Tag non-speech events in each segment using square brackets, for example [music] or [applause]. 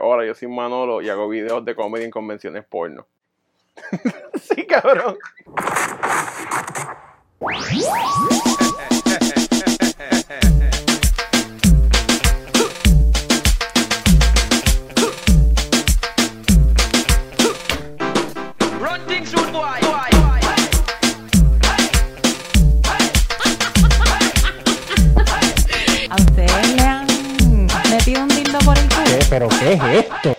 hola, yo soy Manolo y hago videos de comedia en convenciones porno. [laughs] sí, cabrón. ¿Pero qué es esto?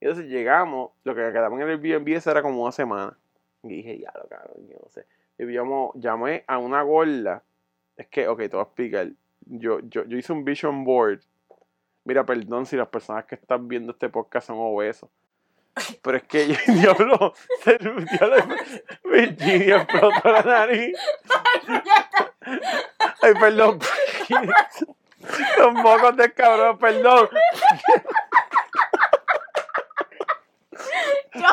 Entonces llegamos, lo que quedamos en el Airbnb era como una semana. Y dije, ya lo cabrón, yo no sé. Y llamé a una gorda. Es que, ok, te voy a explicar. Yo, yo, yo hice un vision board. Mira, perdón si las personas que están viendo este podcast son obesos. Pero es que [laughs] diablo, se diablo, Virginia explotó la nariz. Ay, perdón. [laughs] Los mocos de cabrón, perdón. Yo,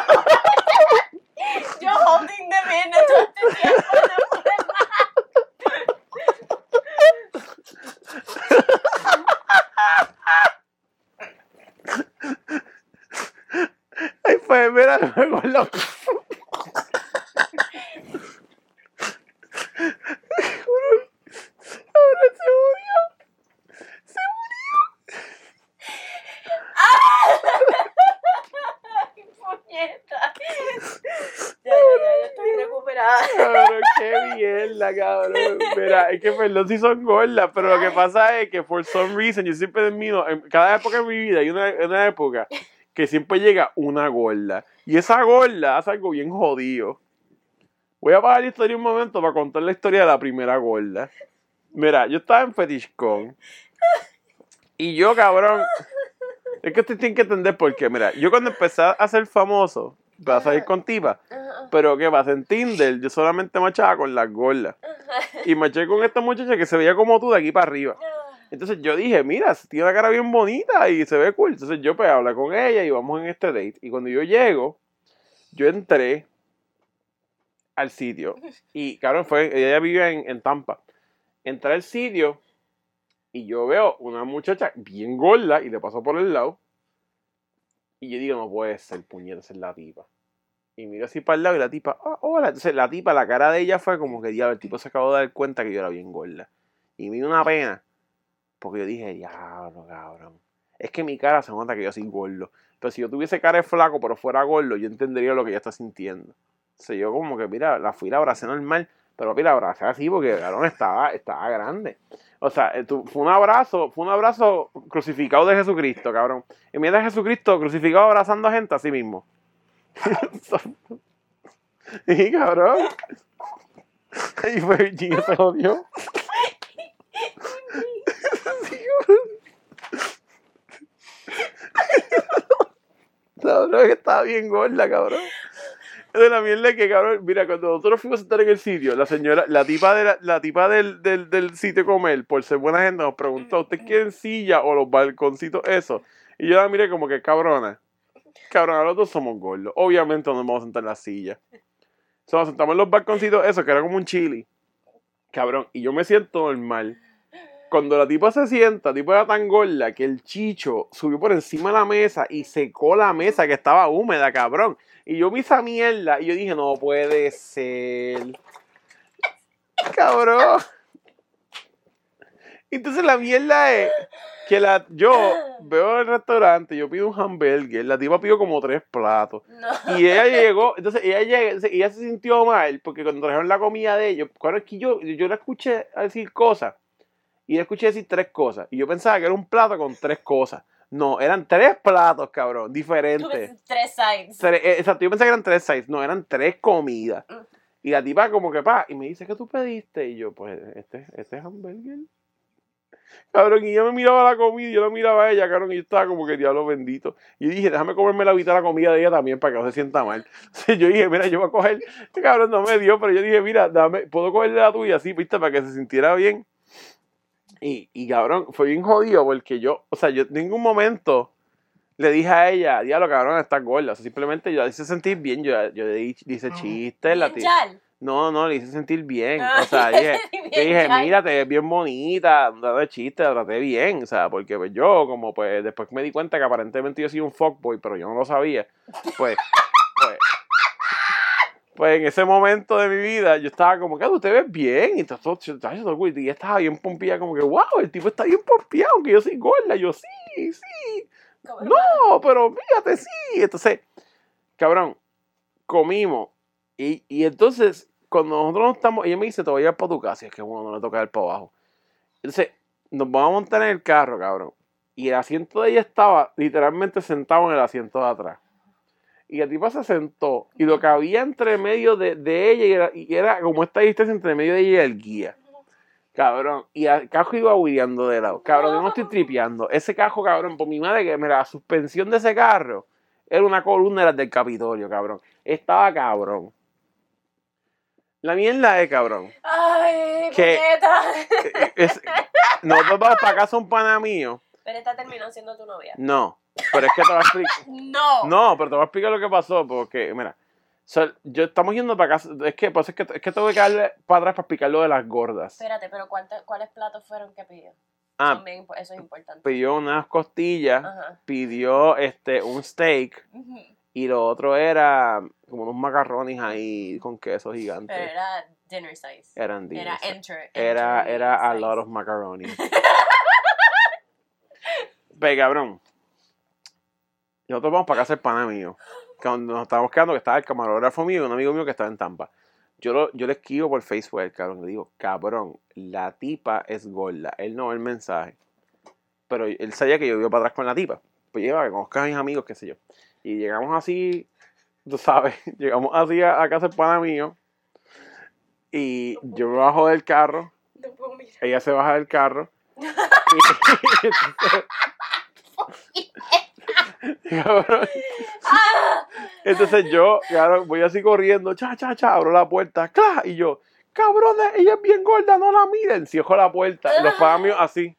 yo holding the bin todo este tiempo. no pude más. Ay, pues, mira, luego lo... Ahora se murió. Se Ay, puñeta. Ya, ya, ya, estoy recuperada. murió. Cabrón, qué mierda, cabrón. Mira, es que perdón si son gordas, pero lo que pasa es que por some reason yo siempre termino, en cada época de mi vida hay una, una época que siempre llega una gorda. Y esa gorda hace algo bien jodido. Voy a parar la historia un momento para contar la historia de la primera gorda. Mira, yo estaba en FetishCon. Y yo, cabrón. Es que ustedes tienen que entender por qué. Mira, yo cuando empecé a ser famoso, para salir con tipa. Pero ¿qué pasa? En Tinder yo solamente machaba con las gordas. Y maché con esta muchacha que se veía como tú de aquí para arriba. Entonces yo dije, mira, tiene una cara bien bonita y se ve cool. Entonces yo pues hablé con ella y vamos en este date. Y cuando yo llego, yo entré al sitio. [laughs] Y cabrón, fue, ella vive en, en Tampa. Entré al sitio y yo veo una muchacha bien gorda y le paso por el lado. Y yo digo, no puede ser, puñeta, esa es la tipa. Y miro así para el lado y la tipa, ah, hola. Entonces la tipa, la cara de ella fue como que, diablo, el tipo se acabó de dar cuenta que yo era bien gorda. Y me dio una pena. Porque yo dije, diablo, cabrón. Es que mi cara se nota que yo soy gordo. Pero si yo tuviese cara de flaco, pero fuera gordo, yo entendería lo que ella está sintiendo. O sea, yo como que, mira, la fui, la abracé normal. Pero mira, la abracé así porque, cabrón, estaba, estaba grande. O sea, eh, fue un abrazo, fue un abrazo crucificado de Jesucristo, cabrón. Y mira Jesucristo crucificado abrazando a gente así mismo. [laughs] y cabrón. [laughs] Y fue Virginia se jodió. Sí, cabrón. [laughs] Cabrón, que estaba bien gorda, cabrón. De la mierda es que, cabrón, mira, cuando nosotros fuimos a estar en el sitio, la señora, la tipa, de la, la tipa del, del, del sitio comer, por ser buena gente, nos preguntó, ¿usted quiere silla o los balconcitos esos? Y yo la miré como que, cabrona, cabrona, los dos somos gordos. Obviamente no nos vamos a sentar en la silla. So, nos sentamos en los balconcitos esos, que era como un chili. Cabrón, y yo me siento normal. Cuando la tipa se sienta, la tipa era tan gorda que el chicho subió por encima de la mesa y secó la mesa que estaba húmeda, cabrón. Y yo hice esa mierda y yo dije, no puede ser. Cabrón. Entonces la mierda es que la, yo veo el restaurante, yo pido un hamburger, la tipa pidió como tres platos. No. Y ella llegó, entonces ella, entonces ella se sintió mal porque cuando trajeron la comida de ellos, claro, es que yo, yo la escuché decir cosas y la escuché decir tres cosas y yo pensaba que era un plato con tres cosas. No, eran tres platos, cabrón, diferentes. [laughs] tres sides. Tres- eh, exacto, yo pensé que eran tres size, no, eran tres comidas. Mm. Y la tipa como que pa, y me dice, ¿qué tú pediste? Y yo, pues, este, este es hamburger. Cabrón, y yo me miraba la comida y yo la miraba a ella, cabrón, y yo estaba como que diablo bendito. Y yo dije, déjame comerme la mitad de la comida de ella también para que no se sienta mal. [laughs] Entonces yo dije, mira, yo voy a coger, este cabrón no me dio, pero yo dije, mira, dame, puedo cogerle la tuya así, viste, para que se sintiera bien. Y, y cabrón, fue bien jodido porque yo, o sea, yo en ningún momento le dije a ella, diablo, cabrón, estás gorda. O sea, simplemente yo la hice sentir bien, yo, yo le di- le hice chistes, la chal. No, no, le hice sentir bien. Ah, O sea, [laughs] dije, yo dije, mira, te ves bien bonita, no de chiste, la traté bien. O sea, porque pues, yo, como pues después me di cuenta que aparentemente yo soy un fuckboy, pero yo no lo sabía. Pues, [laughs] pues, pues en ese momento de mi vida, yo estaba como que, "Ah, tú te ves bien. Y, todo, y estaba bien pompeada, como que, wow, el tipo está bien pompeado, aunque yo soy gorda. Yo, sí, sí. No, pero fíjate, sí. Entonces, cabrón, comimos. Y, y entonces, cuando nosotros no estamos, ella me dice, te voy a llevar para tu casa. Y es que bueno, no le toca ir para abajo. Entonces, nos vamos a montar en el carro, cabrón. Y el asiento de ella estaba literalmente sentado en el asiento de atrás. Y la tipa se sentó. Y lo que había entre medio de, de ella y era, y era como esta distancia entre medio de ella y el guía. Cabrón. Y el cajo iba huileando de lado. Cabrón, yo no estoy tripeando. Ese cajo, cabrón, por mi madre, que mira, la suspensión de ese carro era una columna de las del Capitolio, cabrón. Estaba cabrón. La mierda es, cabrón. Ay, ¿Qué? puñeta. Es- nosotros vamos para casa un pana mío. Pero esta terminó siendo tu novia. No. Pero es que te voy a explicar. [laughs] No. No, pero te voy a explicar lo que pasó, porque, mira, o sea, yo estamos yendo para casa, es que, pues, es que, es que tengo que darle para atrás para explicar lo de las gordas. Espérate, pero ¿cuántos- ¿cuáles platos fueron que pidió? Ah, También, eso es importante. pidió unas costillas, Ajá. pidió este un steak Ujú. y lo otro era como unos macarrones ahí con queso gigante. Pero era dinner size. Eran Era dinos. enter. Era, enter era a size. lot of macaroni. [laughs] Ve, cabrón. Nosotros vamos para casa del pana mío. Cuando nos estábamos quedando, que estaba el camarógrafo mío y un amigo mío que estaba en Tampa. Yo, lo, yo le escribo por Facebook al cabrón. Le digo, cabrón, la tipa es gorda. Él no ve el mensaje. Pero él sabía que yo iba para atrás con la tipa. Pues lleva que conozca a mis amigos, qué sé yo. Y llegamos así, tú sabes, [laughs] llegamos así a, a casa del pana mío. Y yo me bajo del carro No puedo mirar. ella se baja del carro. [laughs] y, [laughs] entonces, [laughs] entonces yo, voy así corriendo, cha, cha, cha, abro la puerta, ¡cla! y yo, cabrones, ella es bien gorda, no la miren, cierro la puerta, los míos así,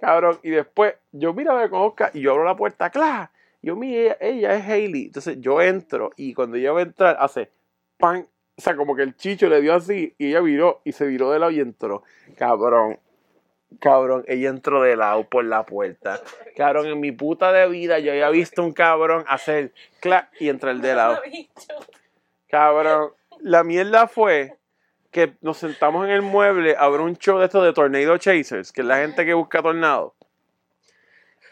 cabrón, y después yo, mira, me conozca, y yo abro la puerta, ¡cla! Yo, mira, ella, ella es Hailey, entonces yo entro, y cuando ella va a entrar, hace, pan, o sea, como que el chicho le dio así, y ella viró, y se viró de lado y entró, cabrón, cabrón, ella entró de lado por la puerta, cabrón, en mi puta de vida yo había visto un cabrón hacer, clac, y entrar de lado. [laughs] Cabrón, la mierda fue que nos sentamos en el mueble a ver un show de estos de Tornado Chasers, que es la gente que busca tornado.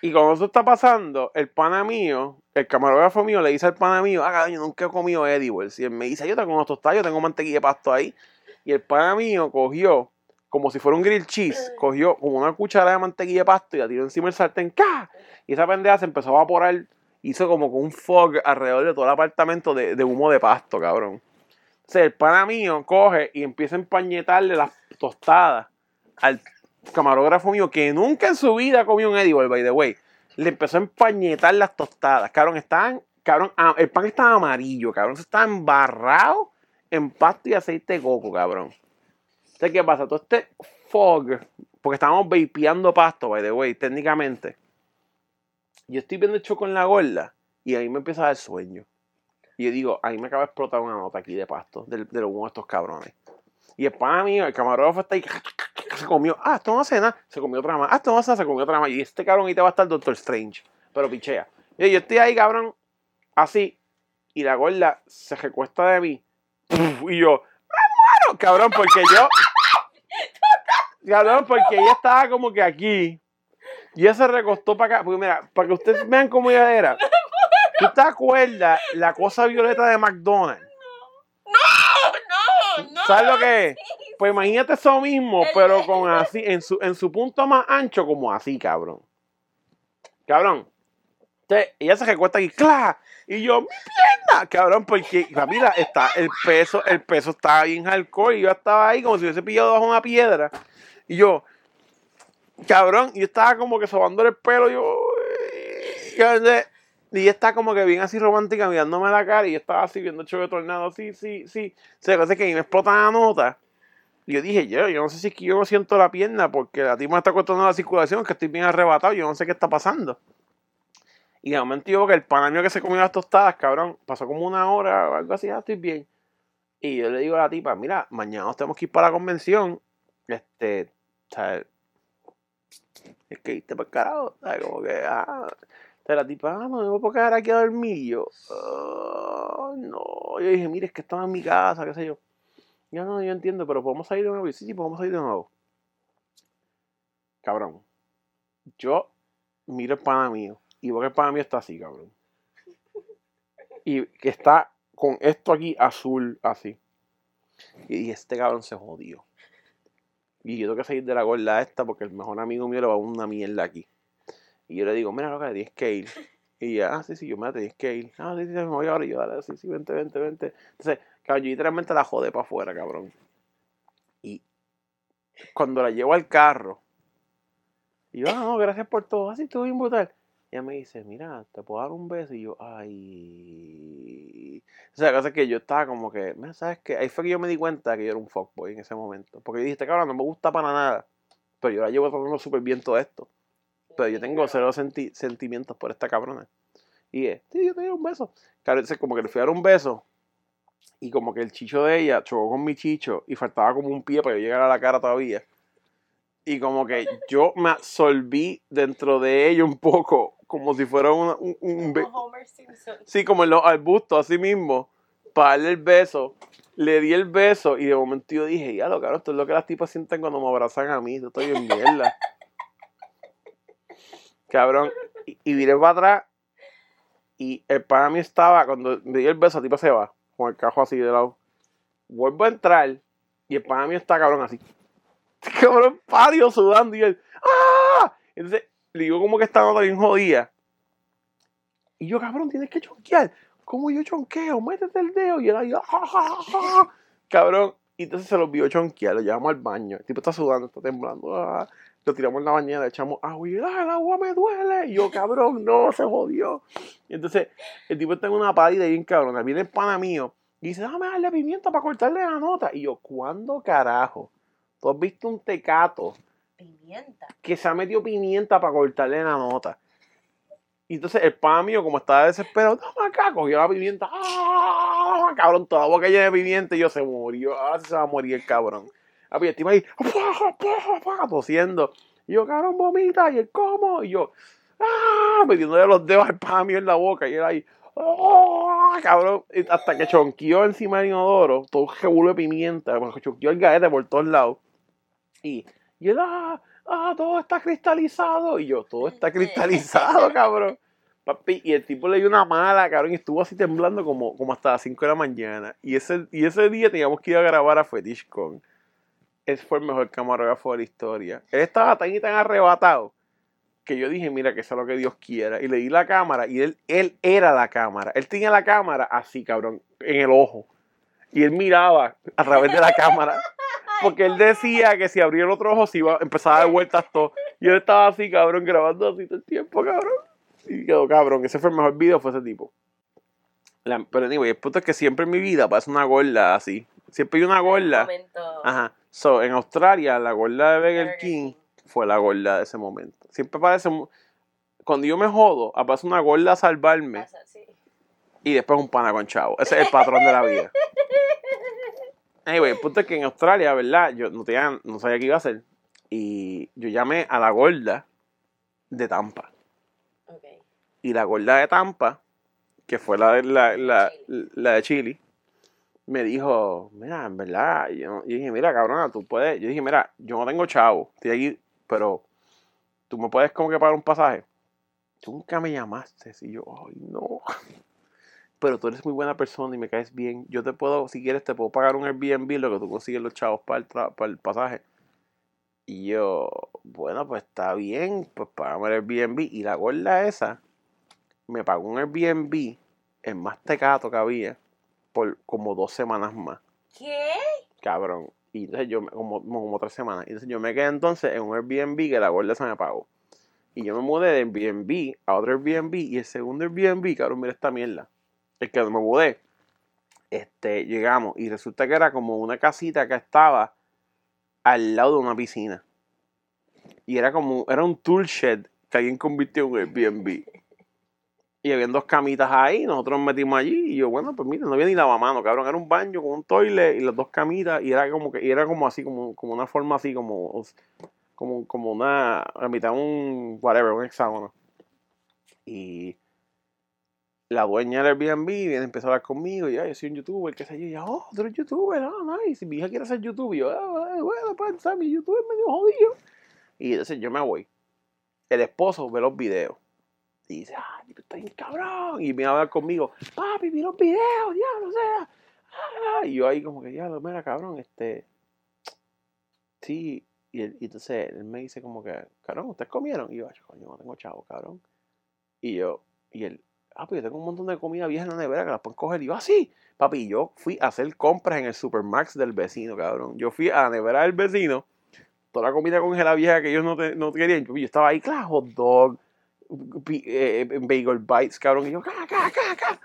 Y cuando eso está pasando, el pana mío, el camarógrafo mío, le dice al pana mío, ah, yo nunca he comido Edibles. Y él me dice, yo tengo unos tostados, yo tengo mantequilla de pasto ahí. Y el pana mío cogió, como si fuera un grill cheese, cogió como una cuchara de mantequilla de pasto y la tiró encima del sartén, ¡ca! Y esa pendeja se empezó a evaporar, hizo como con un fog alrededor de todo el apartamento de, de humo de pasto, cabrón. Entonces el pana mío coge y empieza a empañetarle las tostadas al camarógrafo mío que nunca en su vida comió un edible, by the way. Le empezó a empañetar las tostadas. Cabrón, estaban, cabrón, el pan estaba amarillo, cabrón. Se estaba embarrado en pasto y aceite de coco, cabrón. Entonces, ¿qué pasa? Todo este fog, porque estábamos vapeando pasto, by the way, técnicamente. Yo estoy viendo el show con la gorda y ahí me empieza a dar sueño. Y yo digo, ahí me acaba de explotar una nota aquí de pasto, de, los uno de estos cabrones. Y el pana mío, el camarógrafo está ahí, se comió, ah, esto no hace nada, se comió otra más, ah, esto no hace nada, se comió otra más. Y este cabrón ahí te va a estar Doctor Strange, pero pichea. Y yo estoy ahí, cabrón, así, y la gorda se recuesta de mí, y yo, me muero, cabrón, porque yo, cabrón, porque ella estaba como que aquí, y ella se recostó para acá, porque mira, para que ustedes vean cómo ella era. [laughs] ¿Tú te acuerdas la cosa violeta de McDonald's? No, no, no. ¿Sabes lo que es? Pues imagínate eso mismo, pero con así, en su, en su punto más ancho, como así, cabrón. Cabrón. Entonces, ella se recuesta aquí, ¡cla! Y yo, ¡mi pierna! Cabrón, porque, mira, está, el peso, el peso estaba bien hardcore y yo estaba ahí como si hubiese pillado bajo una piedra. Y yo, cabrón, yo estaba como que sobándole el pelo, yo, y ella está como que bien así romántica mirándome la cara y yo estaba así viendo de tornado, sí, sí, sí. Se parece que ahí me explota la nota. Y yo dije, yo, yo no sé si es que yo no siento la pierna porque la me está cortando la circulación, que estoy bien arrebatado, yo no sé qué está pasando. Y de momento yo que el pana mío que se comió las tostadas, cabrón, pasó como una hora o algo así, ya estoy bien. Y yo le digo a la tipa, mira, mañana nos tenemos que ir para la convención. Este, ¿sabes? Es que irte para el carajo, ¿sabes? Como que, ah. Entonces la tipa, ah, me puedo quedar aquí a dormir. Yo, "Ah, no. Yo dije, mire, es que estaba en mi casa, qué sé yo. Ya no, yo entiendo, pero podemos salir de nuevo. Sí, sí, podemos salir de nuevo. Cabrón. Yo miro el pana mío y veo que el pana mío está así, cabrón. Y que está con esto aquí azul, así. Y este cabrón se jodió. Y yo tengo que salir de la gorda esta porque el mejor amigo mío le va a una mierda aquí. Y yo le digo, mira, loca, tienes que ir. Y ella, ah, sí, sí, yo me tienes que ir. Ah, sí, sí, me voy ahora. Y yo, dale, sí, sí, vente, vente, vente. Entonces, cabrón, yo literalmente la jodé para afuera, cabrón. Y cuando la llevo al carro, y yo, ah, no, gracias por todo. Así, estuvo bien brutal. Ella me dice, mira, te puedo dar un beso. Y yo, ay. O sea, la cosa es que yo estaba como que, ¿sabes qué? Ahí fue que yo me di cuenta que yo era un fuckboy en ese momento. Porque yo dije, cabrón no me gusta para nada. Pero yo la llevo tratando súper bien todo esto. Pero yo tengo cero senti- sentimientos por esta cabrona. Y es, sí, yo te doy un beso. Claro, entonces como que le fui a dar un beso. Y como que el chicho de ella chocó con mi chicho. Y faltaba como un pie para yo llegar a la cara todavía. Y como que yo me absorbí dentro de ella un poco. Como si fuera una- un, un Como Homer Simpson. Sí, como en los arbustos, así mismo. Para darle el beso. Le di el beso y de momento yo dije, ya lo caro, esto es lo que las tipas sienten cuando me abrazan a mí. Yo estoy en mierda. [laughs] Cabrón. Y, y para atrás. Y el para mí estaba, cuando me di el beso, la tipa se va. Con el cajo así de lado. Vuelvo a entrar. Y el pana mío está cabrón así. [laughs] Cabrón, pario sudando. Y él, ¡ah! Entonces, le digo como que esta nota bien jodida. Y yo, cabrón, tienes que chonquear. ¿Cómo yo chonqueo? Métete el dedo. Y él ahí, ¡ah, ah, ah, ah! Cabrón. Y entonces se lo vio chonquear, lo llevamos al baño. El tipo está sudando, está temblando. ah. Lo tiramos en la bañera, le echamos agua y ¡ah, el agua me duele! Y yo, cabrón, no, se jodió. Y entonces, el tipo está en una pálida bien cabrón. Viene el pana mío y dice, déjame darle pimienta para cortarle la nota. Y yo, ¿cuándo carajo? ¿Tú has visto un tecato Pimienta. que se ha metido pimienta para cortarle la nota? Y entonces el pana mío, como estaba desesperado, toma acá, cogió la pimienta. ¡Ah! Cabrón, toda la boca llena de pimienta y yo se murió. Ahora se va a morir el cabrón. Ah, pues el tipo ahí. Y yo, cabrón, vomita. Y él, ¿cómo? Y yo, ¡ah! Metiéndole los dedos al pana mío en la boca. Y él ahí, ¡ah! Cabrón, hasta que chonqueó encima del inodoro, todo un revuelo de pimienta, chonqueó el gaete por todos lados. Y, y él, ¡ah! ¡ah! Todo está cristalizado. Y yo, todo está [laughs] cristalizado, cabrón. Papi, y el tipo le dio una mala, cabrón, y estuvo así temblando como, como hasta las 5 de la mañana. Y ese, y ese día teníamos que ir a grabar a FetishCon. Ese fue el mejor camarógrafo de la historia. Él estaba tan y tan arrebatado que yo dije, mira, que eso es lo que Dios quiera. Y le di la cámara y él, él era la cámara. Él tenía la cámara así, cabrón, en el ojo. Y él miraba a través de la cámara. [laughs] Porque él decía que si abría el otro ojo se iba a empezar a dar vueltas todo. Y él estaba así, cabrón, grabando así todo el tiempo, cabrón. Y quedó cabrón. Ese fue el mejor video, fue ese tipo. La- pero anyway, el punto es que siempre en mi vida pasa una gorda así. Siempre hay una gorda. Ajá. So, en Australia, la gorda de Burger King fue la gorda de ese momento. Siempre parece. Cuando yo me jodo, aparece una gorda a salvarme sí. y después un pana con chavo. Ese es el patrón de la vida. [laughs] Anyway, el punto es que en Australia, ¿verdad? Yo no, tenía, no sabía qué iba a hacer. Y yo llamé a la gorda de Tampa. Ok. Y la gorda de Tampa, que fue la de, la, la, la de Chile, me dijo, mira, en verdad, yo, yo dije, mira, cabrona, tú puedes, yo dije, mira, yo no tengo chavo, estoy aquí, pero tú me puedes como que pagar un pasaje. Tú nunca me llamaste, y yo, ay, no. Pero tú eres muy buena persona y me caes bien. Yo te puedo, si quieres, te puedo pagar un Airbnb, lo que tú consigues los chavos para el, tra- para el pasaje. Y yo, bueno, pues está bien, pues pagame el Airbnb. Y la gorda esa me pagó un Airbnb, el más tecato que había, por como dos semanas más, ¿Qué? cabrón. Y entonces yo, como, como tres semanas. Y entonces yo me quedé entonces en un Airbnb que la gorda esa me pagó. Y yo me mudé de Airbnb a otro Airbnb. Y el segundo Airbnb, cabrón, mira esta mierda. El que me mudé, este, llegamos. Y resulta que era como una casita que estaba al lado de una piscina. Y era como, era un tool shed que alguien convirtió en Airbnb. Y habían dos camitas ahí, nosotros nos metimos allí. Y yo, bueno, pues mira, no había ni lavamano, cabrón. Era un baño con un toilet y las dos camitas. Y era como que, y era como así, como, como una forma así, como, como, como una, a mitad un, whatever, un hexágono. Y la dueña del Airbnb viene a empezar a hablar conmigo. Ya, yo soy un youtuber, qué sé yo. Y yo, oh, eres youtuber, ah, nice. Y mi hija quiere ser youtuber. Yo, ah, bueno, pues, mi youtuber es medio jodido. Y entonces yo me voy. El esposo ve los videos. Y dice, ah, tú estás bien cabrón. Y viene a hablar conmigo, papi, mira los videos, ya, no sé. Ah, y yo ahí como que, ya, mira, cabrón, este. Sí. Y, y entonces él me dice como que, cabrón, ¿ustedes comieron? Y yo, "Ay, coño, no tengo chavo, cabrón. Y yo, y él, ah, pues yo tengo un montón de comida vieja en la nevera que las pueden coger. Y yo, ah. Papi, yo fui a hacer compras en el Supermax del vecino, cabrón. Yo fui a la nevera del vecino, toda la comida congelada vieja que ellos no, te- no querían. Yo estaba ahí, claro, hot dog, eh, eh, bagel bites, cabrón. Y yo, ca, ca, ca, ca.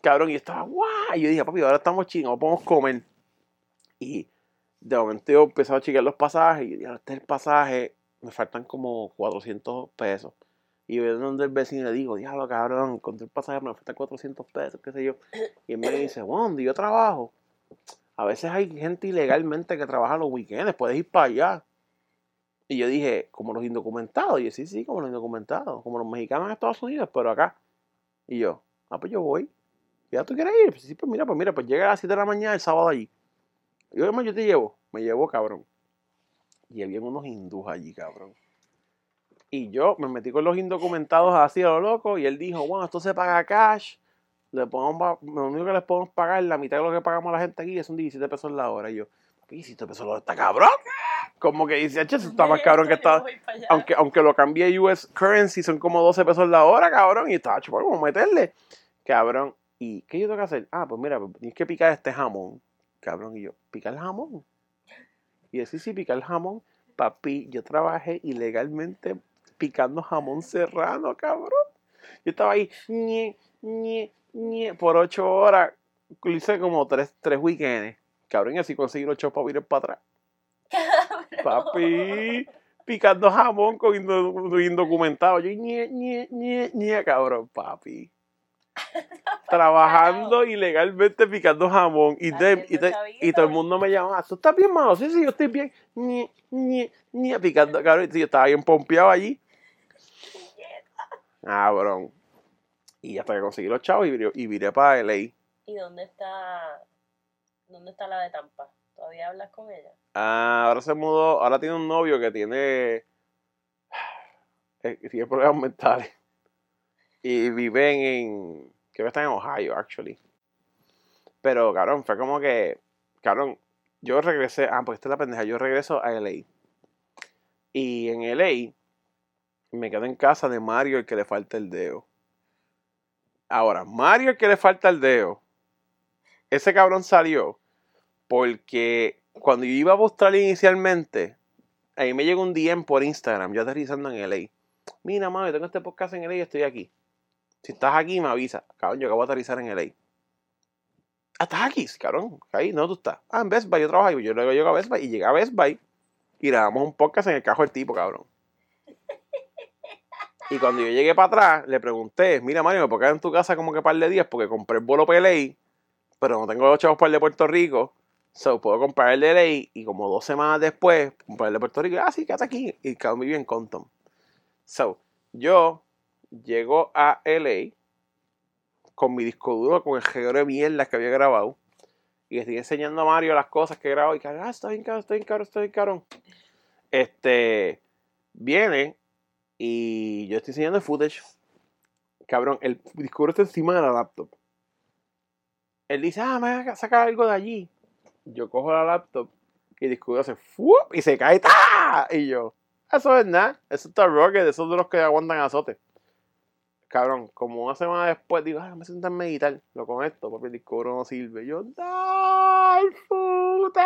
Cabrón, y yo estaba, guau. Y yo dije, papi, ahora estamos chingos, podemos comer. Y de momento yo empecé a chequear los pasajes. Y yo dije, este es el pasaje, me faltan como 400 pesos. Y yo donde el vecino le digo, diablo, cabrón, encontré el pasaje, me faltan 400 pesos, qué sé yo. Y él me dice, bueno, yo trabajo, a veces hay gente ilegalmente que trabaja los weekends, puedes ir para allá. Y yo dije, como los indocumentados. Y yo, sí, sí, como los indocumentados, como los mexicanos en Estados Unidos, pero acá. Y yo, ah, pues yo voy. ¿Ya tú quieres ir? Pues sí, pues mira, pues mira, pues llega a las 7 de la mañana el sábado allí. Y yo, "Además, yo te llevo. Me llevó, cabrón. Y había unos hindús allí, cabrón. Y yo me metí con los indocumentados así a lo loco. Y él dijo, bueno, esto se paga cash. Le podemos, lo único que les podemos pagar, la mitad de lo que pagamos a la gente aquí, que son 17 pesos la hora. Y yo, papi, 17 pesos la hora está cabrón. Como que dice, "Che, eso está más cabrón que está. Aunque, aunque lo cambié a US currency, son como 12 pesos la hora, cabrón. Y estaba chupado, como meterle. Cabrón. ¿Y qué yo tengo que hacer? Ah, pues mira, pues tienes que picar este jamón. Cabrón. Y yo, pica el jamón. Y yo, sí, sí, pica el jamón. Papi, yo trabajé ilegalmente picando jamón serrano, cabrón. Yo estaba ahí, ñe, ñe, ñe, por ocho horas. Lo hice como tres, tres weekends. Cabrón, y así conseguí los para ir para atrás. [laughs] Papi, picando jamón con indo- indocumentado. Yo, ñe, ñe, ñe, ñe, cabrón, papi. [laughs] Trabajando ilegalmente picando jamón. Y, de- y, te- y todo el mundo me llamaba, ¿tú estás bien, mano? Sí, sí, yo estoy bien. Ñe, ñe, ñe, picando, cabrón. Y yo estaba bien pompeado allí. Cabrón. Y hasta que conseguí los chavos y viré, y viré para LA. ¿Y dónde está, dónde está la de Tampa? ¿Todavía hablas con ella? Ah, ahora se mudó, ahora tiene un novio que tiene, [sighs] eh, que tiene problemas mentales. Y viven en, creo que están en Ohio, actually. Pero, cabrón, fue como que, cabrón, yo regresé, ah, pues esta es la pendeja, yo regreso a LA. Y en LA me quedo en casa de Mario el que le falta el dedo. Ahora, Mario el que le falta el dedo, ese cabrón salió porque cuando yo iba a Australia inicialmente, ahí me llegó un DM por Instagram, yo aterrizando en LA. Mira, mami, tengo este podcast en LA y estoy aquí. Si estás aquí, me avisa. Cabrón, yo acabo de aterrizar en LA. Ah, estás aquí, cabrón. Ahí, no, tú estás. Ah, en Best Buy, yo trabajo ahí. Yo luego llego a Best Buy y llegué a Best Buy y grabamos un podcast en el cajo del tipo, cabrón. Y cuando yo llegué para atrás, le pregunté, mira Mario, ¿me puedo quedar en tu casa como que par de días? Porque compré el vuelo PLA, pero no tengo los chavos para el de Puerto Rico. So, puedo comprar el de LA y como dos semanas después, comprar el de Puerto Rico. Ah, sí, quédate aquí. Y cabrón vive en Compton. So, yo llego a LA con mi disco duro, con el género de mierda que había grabado. Y estoy enseñando a Mario las cosas que he grabado. Y que, ah, está bien caro, está bien caro, está bien caro. Este, viene y yo estoy enseñando el footage. Cabrón, el disco duro está encima de la laptop. Él dice, ah, me voy a sacar algo de allí. Yo cojo la laptop y el disco duro hace ¡fuop! y se cae ¡ta! Y yo, eso es nada, eso está rocket, esos de los que aguantan azote. Cabrón, como una semana después digo, ah, me siento a meditar, lo conecto, papi, el disco duro no sirve. Yo, ¡Dale footage!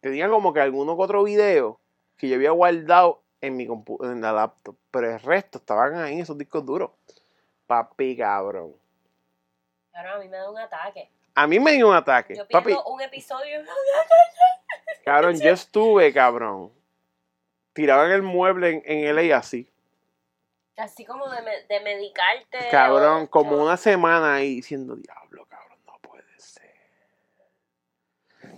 Tenía como que alguno que otro video que yo había guardado en mi compu- en la laptop, pero el resto estaban ahí en esos discos duros. Papi, cabrón. Ahora a mí me da un ataque. A mí me dio un ataque. Yo Papi, un episodio. [laughs] cabrón, yo estuve, cabrón, tirado en el mueble en, en LA así. Así como de, me- de medicarte. Cabrón, o- como o- una semana ahí diciendo, diablo, cabrón, no puede ser.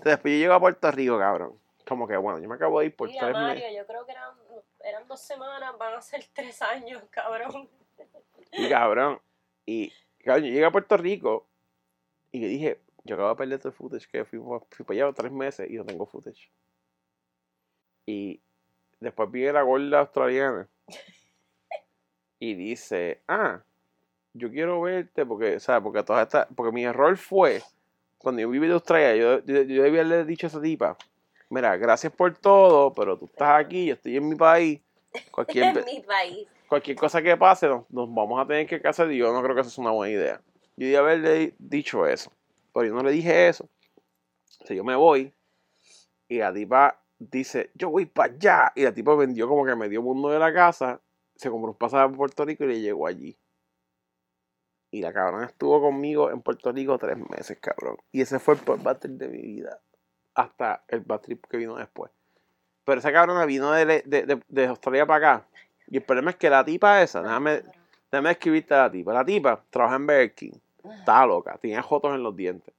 Entonces, después yo llego a Puerto Rico, cabrón. Como que, bueno, yo me acabo de ir por Mira, tres Mario, meses. yo creo que eran, eran dos semanas, van a ser tres años, cabrón. Y cabrón, y cabrón, yo llegué a Puerto Rico y le dije, yo acabo de perder todo el footage, que fui, fui para allá tres meses y no tengo footage. Y después vi a la gorda australiana y dice, ah, yo quiero verte porque, ¿sabes? Porque toda esta, porque mi error fue, cuando yo viví de Australia, yo, yo, yo debía haberle dicho a esa tipa, mira, gracias por todo, pero tú estás aquí, yo estoy en mi país, cualquier, [laughs] en mi país. cualquier cosa que pase, nos, nos vamos a tener que casar y yo no creo que eso es una buena idea. Yo debía haberle dicho eso, pero yo no le dije eso. O sea, yo me voy y la tipa dice, yo voy para allá. Y la tipa vendió como que medio mundo de la casa, se compró un pasaje a Puerto Rico y le llegó allí. Y la cabrona estuvo conmigo en Puerto Rico tres meses, cabrón. Y ese fue el bad trip de mi vida. Hasta el bad trip que vino después. Pero esa cabrona vino de, de, de, de Australia para acá. Y el problema es que la tipa esa, déjame, déjame escribirte a la tipa. La tipa trabaja en Burger King. Estaba loca, tenía jotos en los dientes.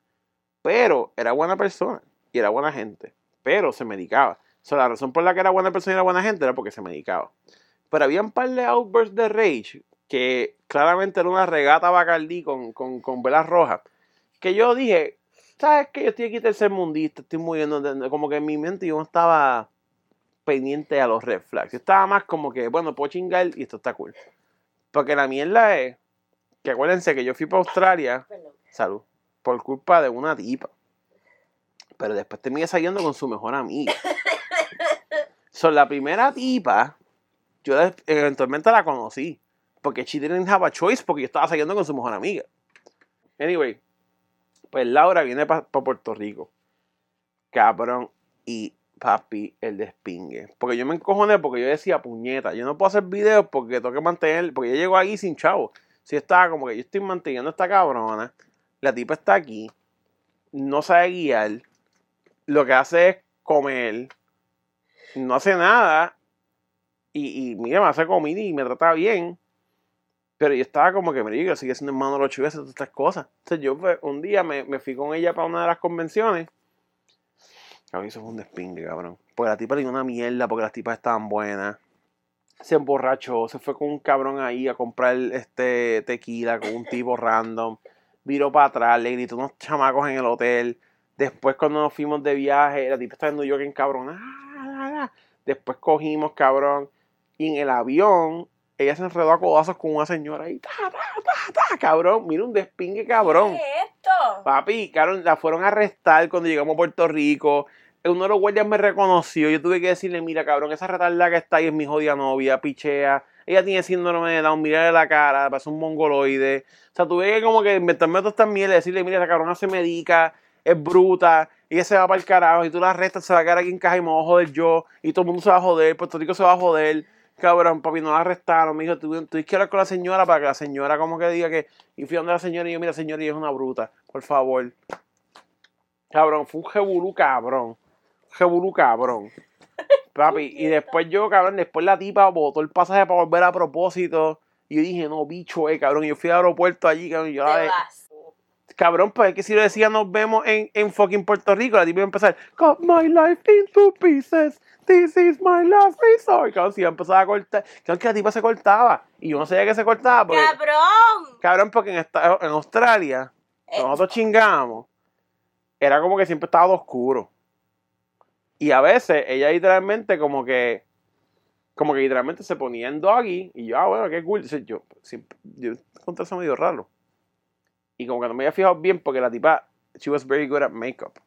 Pero era buena persona y era buena gente. Pero se medicaba. O sea, la razón por la que era buena persona y era buena gente era porque se medicaba. Pero había un par de outbursts de rage que claramente era una regata bacardí con, con, con velas rojas. Que yo dije, ¿sabes qué? Yo estoy aquí tercermundista, estoy muriendo. Como que en mi mente yo no estaba pendiente a los red flags. Yo estaba más como que, bueno, puedo chingar y esto está cool. Porque la mierda es que acuérdense que yo fui para Australia, salud, por culpa de una tipa. Pero después terminé saliendo con su mejor amiga. [laughs] Son la primera tipa, yo eventualmente la conocí. Porque she didn't have a choice porque yo estaba saliendo con su mejor amiga. Anyway, pues Laura viene para Puerto Rico. Cabrón. Y papi, el despingue. Porque yo me encojoné porque yo decía, puñeta, yo no puedo hacer videos porque tengo que mantener, porque yo llego ahí sin chavo. Si estaba como que yo estoy manteniendo a esta cabrona, la tipa está aquí, no sabe guiar, lo que hace es comer, no hace nada, y, y mira, me hace comida y me trata bien. Pero yo estaba como que, mira, yo sigue siendo hermano de los chivos, todas estas cosas. Entonces yo pues, un día me, me fui con ella para una de las convenciones. Cabrón, eso fue un despingue, cabrón. Porque la tipa le dio una mierda porque las tipas estaban buenas. Se emborrachó, se fue con un cabrón ahí a comprar este tequila con un tipo random. Viró para atrás, le gritó unos chamacos en el hotel. Después cuando nos fuimos de viaje, la tipa estaba en New York en cabrón. Ah, la, la. Después cogimos, cabrón. Y en el avión, ella se enredó a codazos con una señora ahí. Ta, ta, ta, ta, cabrón. Mira un despingue, cabrón. ¿Qué es esto? Papi, cabrón, la fueron a arrestar cuando llegamos a Puerto Rico. Uno de los guardias me reconoció. Yo tuve que decirle, mira, cabrón, esa retardada que está ahí es mi jodida novia, pichea. Ella tiene síndrome de Down, mírale la cara, parece un mongoloide. O sea, tuve que como que inventarme todas estas mierdas, decirle, mira, esa cabrona se medica, es bruta, ella se va para el carajo, y tú la arrestas, se va a quedar aquí en caja y me voy a joder yo, y todo el mundo se va a joder, Puerto Rico se va a joder. Cabrón, papi, no la arrestaron. Me dijo, tú, tú tienes que hablar con la señora para que la señora como que diga que... Y fui donde la señora y yo, mira, señora, ella es una bruta. Por favor. Cabrón, fue un jebulú cabrón. Jebulú cabrón. [laughs] Papi, y después yo, cabrón, después la tipa botó el pasaje para volver a propósito. Y yo dije, no, bicho, eh, cabrón. Y yo fui al aeropuerto allí, cabrón. Y yo Te vas. Cabrón, pues es que si lo decía nos vemos en, en fucking Puerto Rico, la tipa iba a empezar, Cut my life into pieces, this is my last resort. Cabrón, si iba a empezar a cortar, cabrón, que la tipa se cortaba. Y yo no sabía que se cortaba, porque, ¡Cabrón! cabrón, porque en, esta- en Australia, Eh, nosotros chingamos, era como que siempre estaba oscuro. Y a veces ella literalmente como que, como que literalmente se ponía en doggy, y yo, ah, bueno, qué cool. Entonces, yo, siempre, yo encontré eso medio raro. Y como que no me había fijado bien porque la tipa, she was very good at makeup.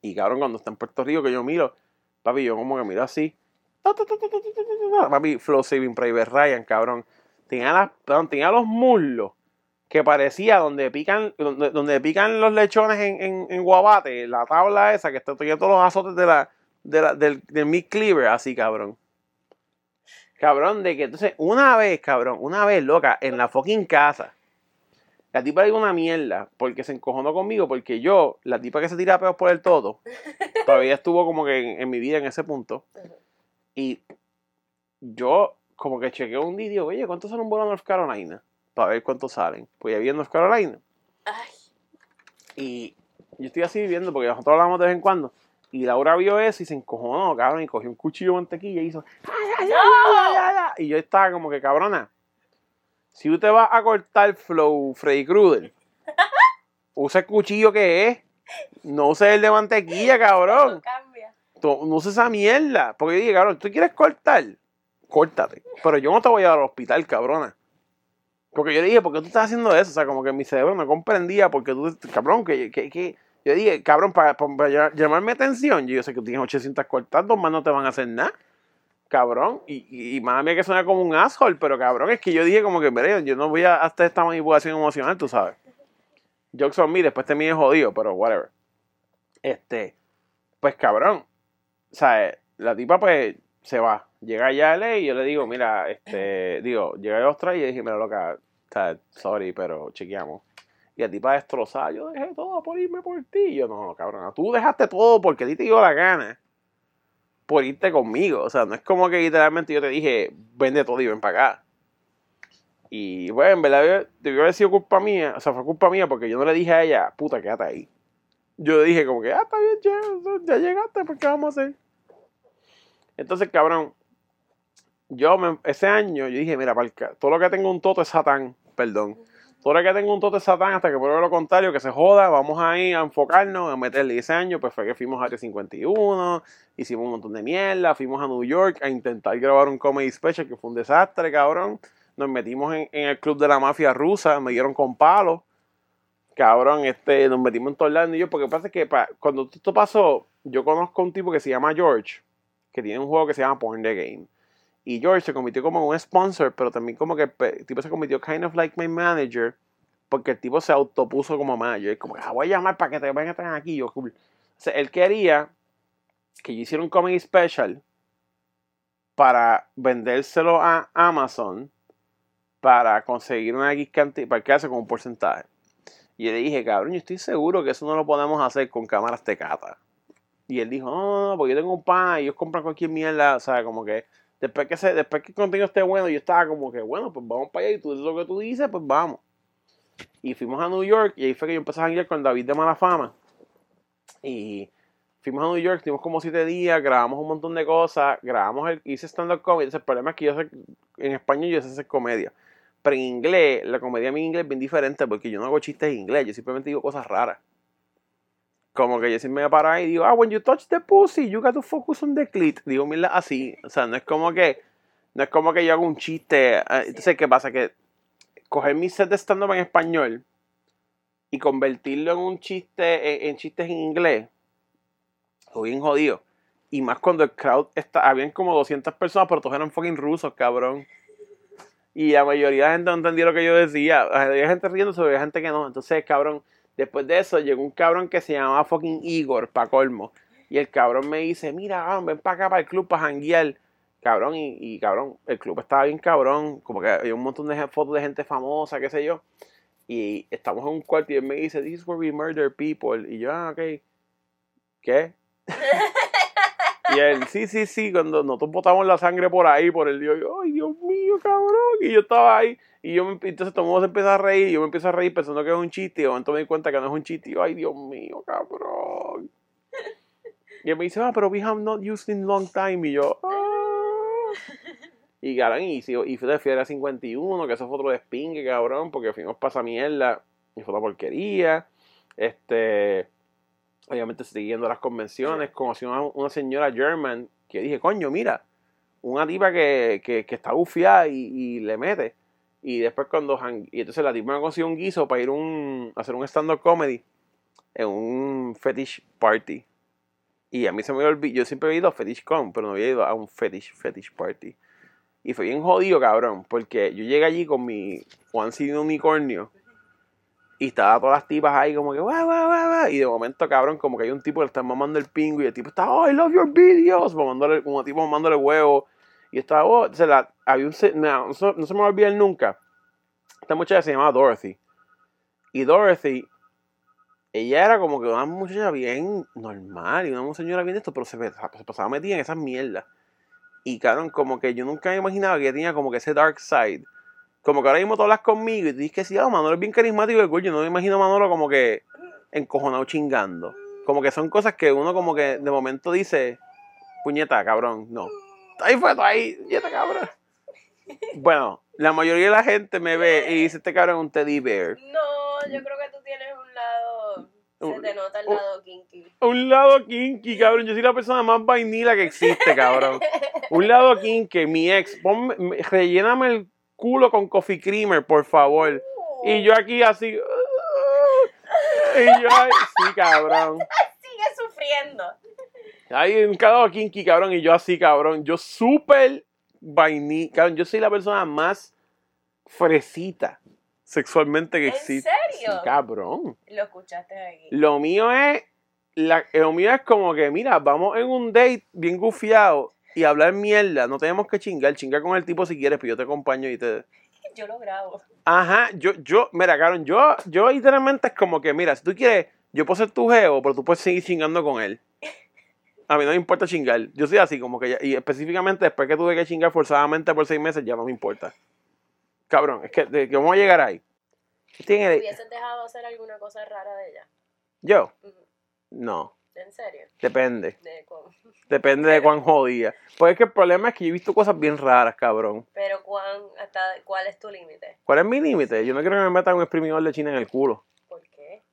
Y cabrón, cuando está en Puerto Rico, que yo miro, papi, yo como que miro así. Papi, Flow Saving Private Ryan, cabrón. Tenía, las, tenía los muslos que parecía donde pican, donde, donde pican los lechones en, en, en, Guabate, la tabla esa que está tenía todos los azotes de la, de la, del, del cleaver, así cabrón. Cabrón, de que entonces, una vez, cabrón, una vez, loca, en la fucking casa, la tipa dio una mierda porque se encojonó conmigo porque yo, la tipa que se tira peos por el todo, [laughs] todavía estuvo como que en, en mi vida en ese punto. Y yo, como que chequeo un día y digo, oye, ¿cuánto sale un vuelo a North Carolina? Para ver cuántos salen. Pues ya vi en North Carolina. Ay, Y yo estoy así viviendo porque nosotros hablamos de vez en cuando. Y Laura vio eso y se encojonó, cabrón, y cogió un cuchillo de mantequilla y hizo. "Ay, ay, ay, ay, ay, ay". Y yo estaba como que, cabrona, si usted va a cortar flow Freddy Krueger, [laughs] usa el cuchillo que es. No use el de mantequilla, cabrón. no cambia. Tú- no uses esa mierda. Porque yo dije, cabrón, ¿tú quieres cortar? Córtate. Pero yo no te voy a llevar al hospital, cabrona. Porque yo dije, ¿por qué tú estás haciendo eso? O sea, como que mi cerebro no comprendía porque tú, cabrón, que, que, que- yo dije, cabrón, para, para ll- llamarme atención, yo sé que tú tienes 800 cortadas, dos más no te van a hacer nada. Cabrón, y, y, madre mía que suena como un asshole, pero cabrón, es que yo dije como que, mire, yo no voy a hacer esta manipulación emocional, tú sabes. Jokes on me, después te mide jodido, pero whatever. Este, pues cabrón, o sea, la tipa pues se va. Llega allá a LA y yo le digo, mira, este, digo, llega a Australia y dije, mira, loca, sea, sorry, pero chequeamos. Y la tipa destrozada, yo dejé todo por irme por ti. Y yo, no, cabrón, tú dejaste todo porque a ti te dio la gana por irte conmigo. O sea, no es como que literalmente yo te dije, vende todo y ven para acá. Y bueno, en verdad debió haber sido culpa mía, o sea, fue culpa mía porque yo no le dije a ella, puta, quédate ahí. Yo le dije como que, ah, está bien, ya, ya llegaste, pues ¿qué vamos a hacer? Entonces, cabrón, yo me- ese año yo dije, mira, palca, todo lo que tengo un toto es satán, perdón. Lo que tengo un toto es satán hasta que pruebe lo contrario, que se joda, vamos ahí a enfocarnos, a meterle año, pues fue que fuimos a Área 51, hicimos un montón de mierda, fuimos a New York a intentar grabar un comedy special que fue un desastre, cabrón. Nos metimos en, el club de la mafia rusa, me dieron con palos. Cabrón, este, nos metimos en el y yo, porque pasa que cuando esto pasó, yo conozco a un tipo que se llama George, que tiene un juego que se llama Porn the Game. Y George se convirtió como un sponsor, pero también como que el tipo se convirtió kind of like my manager, porque el tipo se autopuso como manager. Y como que, ah, voy a llamar para que te vengan aquí. Yo, cool. O sea, él quería que yo hiciera un comedy special para vendérselo a Amazon para conseguir una X cantidad, para quedarse con un porcentaje. Y le dije, cabrón, yo estoy seguro que eso no lo podemos hacer con cámaras tecata. Y él dijo, no, no, no, porque yo tengo un pan y ellos compran cualquier mierda, o sea, como que después que, se, después que el contenido esté bueno, yo estaba como que, bueno, pues vamos para allá y tú dices lo que tú dices, pues vamos. Y fuimos a New York y ahí fue que yo empecé a janguear con David de Mala Fama. Y fuimos a New York, estuvimos como siete días, grabamos un montón de cosas, grabamos, el, hice stand-up comedy. El problema es que yo sé, en español yo sé hacer comedia. Pero en inglés, la comedia en inglés es bien diferente porque yo no hago chistes en inglés, yo simplemente digo cosas raras. Como que yo siempre me paro ahí y digo, ah, when you touch the pussy, you got to focus on the clit. Digo, mira, así. O sea, no es como que, no es como que yo hago un chiste. ah, Entonces, ¿qué pasa? Que coger mi set de stand-up en español y convertirlo en un chiste, en, en chistes en inglés, o bien jodido. Y más cuando el crowd está, habían como 200 personas, pero todos eran fucking rusos, cabrón. Y la mayoría de la gente no entendía lo que yo decía. Había gente riéndose, había gente que no. Entonces, cabrón, después de eso llegó un cabrón que se llamaba fucking Igor, pa' colmo. Y el cabrón me dice, mira, cabrón, ven para acá, para el club, para janguear. Cabrón, y, y cabrón, el club estaba bien cabrón. Como que había un montón de fotos de gente famosa, qué sé yo. Y estamos en un cuarto y él me dice, this is where we murder people. Y yo, ah, ok. ¿Qué? Y él, sí, sí, sí, cuando nosotros botamos la sangre por ahí, por el Dios, yo, ay, Dios mío, cabrón. Y yo estaba ahí, y yo me, entonces todo el mundo se empieza a reír, y yo me empiezo a reír pensando que es un chiste, y me di cuenta que no es un chiste, y yo, ay, Dios mío, cabrón. Y él me dice, ah, pero we have not used in long time, y yo, ah. Y cabrón, y, y fui de Fiera 51, que eso fue otro despingue, cabrón, porque fuimos para esa mierda, y fue una porquería. Este, obviamente siguiendo las convenciones, conocí una, una señora German que dije, coño, mira, una tipa que, que, que está bufiada y le mete. Y después cuando, y entonces la tipa me consiguió un guiso para ir un, a hacer un stand-up comedy en un fetish party. Y a mí se me olvidó, yo siempre he ido a Fetish Con, pero no había ido a un fetish, fetish party. Y fue bien jodido, cabrón, porque yo llegué allí con mi onesie de unicornio. Y estaba todas las tipas ahí como que. Y de momento, cabrón, como que hay un tipo que le está mamando el pingo y el tipo está, oh, I love your videos. Mamándole, como tipo mamándole huevo. Y estaba, oh, entonces la, había un, se- no, no, se- se me va a olvidar nunca. Esta muchacha se llamaba Dorothy. Y Dorothy, ella era como que una muchacha bien normal y una señora bien de esto, pero se, se pasaba metida en esas mierdas. Y cabrón, como que yo nunca me imaginaba que ella tenía como que ese dark side. Como que ahora mismo tú hablas conmigo y tú dices que sí, ah, Manolo es bien carismático y cool. Yo no me imagino a Manolo como que encojonado chingando. Como que son cosas que uno como que de momento dice, puñeta, cabrón, no. Ahí fue, ahí, puñeta, cabrón. Bueno, la mayoría de la gente me ve y dice, este cabrón es un teddy bear. No, yo creo que tú tienes un lado. Se te nota el un- lado kinky. Un lado kinky, cabrón. Yo soy la persona más vainila que existe, cabrón. Un lado kinky, mi ex. Ponme, me- relléname el culo con coffee creamer, por favor. Y yo aquí así. Y yo ahí, sí, cabrón. [laughs] Sigue sufriendo. Hay un lado kinky, cabrón. Y yo así, cabrón. Yo súper vainilla. Cabrón, yo soy la persona más fresita sexualmente que ¿En existe. serio? Sí, cabrón. Lo escuchaste aquí. Lo mío es. La, lo mío es como que, mira, vamos en un date bien gufiado y hablar mierda. No tenemos que chingar. Chingar con el tipo si quieres, pero yo te acompaño y te. [laughs] Yo lo grabo. Ajá, yo, yo, mira, Caron, yo, yo literalmente es como que, mira, si tú quieres, yo puedo ser tu geo, pero tú puedes seguir chingando con él. A mí no me importa chingar. Yo soy así, como que, ya- y específicamente después que tuve que chingar forzadamente por seis meses, ya no me importa. Cabrón, es que, de- que vamos a llegar ahí. ¿Tiene- ¿Hubieses dejado hacer alguna cosa rara de ella? ¿Yo? No, ¿En serio? depende. De con- Depende de cuán jodida. Pues es que el problema es que yo he visto cosas bien raras, cabrón. Pero cuán, hasta, ¿cuál es tu límite? ¿Cuál es mi límite? Yo no quiero que me metan un exprimidor de China en el culo. ¿Por qué?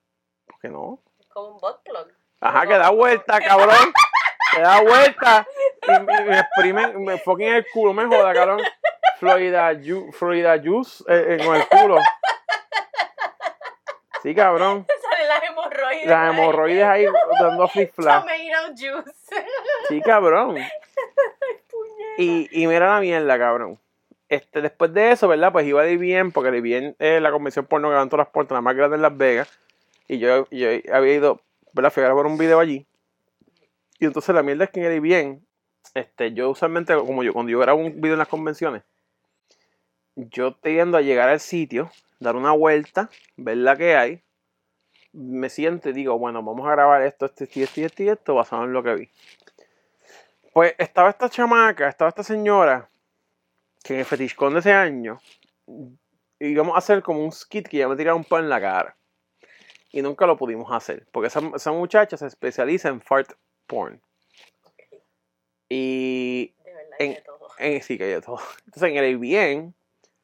¿Por qué no? Es como un butt plug. Ajá, que da vuelta, cabrón. [laughs] Que da vuelta. Y me, me exprimen, me fucking el culo, me joda, cabrón. Florida, Ju- Florida Juice eh, eh, con el culo. Sí, cabrón. [laughs] Salen las hemorroides. Las hemorroides ahí dando flip flap. Tomato juice. Sí, cabrón. Y, y mira la mierda, cabrón. Este, después de eso, ¿verdad? Pues iba a ir bien, porque le bien eh, la convención porno que todas las puertas, la más grande en Las Vegas. Y yo, yo había ido, ¿verdad? Fui a grabar un video allí. Y entonces la mierda es que en bien, este, yo usualmente, como yo, cuando yo grabo un video en las convenciones, yo tiendo a llegar al sitio, dar una vuelta, ver la que hay, me siento y digo, bueno, vamos a grabar esto, esto, y esto, y esto, basado en lo que vi. Pues estaba esta chamaca, estaba esta señora, que en el FetishCon de ese año, íbamos a hacer como un skit que ya me tiraba un pan en la cara. Y nunca lo pudimos hacer, porque esa, esa muchacha se especializa en fart porn. Y De verdad, en- hay de todo. [laughs] en, sí, que hay de todo. Entonces en el bien,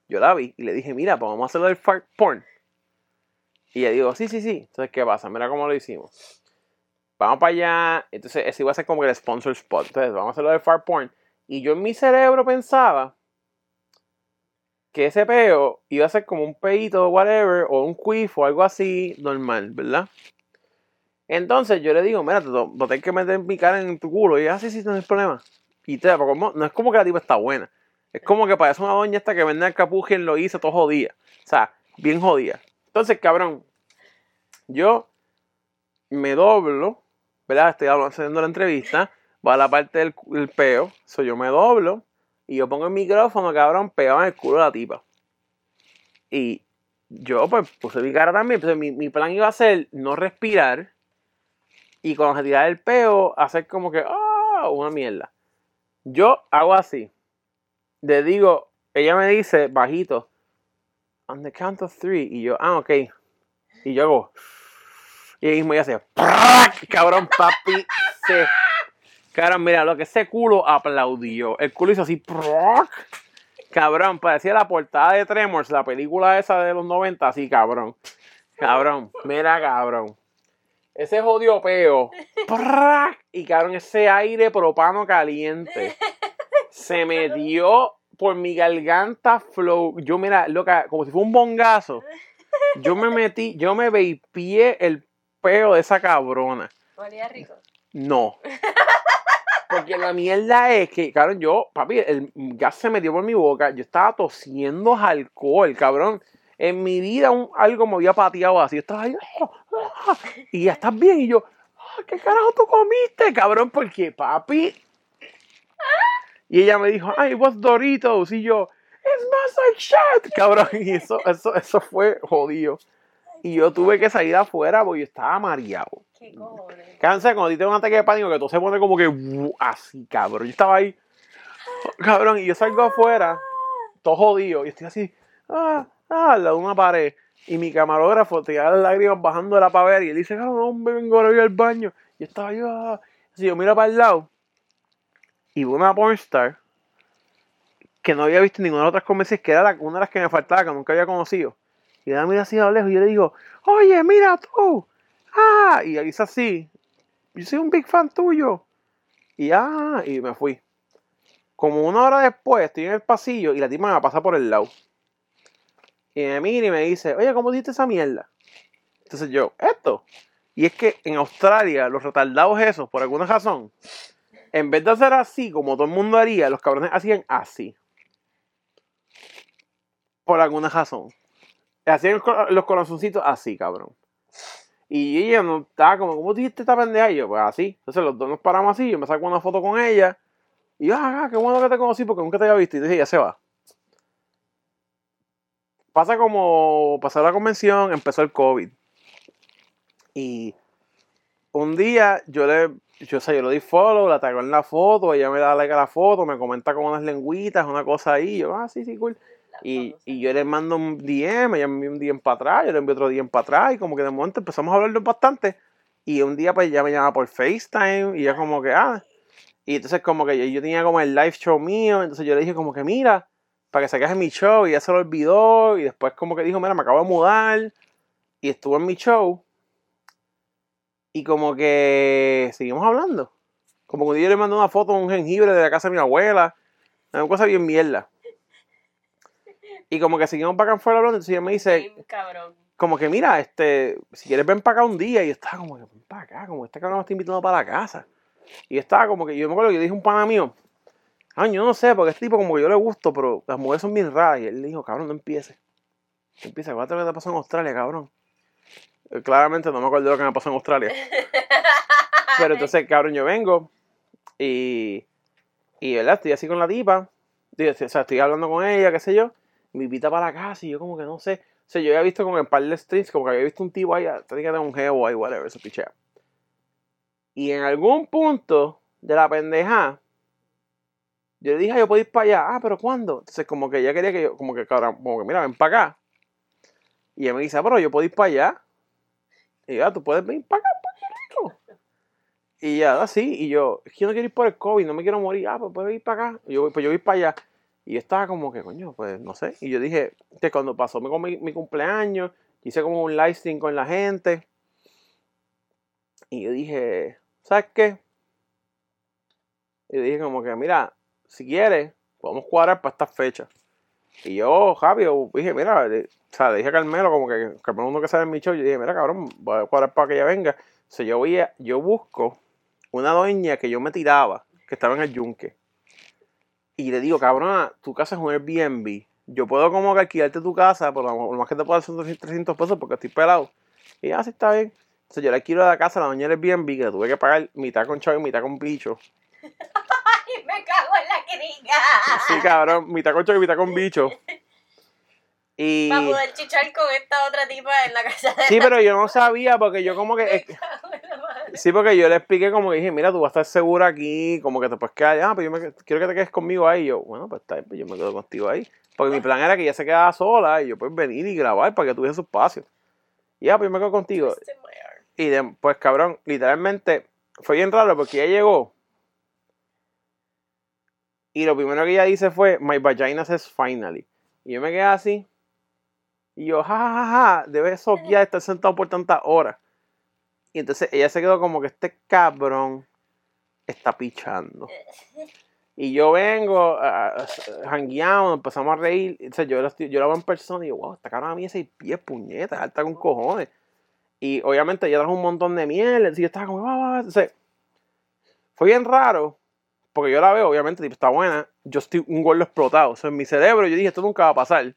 yo la vi y le dije, mira, pues vamos a hacerlo del fart porn. Y ella dijo, sí, sí, sí. Entonces, ¿qué pasa? Mira cómo lo hicimos. Vamos para allá. Entonces, ese iba a ser como el sponsor spot. Entonces, vamos a hacerlo del fart porn. Y yo en mi cerebro pensaba que ese peo iba a ser como un peito o whatever, o un quiff o algo así normal, ¿verdad? Entonces yo le digo, mira, te lo tengo que meter mi cara en tu culo. Y ella, ah, sí, sí, no hay problema. Y te, como- no es como que la tipa está buena. Es como que parece una doña esta que vende el capujen lo hizo todo jodida. O sea, bien jodida. Entonces, cabrón, yo me doblo, ¿verdad? Estoy haciendo la entrevista, va a la parte del peo, so yo me doblo y yo pongo el micrófono, cabrón, pegado en el culo de la tipa. Y yo, pues, puse mi cara también, entonces mi, mi plan iba a ser no respirar y cuando se tirara el peo, hacer como que, ah, una mierda. Yo hago así. Le digo, ella me dice bajito, on the count of three. Y yo, ah, ok. Y yo hago, y ahí mismo ella hace, cabrón, papi, se. Cabrón, mira, lo que ese culo aplaudió. El culo hizo así, cabrón, parecía la portada de Tremors, la película esa de los 90, así, cabrón. Cabrón, mira, cabrón. Ese jodido peo. [laughs] ¡prac! Y cabrón, ese aire propano caliente se me dio por mi garganta flow. Yo, mira, loca, como si fuera un bongazo. Yo me metí, yo me vapié el peo de esa cabrona. Olía rico. No. Porque la mierda es que, cabrón, yo, papi, el gas se metió por mi boca. Yo estaba tosiendo alcohol, cabrón. En mi vida un- algo me había pateado así. Yo estaba ahí, "Ah, ah", y ya estás bien. Y yo, "Ah, ¿qué carajo tú comiste, cabrón? Porque, papi. Y ella me dijo, ay, vos Doritos. Y yo, it smells like shit, cabrón. Y eso, eso, eso fue jodido. Y yo tuve que salir afuera porque yo estaba mareado. ¿Qué cojones? Cansa cuando te un ataque de pánico que todo se pone como que así, cabrón. Yo estaba ahí. Cabrón, y yo salgo afuera, todo jodido, y estoy así, ah, ah, al lado de una pared. Y mi camarógrafo te las lágrimas bajando la pavera y él dice, cabrón, hombre, vengo ahora voy al baño. Y estaba yo, ah. Así yo miro para el lado y veo una pornstar que no había visto en ninguna de las otras convenciones, que era una de las que me faltaba, que nunca había conocido. Y ella mira así a lo lejos y yo le digo, oye, mira tú. Ah, y ella dice así, yo soy un big fan tuyo. Y ah, y me fui. Como una hora después estoy en el pasillo y la tipa me pasa por el lado. Y me mira y me dice, oye, ¿cómo diste esa mierda? Entonces yo, esto. Y es que en Australia, los retardados esos, por alguna razón, en vez de hacer así, como todo el mundo haría, los cabrones hacían así. Por alguna razón. Hacían los cora- los corazoncitos así, cabrón. Y ella no estaba como, ¿cómo dijiste esta pendeja? Yo, pues así. Entonces los dos nos paramos así, yo me saco una foto con ella. Y yo, ah, qué bueno que te conocí porque nunca te había visto. Y dije, ya se va. Pasa como, pasó la convención, empezó el COVID. Y un día yo le, yo, o sea, yo le di follow, la tago en la foto, ella me da like a la foto, me comenta con unas lengüitas, una cosa ahí. Yo, ah, sí, sí, cool. Y, y yo le mando un DM, ella me envía un DM para atrás, yo le envío otro DM para atrás, y como que de momento empezamos a hablarlo bastante. Y un día, pues ella me llama por FaceTime, y yo, como que, ah. Y entonces, como que yo, yo tenía como el live show mío, entonces yo le dije, como que, mira, para que saques en mi show, y ella se lo olvidó, y después, como que dijo, mira, me acabo de mudar, y estuvo en mi show. Y como que seguimos hablando. Como que un día yo le mandé una foto de un jengibre de la casa de mi abuela, una cosa bien mierda. Y como que seguimos para acá afuera hablando, entonces ella me dice, cabrón. como que mira, este, si quieres ven para acá un día, y estaba como que ven para acá, como este cabrón me está invitando para la casa. Y estaba como que, yo me acuerdo que yo dije un pana mío, ah, yo no sé, porque este tipo como que yo le gusto, pero las mujeres son bien raras. Y él dijo, cabrón, no empieces. No empieces, acuérdate lo que te pasó en Australia, cabrón. Eh, Claramente no me acuerdo lo que me pasó en Australia. [laughs] Pero entonces, cabrón, yo vengo y, y ¿verdad? Estoy así con la tipa. Digo, o sea, estoy hablando con ella, qué sé yo. Me invita para la casa y yo como que no sé. O sea, yo había visto con el par de streams, como que había visto un tipo ahí, tenía que un geo ahí, whatever, eso pichea. Y en algún punto de la pendeja, yo le dije, "Ah, yo puedo ir para allá. Ah, pero ¿cuándo? Entonces, como que ella quería que yo, como que, cabrón, como que, mira, ven para acá. Y ella me dice, "Ah, pero yo puedo ir para allá. Y yo, "Ah, tú puedes venir para acá, Puerto Rico. Y ya, así, y yo, es que yo no quiero ir por el COVID, no me quiero morir. Ah, pues puedes ir para acá. Y yo, pues yo voy para allá. Y yo estaba como que, coño, pues no sé. Y yo dije, que cuando pasó mi, mi cumpleaños, hice como un live stream con la gente. Y yo dije, ¿sabes qué? Y yo dije como que, mira, si quieres, podemos cuadrar para estas fechas. Y yo, Javi, dije, mira, o sea, le dije a Carmelo como que Carmelo uno que sale en mi show, yo dije, mira, cabrón, voy a cuadrar para que ella venga. O yo voy a- yo busco una doña que yo me tiraba, que estaba en el yunque. Y le digo, cabrón, tu casa es un Airbnb. Yo puedo como que alquilarte tu casa, por lo más que te puedo hacer son 300 pesos porque estoy pelado. Y así está bien. Entonces yo le alquilo la casa a la doña del Airbnb que tuve que pagar mitad con chavo y mitad con bicho. [laughs] Me cago en la criga. Sí, cabrón, mitad con y mitad con bicho. [laughs] Y... Para poder chichar con esta otra tipa en la casa de Sí, pero yo no sabía porque yo como que... [laughs] Sí, porque yo le expliqué como que dije, mira, tú vas a estar segura aquí, como que te puedes quedar, ah, pero yo me, quiero que te quedes conmigo ahí. Y yo, bueno, pues está pues yo me quedo contigo ahí. Porque mi plan era que ella se quedara sola y yo pues venir y grabar para que tuviese su espacio. Y ya, pues yo me quedo contigo. Arm. Y de- pues cabrón, literalmente fue bien raro porque ella llegó. Y lo primero que ella dice fue, My vagina says finally. Y yo me quedé así. Y yo, ja, ja, ja, ja, debe soquear estar sentado por tantas horas. Y entonces ella se quedó como que este cabrón está pichando. Y yo vengo, uh, empezamos a reír. O sea, yo, la yo la veo en persona y yo, wow, esta cara a mí seis pies, puñeta, alta con cojones. Y obviamente ella trajo un montón de miel. Y yo estaba como, "Va, va, va". Entonces, fue bien raro. Porque yo la veo, obviamente, tipo, está buena. Yo estoy un gordo explotado. O sea, en mi cerebro yo dije, esto nunca va a pasar.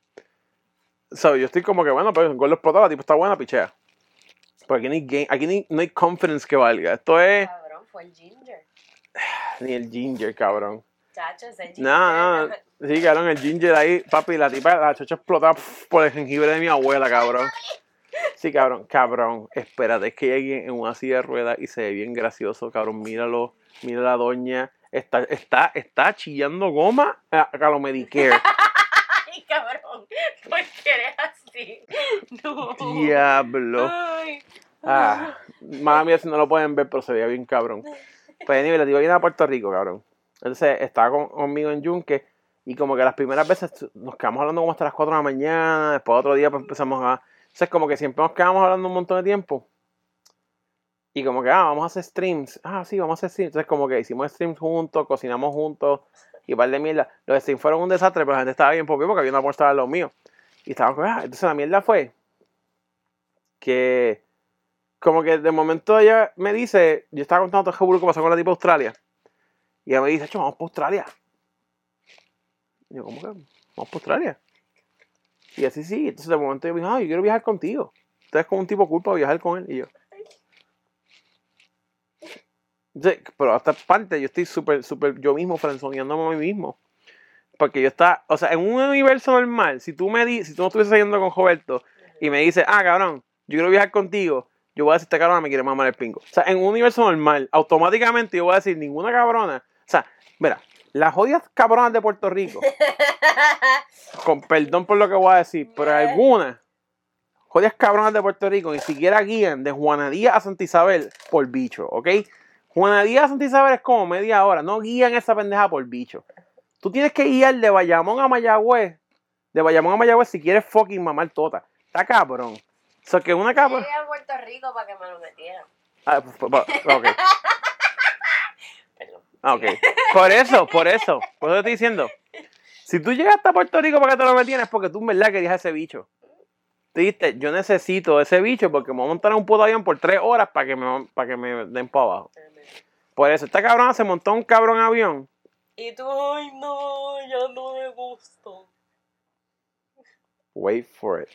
O sea, yo estoy como que, bueno, pero un gordo explotado, la tipo está buena, pichea. Porque aquí, no hay game- aquí ni- no hay confidence que valga. Esto es Cabrón, fue el ginger. [sighs] ni el ginger, cabrón. Chacho, ese ginger. No, no, sí, cabrón, el ginger ahí, papi, la tipa, la chocha explotaba por el jengibre de mi abuela, cabrón. Sí, cabrón, cabrón. Espérate, es que alguien en una silla de ruedas y se ve bien gracioso, cabrón. Míralo, mira la doña. Está, está, está chillando goma a, a lo Medicare. [laughs] Ay, cabrón. ¿Por qué eres así? No. Diablo. Ay. Ah, mala mía si no lo pueden ver, pero se veía bien cabrón. Pues anyway, la tía viene a Puerto Rico, cabrón. Entonces estaba con- conmigo en Yunque y como que las primeras veces nos quedamos hablando como hasta las 4 de la mañana, después otro día pues empezamos a... Entonces como que siempre nos quedamos hablando un montón de tiempo. Y como que, ah, vamos a hacer streams. Ah, sí, vamos a hacer streams. Entonces como que hicimos streams juntos, cocinamos juntos y par de mierda. Los streams fueron un desastre, pero la gente estaba bien porque porque había una puerta de los míos. Y estábamos como, ah, entonces la mierda fue que como que de momento ella me dice, yo estaba contando todo el revolú que pasó con la tipa Australia. Y ella me dice, "Acho, vamos para Australia. Yo, ¿cómo que? Vamos para Australia. Y así sí, entonces de momento yo me dijo, ah, yo quiero viajar contigo. Entonces como un tipo culpa viajar con él. Y yo. Entonces, pero hasta parte yo estoy súper, súper yo mismo frenzoneándome a mí mismo. Porque yo está, o sea, en un universo normal, si tú me di, si tú no estuvieses saliendo con Roberto y me dices, ah, cabrón, yo quiero viajar contigo, yo voy a decir, esta cabrona me quiere mamar el pingo. O sea, en un universo normal, automáticamente yo voy a decir, ninguna cabrona. O sea, mira, las jodidas cabronas de Puerto Rico, [laughs] con perdón por lo que voy a decir, pero algunas jodidas cabronas de Puerto Rico ni siquiera guían de Juanadía a Santa Isabel por bicho, ¿ok? Juanadía a Santa Isabel es como media hora, no guían esa pendeja por bicho. Tú tienes que guiar de Bayamón a Mayagüez, de Bayamón a Mayagüez si quieres fucking mamar tota. Está cabrón. O sea, que una cabrón... Llegué a Puerto Rico para que me lo metieran. Ah, pues, pues, pues, ok. [laughs] Perdón. Ah, ok. Por eso, por eso. Por eso te estoy diciendo. Si tú llegaste a Puerto Rico para que te lo metieran es porque tú en verdad querías ese bicho. Tú dijiste, yo necesito ese bicho porque me voy a montar un puto avión por tres horas para que me, para que me den para abajo. Por eso, esta cabrona se montó un cabrón avión. Y tú, ay, no, ya no me gusto. Wait for it.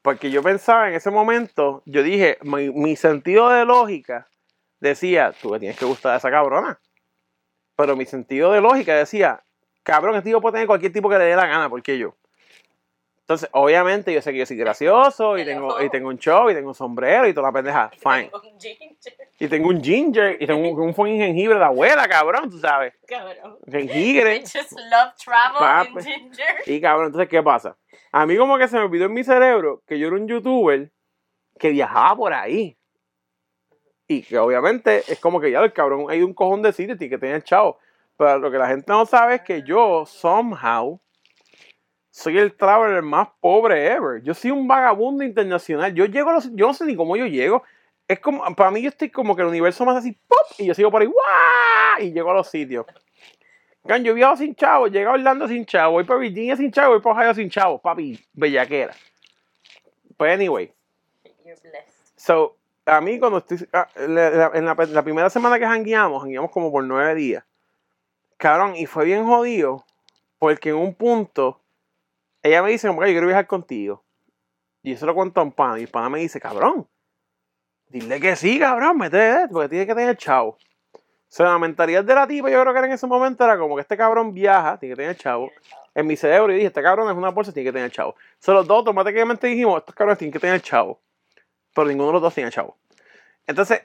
Porque yo pensaba en ese momento, yo dije, mi, mi sentido de lógica decía, tú le tienes que gustar a esa cabrona. Pero mi sentido de lógica decía, cabrón, este tipo puede tener cualquier tipo que le dé la gana, porque yo. Entonces, obviamente, yo sé que yo soy gracioso, y tengo, y tengo un show, y tengo un sombrero, y toda la pendeja. Fine. Y tengo un ginger, y tengo un, fucking jengibre de abuela, cabrón, tú sabes. cabrón. Jengibre. Bitches love travel and ginger. Y cabrón, entonces, ¿qué pasa? A mí como que se me olvidó en mi cerebro que yo era un youtuber que viajaba por ahí. Y que obviamente es como que ya el cabrón hay un cojón de sitio y que tener chavo. Pero lo que la gente no sabe es que yo, somehow, soy el traveler más pobre ever. Yo soy un vagabundo internacional. Yo llego a los... Yo no sé ni cómo yo llego. Es como... Para mí yo estoy como que el universo más así, ¡pop! Y yo sigo por ahí, ¡guau! Y llego a los sitios. Gan, yo he viajado sin chavo, llego a Orlando sin chavo, voy para Virginia sin chavo, voy para Ohio sin chavo, papi, bellaquera. Pues anyway, You're blessed. so, a mí cuando estoy, ah, la- en la, la primera semana que jangueamos, jangueamos como por nueve días, cabrón, y fue bien jodido, porque en un punto, ella me dice, como que yo quiero viajar contigo. Y yo se lo cuento a un pana, y el pana me dice, cabrón, dile que sí, cabrón, métete, porque tiene que tener chavo. O sea, la mentalidad de la tipa, yo creo que era en ese momento era como que este cabrón viaja, tiene que tener chavo. En mi cerebro yo dije, este cabrón es una bolsa, tiene que tener chavo. Solo los dos automáticamente dijimos, estos cabrones tienen que tener chavo. Pero ninguno de los dos tenía chavo. Entonces,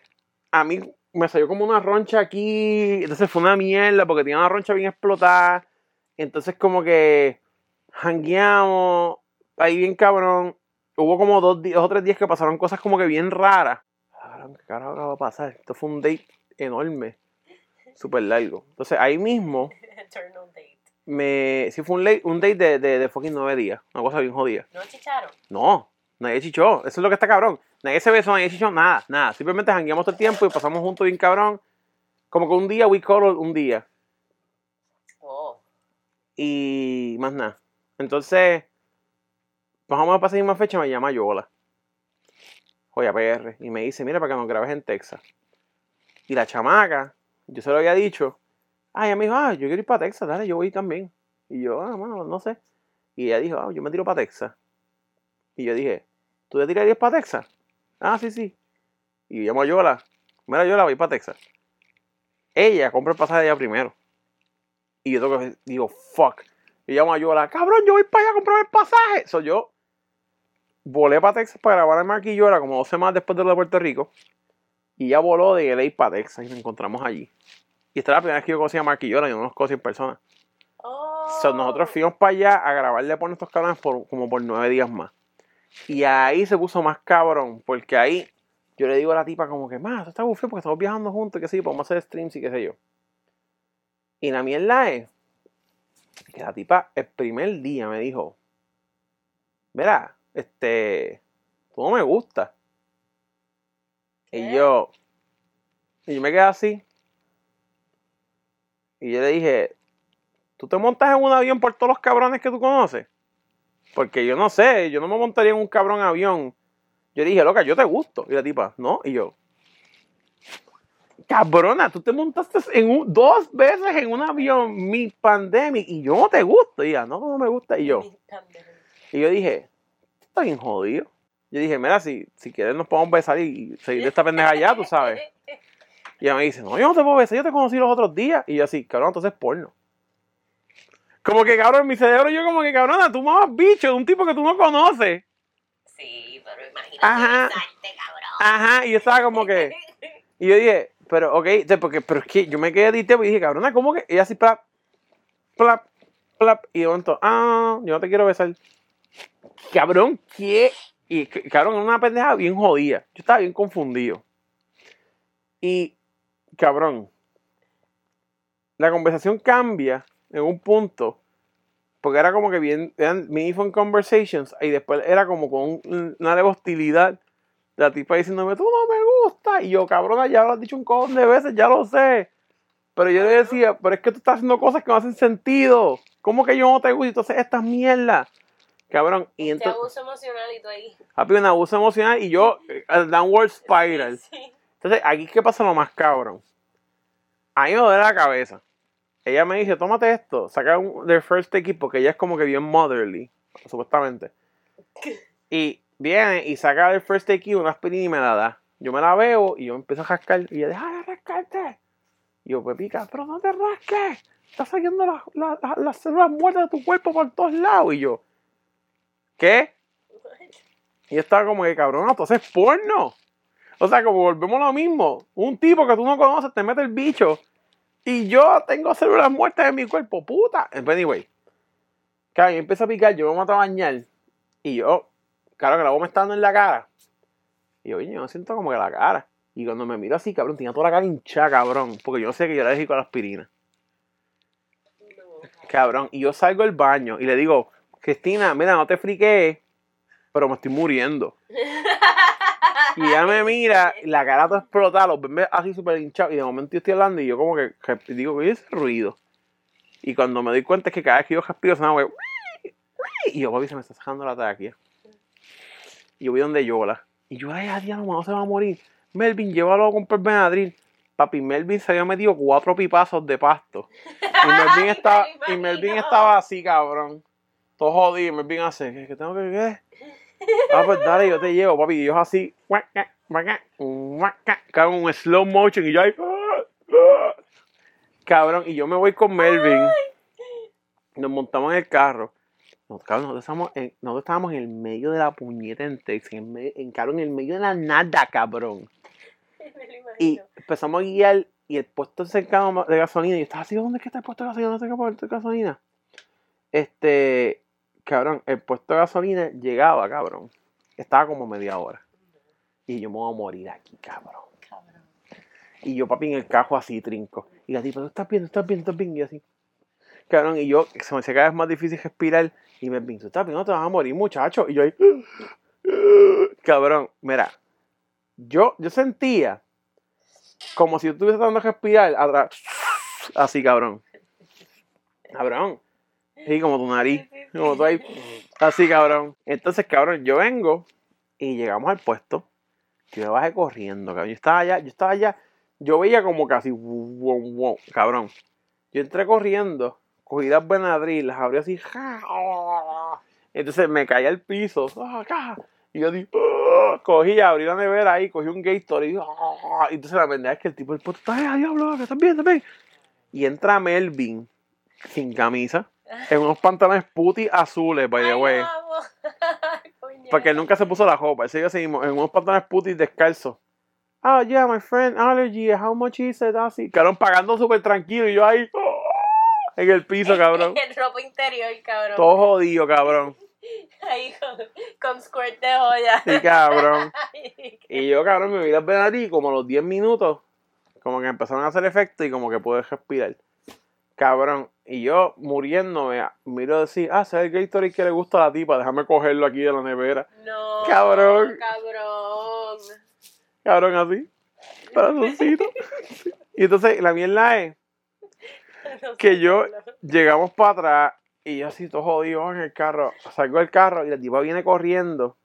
a mí me salió como una roncha aquí. Entonces fue una mierda porque tenía una roncha bien explotada. Entonces como que jangueamos ahí bien cabrón. Hubo como dos, dos o tres días que pasaron cosas como que bien raras. Cabrón, ¿qué carajo acaba de pasar? Esto fue un date enorme. Súper largo. Entonces ahí mismo [laughs] me... Sí fue un, late- un date de, de, de fucking nueve días. Una cosa bien jodida. ¿No chicharon? No, nadie chichó. Eso es lo que está cabrón. Nadie se besó, nadie chichó, nada, nada. Simplemente jangueamos todo el tiempo y pasamos juntos bien cabrón. Como que un día, we call un día. Oh. Y más nada. Entonces, más o menos para esa misma fecha me llama Yola. Joya PR. Y me dice, mira, para que nos grabes en Texas. Y la chamaca, yo se lo había dicho. Ah, ella me dijo, ah, yo quiero ir para Texas, dale, yo voy también. Y yo, ah, bueno, no sé. Y ella dijo, ah, yo me tiro para Texas. Y yo dije, ¿tú te tirarías para Texas? Ah, sí, sí. Y llamo a Yola. Mira, Yola, voy para Texas. Ella compra el pasaje de ella primero. Y yo tengo que, digo, fuck. Y llamo a Yola, cabrón, yo voy para allá a comprar el pasaje. Soy yo. volé para Texas para grabar a Marquillola como dos semanas después de lo de Puerto Rico. Y ella voló de LA para Texas y nos encontramos allí. Y esta es la primera vez que yo conocí a Marquillola, yo no los conocí en persona. Oh. So, nosotros fuimos para allá a grabarle por nuestros canales por, como por nueve días más. Y ahí se puso más cabrón, porque ahí yo le digo a la tipa como que, más, está bufeo porque estamos viajando juntos, que sí, podemos hacer streams y qué sé yo. Y la mierda es que la tipa el primer día me dijo, mira, este, tú no me gusta. Y yo, y yo me quedé así. Y yo le dije, ¿tú te montas en un avión por todos los cabrones que tú conoces? Porque yo no sé, yo no me montaría en un cabrón avión. Yo le dije, loca, yo te gusto. Y la tipa, no. Y yo, cabrona, tú te montaste en un- dos veces en un avión, mi pandemic, y yo no te gusto. Y ella, no, no me gusta. Y yo, y yo dije, está bien jodido. Yo dije, mira, si, si quieres nos podemos besar y seguir esta pendeja allá, tú sabes. Y ella me dice, no, yo no te puedo besar, yo te conocí los otros días. Y yo así, cabrón, entonces porno. Como que, cabrón, en mi cerebro yo como que, cabrona, tú mamas bicho de un tipo que tú no conoces. Sí, pero imagínate Ajá. besarte, cabrón. Ajá, y yo estaba como que... Y yo dije, pero, ok, porque, pero es que yo me quedé editado y dije, cabrona, ¿cómo que? Y así, plap, plap, plap. Y de momento, ah, yo no te quiero besar. Cabrón, ¿qué? Y, cabrón, era una pendeja bien jodida. Yo estaba bien confundido. Y, cabrón, la conversación cambia en un punto. Porque era como que bien, eran mini phone conversations. Y después era como con un- una leve hostilidad. La tipa diciéndome, tú no me gusta. Y yo, cabrona, ya lo has dicho un cojón de veces, ya lo sé. Pero yo le decía, pero es que tú estás haciendo cosas que no hacen sentido. ¿Cómo que yo no te gusto? Y Entonces, estas mierdas. Cabrón, y Te entonces, abuso emocional y tú ahí. papi, un abuso emocional y yo, eh, el downward spiral. Sí. Entonces, aquí es que pasa lo más cabrón. A mí me duele la cabeza. Ella me dice, tómate esto, saca un their first take porque ella es como que bien motherly, supuestamente. Y viene y saca del first take una aspirina y me la da. Yo me la veo y yo empiezo a rascar y ella, deja de rascarte. Y yo, Pepica, pero no te rasques. Estás saliendo las, las- las- las células muertas de tu cuerpo por todos lados. Y yo, ¿qué? Y yo estaba como que, cabrón, entonces es porno. O sea, como volvemos a lo mismo. Un tipo que tú no conoces te mete el bicho. Y yo tengo células muertas en mi cuerpo, puta. Anyway. Claro, y empieza a picar, yo me mato a bañar. Y yo, claro que la me está dando en la cara. Y yo, oye, yo me siento como que la cara. Y cuando me miro así, cabrón, tenía toda la cara hinchada, cabrón. Porque yo sé que yo era alérgico a la aspirina. Cabrón. Y yo salgo del baño y le digo, Cristina, mira, no te friquees, pero me estoy muriendo. Y ella me mira, la cara toda explotada, los ven así súper hinchados. Y de momento yo estoy hablando y yo como que, que digo, oye, ese ruido. Y cuando me doy cuenta es que cada vez que yo respiro se me hace, y yo, papi, se me está sacando la taquia. Y yo voy donde Yola. Y yo, ay, ya, no, no se va a morir. Melvin, llévalo a comprar Benadryl. Papi, Melvin se había metido cuatro pipazos de pasto. Y [laughs] Melvin estaba, y Melvin estaba así, cabrón. Todo jodido. Y Melvin hace, ¿qué, qué tengo que qué? [laughs] Ah, pues dale, yo te llevo, papi. Y yo así, guaca, cabrón, un slow motion. Y yo ahí, ah, ah. cabrón. Y yo me voy con Melvin. Nos montamos en el carro. Nosotros, estábamos en, nosotros estábamos en el medio de la puñeta en Texas. En, medio- en, cabrón, en el medio de la nada, cabrón. [laughs] Y empezamos a guiar y el puesto cercano de gasolina. Y yo estaba así, ¿dónde es que está el puesto de gasolina? ¿Dónde está el puesto de gasolina? Este, cabrón, el puesto de gasolina llegaba, cabrón. Estaba como media hora. Y yo me voy a morir aquí, cabrón. Cabrón. Y yo, papi, en el cajo así, trinco. Y la tipa, ¿tú estás bien? ¿Tú estás bien? ¿Tú estás bien? Y así. Cabrón, y yo, se me hace cada vez más difícil respirar. Y me ¿tú estás? No te vas a morir, muchacho. Y yo ahí, [gasps] cabrón, mira. Yo, yo sentía como si yo estuviese tratando de respirar atrás. [sniffs] Así, cabrón. Cabrón. Sí, como tu nariz. Como tú ahí. Así, cabrón. Entonces, cabrón, yo vengo y llegamos al puesto. Yo me bajé corriendo, cabrón. Yo estaba allá, yo estaba allá. Yo veía como casi, cabrón. Yo entré corriendo, cogí las Benadryl, las abrí así. ja, Entonces me caí al piso. ah, ca, Y yo dije, ah, cogí, abrí la nevera ahí, cogí un Gatorade. y ah, y entonces la verdad es que el tipo del puto está, diablo, que estás bien, estás bien. Y entra Melvin sin camisa, en unos pantalones puti azules, by the Ay, way. [laughs] Porque él nunca se puso la ropa. Él así mismo, en unos pantalones putis descalzos. Ah, yeah, my friend, allergy, how much is it? Así. Cabrón, pagando súper tranquilo y yo ahí oh, en el piso, cabrón. [laughs] El ropa interior, cabrón. Todo jodido, cabrón. Ahí con, con squirt de joya. Sí, cabrón. [laughs] Y yo, cabrón, me vi las venas a ti como a los 10 minutos, como que empezaron a hacer efecto y como que pude respirar. Cabrón. Y yo, muriéndome, miro decir, ah, ese es el Gatorade que le gusta a la tipa, déjame cogerlo aquí de la nevera. No. Cabrón. Cabrón. Cabrón, así. Corazoncito. [laughs] Y entonces, la mierda es [laughs] No que yo llegamos para atrás y yo así todo jodido en el carro. Salgo del carro y la tipa viene corriendo,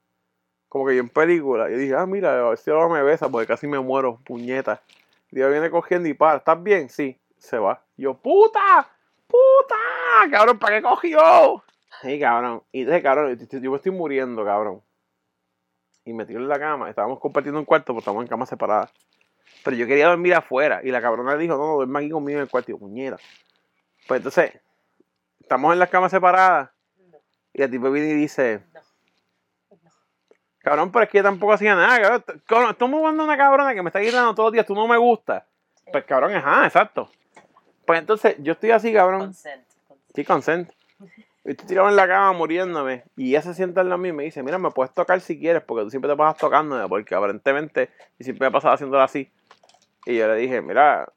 como que yo en película. Y dije, ah, mira, a ver si ahora me besa porque casi me muero, puñeta. Y ella viene corriendo y para, ¿estás bien? Sí, se va. Y yo, puta, puta, cabrón, ¿para qué cogió? Sí, cabrón. Y entonces, cabrón, yo- yo me estoy muriendo, cabrón. Y me en la cama. Estábamos compartiendo un cuarto porque estamos en camas separadas. Pero yo quería dormir afuera. Y la cabrona dijo, no, no, duerme aquí conmigo en el cuarto. Y yo. Pues entonces, estamos en las camas separadas. No, Y el tipo viene y dice, no. no. cabrón, pero es que yo tampoco hacía nada, cabrón. Cabrón, Estamos jugando una cabrona que me está gritando todos los días, tú no me gustas. Pues cabrón, ajá, exacto. Pues entonces, yo estoy así, cabrón. Consent. consent. Sí, consent. Y estoy tirado en la cama muriéndome. Y ella se sienta en la mí y me dice, mira, me puedes tocar si quieres, porque tú siempre te pasas tocándome, porque aparentemente, y siempre me pasaba haciéndolo así. Y yo le dije, mira,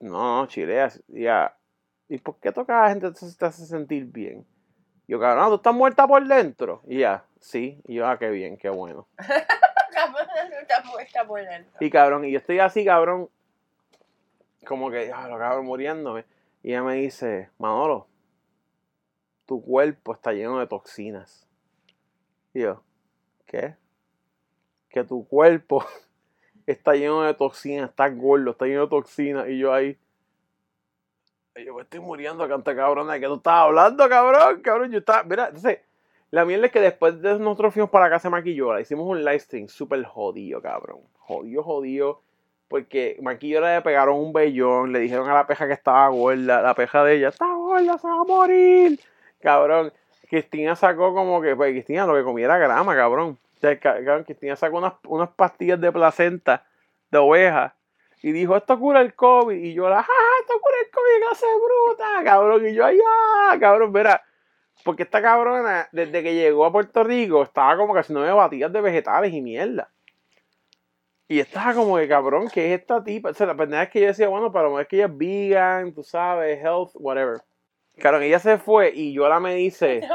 no, no, chileas. Y ella, ¿y por qué tocar a la gente entonces te hace sentir bien? Y yo, cabrón, ¿tú estás muerta por dentro? Y ella, sí. Y yo, ah, qué bien, qué bueno. [laughs] Cabrón, por dentro. Y cabrón, y yo estoy así, cabrón, como que, ah, lo cabrón, muriéndome. Y ella me dice, Manolo, tu cuerpo está lleno de toxinas. Y yo, ¿qué? Que tu cuerpo está lleno de toxinas, estás gordo, está lleno de toxinas. Y yo ahí, yo me estoy muriendo, canta cabrón, ¿de qué tú estás hablando, cabrón? Cabrón, yo estaba, mira, entonces, la mierda es que después de nosotros fuimos para casa de Maquillola, hicimos un live stream súper jodido, cabrón. Jodido, jodido. Porque Maquillola le pegaron un vellón, le dijeron a la peja que estaba gorda, la peja de ella, está gorda, se va a morir. Cabrón, Cristina sacó como que, pues Cristina lo que comía era grama, cabrón. Sea, cabrón, Cristina sacó unas, unas pastillas de placenta de oveja y dijo, esto cura el COVID. Y yo, ¡ah, esto cura el COVID, clase bruta, cabrón. Y yo, ¡ay, ah, cabrón! Mira, porque esta cabrona, desde que llegó a Puerto Rico, estaba como que haciendo batidas de vegetales y mierda. Y estaba como que, cabrón, ¿qué es esta tipa? O sea, la pendeja es que yo decía, bueno, pero es que ella es vegan, tú sabes, health, whatever. Claro, ella se fue y Yola [laughs] me dice,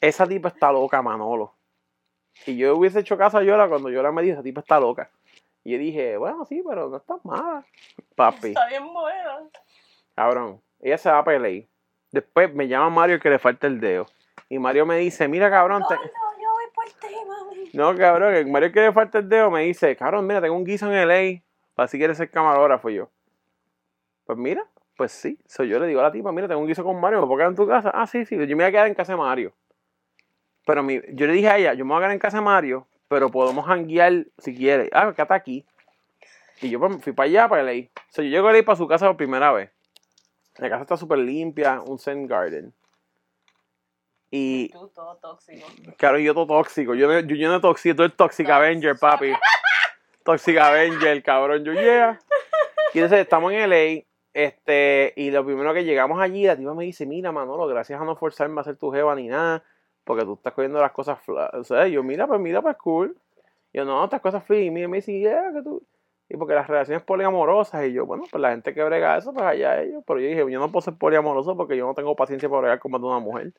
esa tipa está loca, Manolo. Y yo hubiese hecho caso a Yola cuando Yola me dijo, esa tipa está loca. Y yo dije, bueno, sí, pero no está mala. Papi, Está bien bueno. cabrón, ella se va a pelear. Después me llama Mario que le falta el dedo. Y Mario me dice, mira, cabrón, te... No, no, yo voy por ti, mami. No, cabrón, el Mario que le falta el dedo me dice, cabrón, mira, tengo un guiso en LA, para si quieres ser camarógrafo yo. Pues mira, pues sí. So, yo le digo a la tipa, mira, tengo un guiso con Mario, ¿me puedo quedar en tu casa? Ah, sí, sí, yo me voy a quedar en casa de Mario. Pero mi, yo le dije a ella, yo me voy a quedar en casa de Mario, pero podemos hanguear si quieres. Ah, quédate aquí. Y yo pues, fui para allá, para LA. O sea, yo llego a LA para su casa por primera vez. La casa está súper limpia, un Zen Garden. Y, Tú todo tóxico. Claro, yo todo tóxico. Yo, no- yo, yo no tóxico, tú eres Toxic Avenger, papi. Toxic Avenger, cabrón. Yo, yeah. Y entonces estamos en LA. Este, y lo primero que llegamos allí, la tipa me dice, mira, Manolo, gracias a no forzarme a ser tu jeva ni nada, porque tú estás cogiendo las cosas, fla-". o sea, yo, mira, pues mira, pues cool. Yo, no, estas cosas free. Y mira, me dice, yeah, que tú... Y porque las relaciones poliamorosas, y yo, bueno, pues la gente que brega eso, pues allá ellos. Pero yo dije, yo no puedo ser poliamoroso porque yo no tengo paciencia para bregar como una mujer.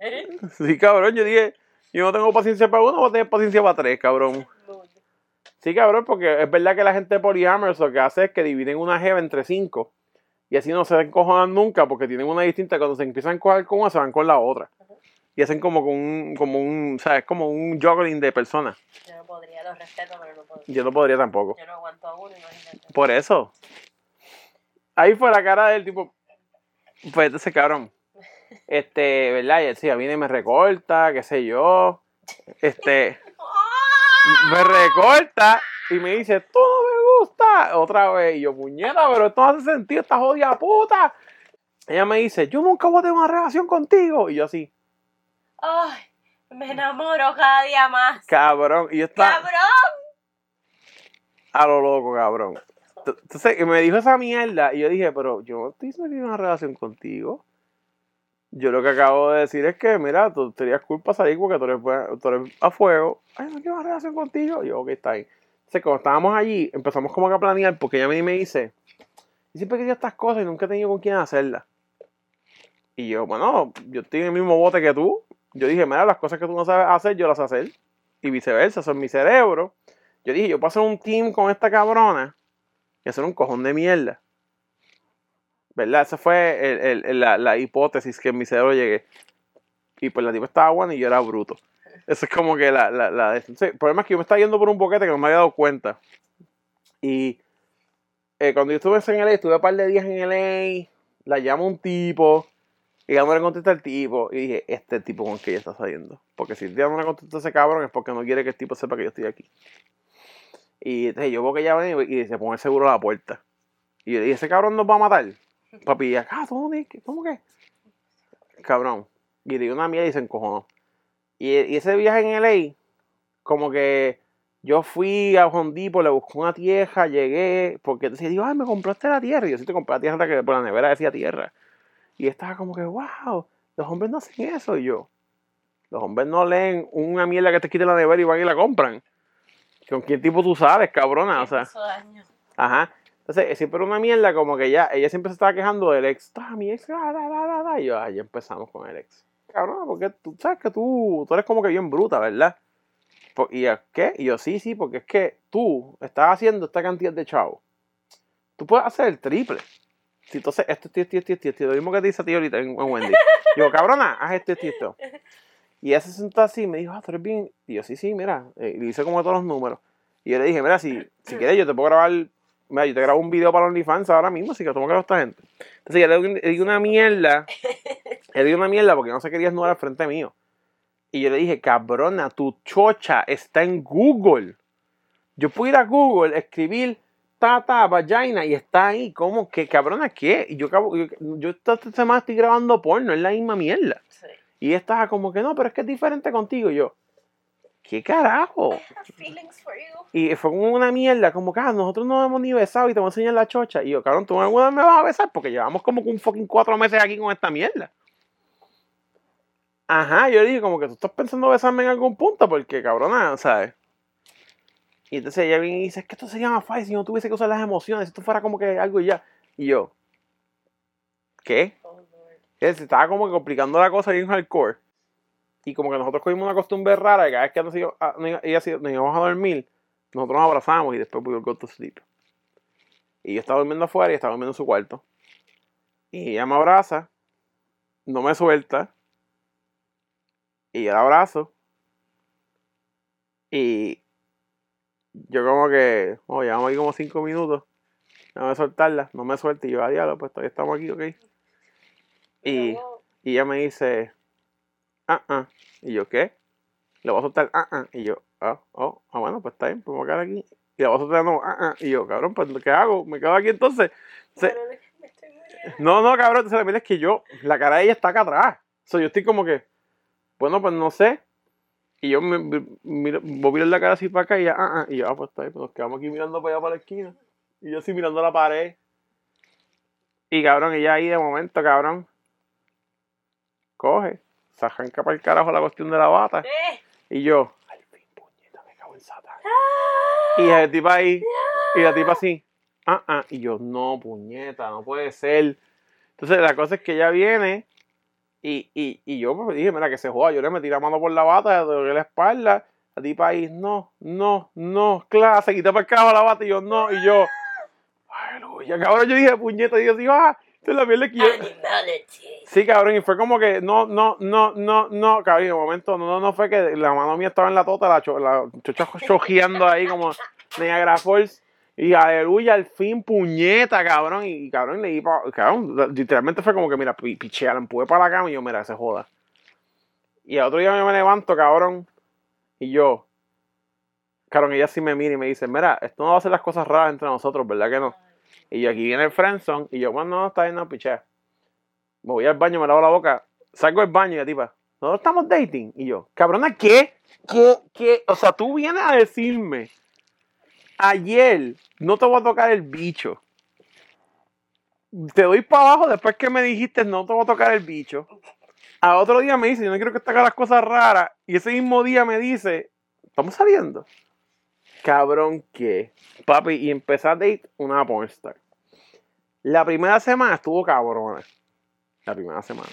[laughs] Sí, cabrón, yo dije, yo no tengo paciencia para uno, voy a tener paciencia para tres, cabrón. Sí, cabrón, porque es verdad que la gente de Polyamorous lo que hace es que dividen una jeva entre cinco. Y así no se encojonan nunca porque tienen una distinta. Cuando se empiezan a coger con una, se van con la otra. Y hacen como con un, como un, ¿sabes? Como un juggling de personas. Yo no podría, lo respeto, pero no puedo. Yo no podría tampoco. Yo no aguanto a uno, imagínate. Por eso. Ahí fue la cara del tipo. Pues ese cabrón. [laughs] Este, ¿verdad? Y él decía, viene y me recorta, qué sé yo. Este. [laughs] Me recorta y me dice, tú no me gusta. Otra vez. Y yo, puñeta, pero esto no hace sentido, esta jodida puta. Ella me dice, yo nunca voy a tener una relación contigo. Y yo así, Ay, Me enamoro cada día más. Cabrón. Y yo estaba ¡Cabrón! a lo loco, cabrón. Entonces, me dijo esa mierda y yo dije, pero yo no estoy teniendo una relación contigo. Yo lo que acabo de decir es que, mira, tú tenías culpa salir porque tú eres, tú eres a fuego. Ay, no quiero una relación contigo. Y yo, ok, está bien. Entonces, cuando estábamos allí, empezamos como que a planear porque ella me, me dice, y siempre quería estas cosas y nunca he tenido con quién hacerlas. Y yo, bueno, yo estoy en el mismo bote que tú. Yo dije, mira, las cosas que tú no sabes hacer, yo las hacer. Y viceversa, eso es mi cerebro. Yo dije, yo puedo hacer un team con esta cabrona y hacer un cojón de mierda. ¿Verdad? Esa fue el- el- el- la, hipótesis que en mi cerebro llegué. Y pues la tipa estaba buena y yo era bruto. Eso es como que la... la, la entonces, el problema es que yo me estaba yendo por un boquete que no me había dado cuenta. Y eh, cuando yo estuve en LA, estuve un par de días en LA, la llama un tipo, y ya no le contesta el tipo, y dije, este tipo con el que ella está saliendo. Porque si día no le contesta ese cabrón es porque no quiere que el tipo sepa que yo estoy aquí. Y entonces yo veo que ella viene y se pone seguro a la puerta. Y yo ese cabrón nos va a matar. Papi, y acá, ¿cómo que? ¿Cómo que? Cabrón. Y le dio una mierda y se encojonó. Y, ese viaje en LA, como que yo fui a Hondipo, le busqué una tierra, llegué, porque entonces digo, ay, me compraste la tierra. Y yo sí te compré la tierra que por la nevera decía tierra. Y estaba como que, wow, los hombres no hacen eso. Y yo, los hombres no leen una mierda que te quite la nevera y van y la compran. ¿Con quién tipo tú sales, cabrona? O sea, ajá. Entonces, eh, siempre era una mierda como que ya, ella siempre se estaba quejando del ex. Ah, mi ex, da, da, da, da. Y yo, ah, ya empezamos con el ex. Cabrona, porque tú sabes que tú, tú eres como que bien bruta, ¿verdad? ¿Y a qué? Y yo, sí, sí, porque es que tú estás haciendo esta cantidad de chavo. Tú puedes hacer el triple. Entonces, esto, esto, esto, esto, esto, lo mismo que te dice a ti ahorita en, en Wendy. Yo, cabrona, haz esto, esto, esto. Y ella se sentó así y me dijo, ah, tú eres bien. Y yo, sí, sí, mira. eh, Y le hice como todos los números. Y yo le dije, mira, si, si quieres, yo te puedo grabar. Mira, yo te grabo un video para OnlyFans ahora mismo, así que grabas a esta gente. Entonces, yo le le di una mierda. Le di una mierda porque no se quería desnudar al frente mío. Y yo le dije, cabrona, tu chocha está en Google. Yo puedo ir a Google, escribir tata, vagina y está ahí. ¿Cómo? ¿Qué cabrona qué? Y yo, cabo- yo, yo esta semana estoy grabando porno, es la misma mierda. Sí. Y estaba como que no, pero es que es diferente contigo. Y yo, ¿qué carajo? [laughs] Y fue como una mierda, como que ah, nosotros no hemos ni besado y te voy a enseñar la chocha. Y yo, cabrón, tú alguna vez me vas a besar porque llevamos como que un fucking cuatro meses aquí con esta mierda. Ajá, yo le dije como que tú estás pensando besarme en algún punto porque, cabrona, ¿sabes? Y entonces ella viene y dice, es que esto sería más fácil si no tuviese que usar las emociones, si esto fuera como que algo y ya. Y yo, ¿qué? Que se estaba como que complicando la cosa bien hardcore. Y como que nosotros cogimos una costumbre rara de cada vez que nos, iba- a- nos íbamos a dormir, nosotros nos abrazamos y después we go to sleep. Y yo estaba durmiendo afuera y estaba durmiendo en su cuarto. Y ella me abraza, no me suelta. Y yo la abrazo. Y yo como que, oh, llevamos aquí como cinco minutos. Déjame soltarla, no me suelta. Y yo, a diablo, pues todavía estamos aquí, ok. Y, y ella me dice, ah, ah. Y yo, ¿qué? Le voy a soltar, ah, ah. Y yo, ah, oh, ah, bueno, pues está bien, pues me voy a quedar aquí. Y le voy a soltar, no, ah, ah. Y yo, cabrón, pues, ¿qué hago? Me quedo aquí entonces. Se- me no, no, cabrón, entonces la verdad es que yo, la cara de ella está acá atrás. O sea, yo estoy como que, bueno, pues no sé. Y yo me, miro- voy a mirar la cara así para acá y ella, ah, ah. Y yo, ah, pues está bien, pues nos quedamos aquí mirando para allá para la esquina. Y yo así mirando la pared. Y cabrón, ella ahí de momento, cabrón, coge, se arranca para el carajo la cuestión de la bata. Eh, Y yo, al fin, puñeta, me cago en Satán. Y la tipa ahí, y la tipa así, ah, ah. Y yo, no, puñeta, no puede ser. Entonces la cosa es que ella viene y, y, y yo pues, dije, mira, que se joda. Yo le metí la mano por la bata, le doblé la espalda. La tipa ahí, no, no, no, claro, se quitó para el carajo la bata y yo, no. Y yo, aleluya, cabrón. Yo dije, puñeta, y yo digo, ah, la que yo. animality. Sí, cabrón, y fue como que no, no, no, no, no, cabrón, de momento no, no, no fue que la mano mía estaba en la tota, la, cho, la chocha [laughs] chojeando ahí como Niagara Falls. Y aleluya, al fin, puñeta, cabrón. Y, cabrón, le di pa, cabrón, literalmente fue como que, mira, pi- pichea, la empujé para la cama y yo, mira, se joda. Y al otro día yo me levanto, cabrón, y yo, cabrón, ella sí me mira y me dice, mira, esto no va a ser las cosas raras entre nosotros, ¿verdad que no? Y yo, aquí viene el friendzone. Y yo, bueno, no, está bien, no, piché. Me voy al baño, me lavo la boca. Salgo del baño y la tipa, nosotros estamos dating. Y yo, cabrona, ¿qué? ¿Qué? ¿Qué? O sea, tú vienes a decirme, ayer no te voy a tocar el bicho. Te doy para abajo después que me dijiste, no te voy a tocar el bicho. A otro día me dice, yo no quiero que te hagas las cosas raras. Y ese mismo día me dice, estamos saliendo. Cabrón, ¿qué? Papi, y empecé a date una pornstar. La primera semana estuvo cabrona. La primera semana.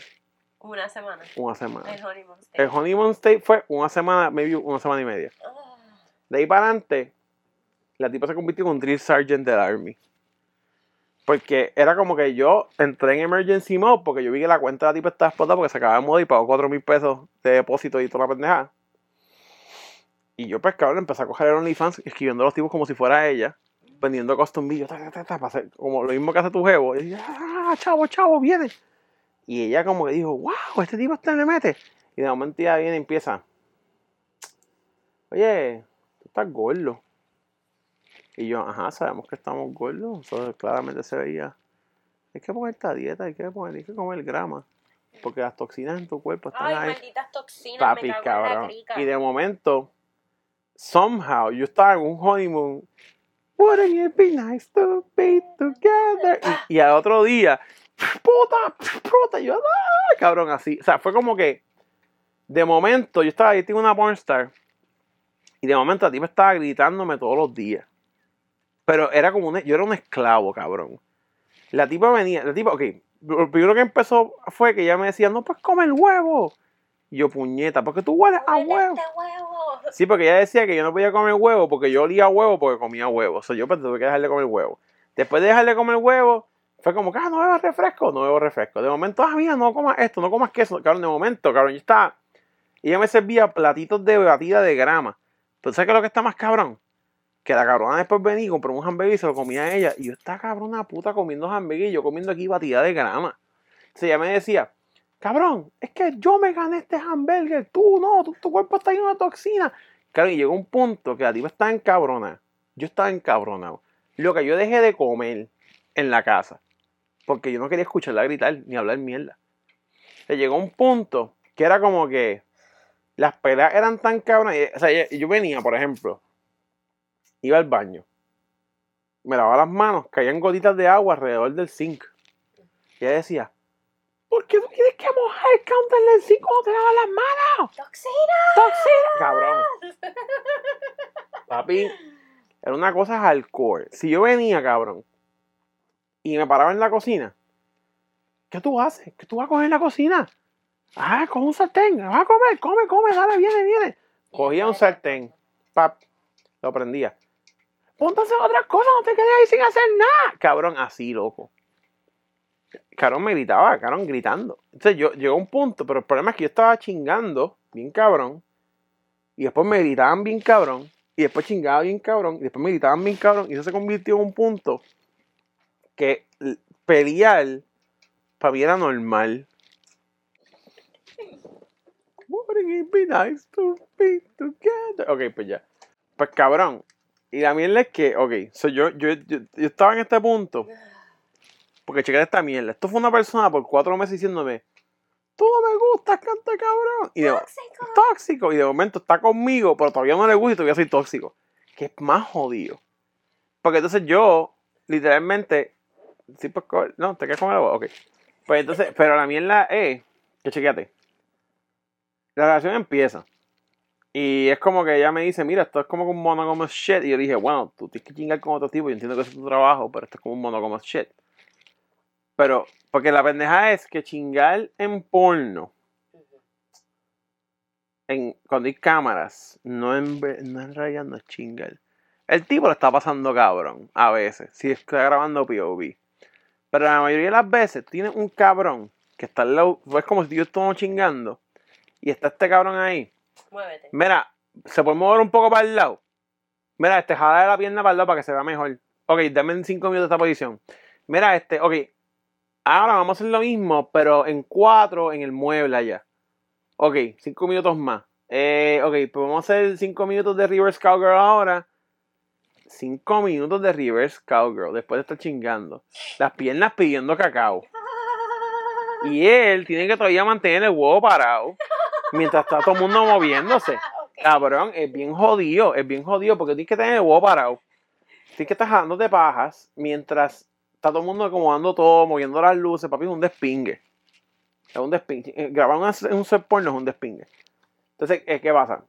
Una semana. Una semana. El honeymoon El honeymoon state fue una semana, maybe una semana y media. Ah, De ahí para adelante, la tipa se convirtió en un drill sergeant del Army. Porque era como que yo entré en emergency mode porque yo vi que la cuenta de la tipa estaba explotada porque se acababa de mudar y pagó 4 mil pesos de depósito y toda la pendejada. Y yo, pues cabrón, empecé a coger el OnlyFans escribiendo a los tipos como si fuera ella, vendiendo custom para hacer como lo mismo que hace tu jevo. Y yo, ah, chavo, chavo, viene. Y ella como que dijo, wow, este tipo está le mete. Y de momento ya viene y empieza, oye, tú estás gordo. Y yo, ajá, sabemos que estamos gordos. Claramente se veía. Hay que poner esta dieta, hay que poner, hay que comer grama. Porque las toxinas en tu cuerpo están Ay, ahí. malditas toxinas. Papi, me cago en la cabrón. crica. Y de momento, somehow, yo estaba en un honeymoon. Wouldn't it be nice to be together? Y, y al otro día, puta, puta, yo, ah, cabrón, así. O sea, fue como que, de momento, yo estaba ahí, tengo una pornstar. Y de momento la tipa estaba gritándome todos los días. Pero era como un, yo era un esclavo, cabrón. La tipa venía, la tipa, ok, lo primero que empezó fue que ella me decía, no, pues come el huevo. Y yo, puñeta, porque tú hueles a huevo. este huevo. Sí, porque ella decía que yo no podía comer huevo porque yo olía huevo porque comía huevo. O sea, yo pues, tuve que dejarle comer huevo. Después de dejarle comer huevo, fue como ah, no bebo refresco, no bebo refresco. De momento, ah, mira, no comas esto, no comas queso. Cabrón, de momento, cabrón, yo estaba. Y ella me servía platitos de batida de grama. Pero ¿sabes qué es lo que está más cabrón? Que la cabrona después venía y compró un hamburger y se lo comía a ella. Y yo, esta cabrona puta comiendo hamburger y yo comiendo aquí batida de grama. Entonces ella me decía, cabrón, es que yo me gané este hamburger, tú no, tu, cuerpo está lleno de toxina. Claro, y llegó un punto que la tipa estaba encabrona. Yo estaba encabronado. Lo que yo dejé de comer en la casa. Porque yo no quería escucharla gritar ni hablar mierda. Se llegó un punto que era como que las peleas eran tan cabronas. O sea, yo venía, por ejemplo, iba al baño, me lavaba las manos, caían gotitas de agua alrededor del zinc. Y ella decía, ¿por qué tú tienes que mojar el counter del zinc cuando te lavas las manos? Toxina. ¡Toxina! Cabrón. [laughs] Papi, era una cosa hardcore. Si yo venía, cabrón, y me paraba en la cocina, ¿qué tú haces? ¿Qué tú vas a coger en la cocina? Ah, con un sartén. Vas a comer, come, come, dale, viene, viene. Cogía un sartén, pap, lo prendía. Ponte a hacer otras cosas, no te quedes ahí sin hacer nada. Cabrón, así, loco. Cabrón me gritaba, cabrón, gritando. Entonces yo llegó un punto, pero el problema es que yo estaba chingando, bien cabrón. Y después me gritaban bien cabrón. Y después chingaba bien cabrón. Y después me gritaban bien cabrón. Y eso se convirtió en un punto que pelear para mí era normal. Ok, pues ya. Pues cabrón. Y la mierda es que, ok, so yo, yo, yo, yo estaba en este punto. Porque chequé esta mierda. Esto fue una persona por cuatro meses diciéndome, tú no me gustas, canta cabrón. Y de, Tóxico. tóxico. Y de momento está conmigo, pero todavía no le gusta y todavía soy tóxico. Que es más jodido. Porque entonces yo, literalmente, sí, pues, no, te quedas con el agua, ok. Pues entonces, pero la mierda es, que chequeate. La relación empieza. Y es como que ella me dice, mira, esto es como un monogamous shit. Y yo dije, bueno, tú tienes que chingar con otro tipo. Yo entiendo que ese es tu trabajo, pero esto es como un monogamous shit. Pero, porque la pendeja es que chingar en porno en, cuando hay cámaras, no en, no en realidad no es chingar. El tipo lo está pasando cabrón, a veces, si está grabando POV. Pero la mayoría de las veces tienes un cabrón que está al lado, es como si yo estuviera chingando, y está este cabrón ahí. Muévete. Mira, se puede mover un poco para el lado. Mira, este, jala la pierna para el lado para que se vea mejor. Ok, dame en 5 minutos esta posición. Mira, este, ok. Ahora vamos a hacer lo mismo, pero en 4 en el mueble allá. Ok, 5 minutos más. Eh, ok, pues vamos a hacer 5 minutos de reverse cowgirl ahora. 5 minutos de reverse cowgirl después de estar chingando. Las piernas pidiendo cacao. [laughs] Y él tiene que todavía mantener el huevo parado. [laughs] mientras está todo el mundo moviéndose. [laughs] Cabrón, es bien jodido, es bien jodido porque tienes que tener el huevo parado. Tienes que estar jalando de pajas mientras está todo el mundo acomodando todo, moviendo las luces. Papi, es un despingue. Es un despingue. Eh, Grabar una- un set porno es un despingue. Entonces, eh, ¿qué pasa?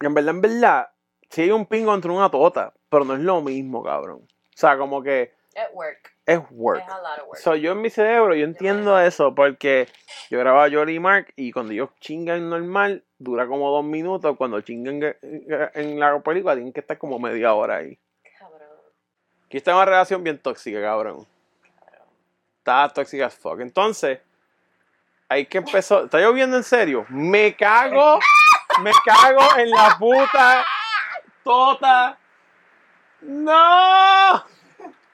En verdad, en verdad, sí hay un pingo entre una tota, pero no es lo mismo, cabrón. O sea, como que At work. Es work. Es a lot of work. So, yo en mi cerebro, yo entiendo eso porque yo grababa a Jolie y Mark y cuando ellos chingan normal, dura como dos minutos. Cuando chingan en- la película, tienen que estar como media hora ahí. Cabrón. Aquí está una relación bien tóxica, cabrón. Está tóxica as fuck. Entonces, ahí que empezó. ¿Está lloviendo en serio? Me cago, [laughs] me cago en la puta tota. ¡No!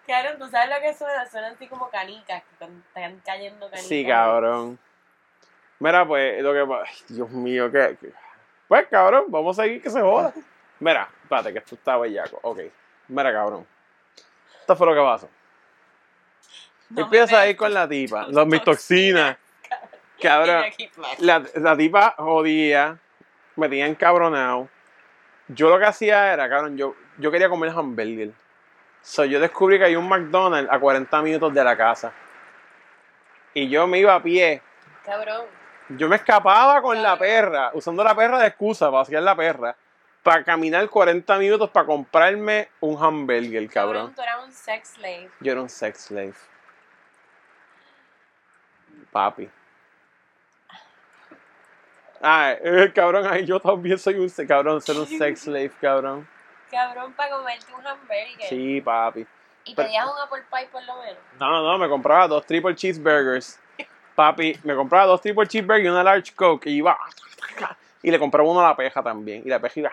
Cabrón, ¿tú sabes lo que suena? Suena así como canicas, que están cayendo canicas. Sí, cabrón. Mira, pues, lo que pasa. Ay, Dios mío, ¿qué? Pues, cabrón, vamos a seguir que se joda. Mira, espérate, que esto está bellaco. Ok. Mira, cabrón. Esto fue lo que pasó. No Empieza a ir con la tipa. Los, mis toxinas. [laughs] Cabrón. La, la tipa jodía. Me tenía encabronado. Yo lo que hacía era, cabrón, yo, yo quería comer hamburger. So, yo descubrí que hay un McDonald's a 40 minutos de la casa. Y yo me iba a pie. Cabrón. Yo me escapaba con la perra, usando la perra de excusa para hacer la perra, para caminar 40 minutos para comprarme un hamburger, cabrón. Tú eras un sex slave. Yo era un sex slave. Papi. Ay, [laughs] cabrón, ay, yo también soy un cabrón, ser un sex [laughs] slave, cabrón. Cabrón, para comerte un hamburger. Sí, papi. Y pero- pedías un apple pie por lo menos. No, no, no, me compraba dos triple cheeseburgers. Papi, me compraba dos triple cheeseburgers y una large coke y iba. Y le compraba uno a la peja también. Y la peja iba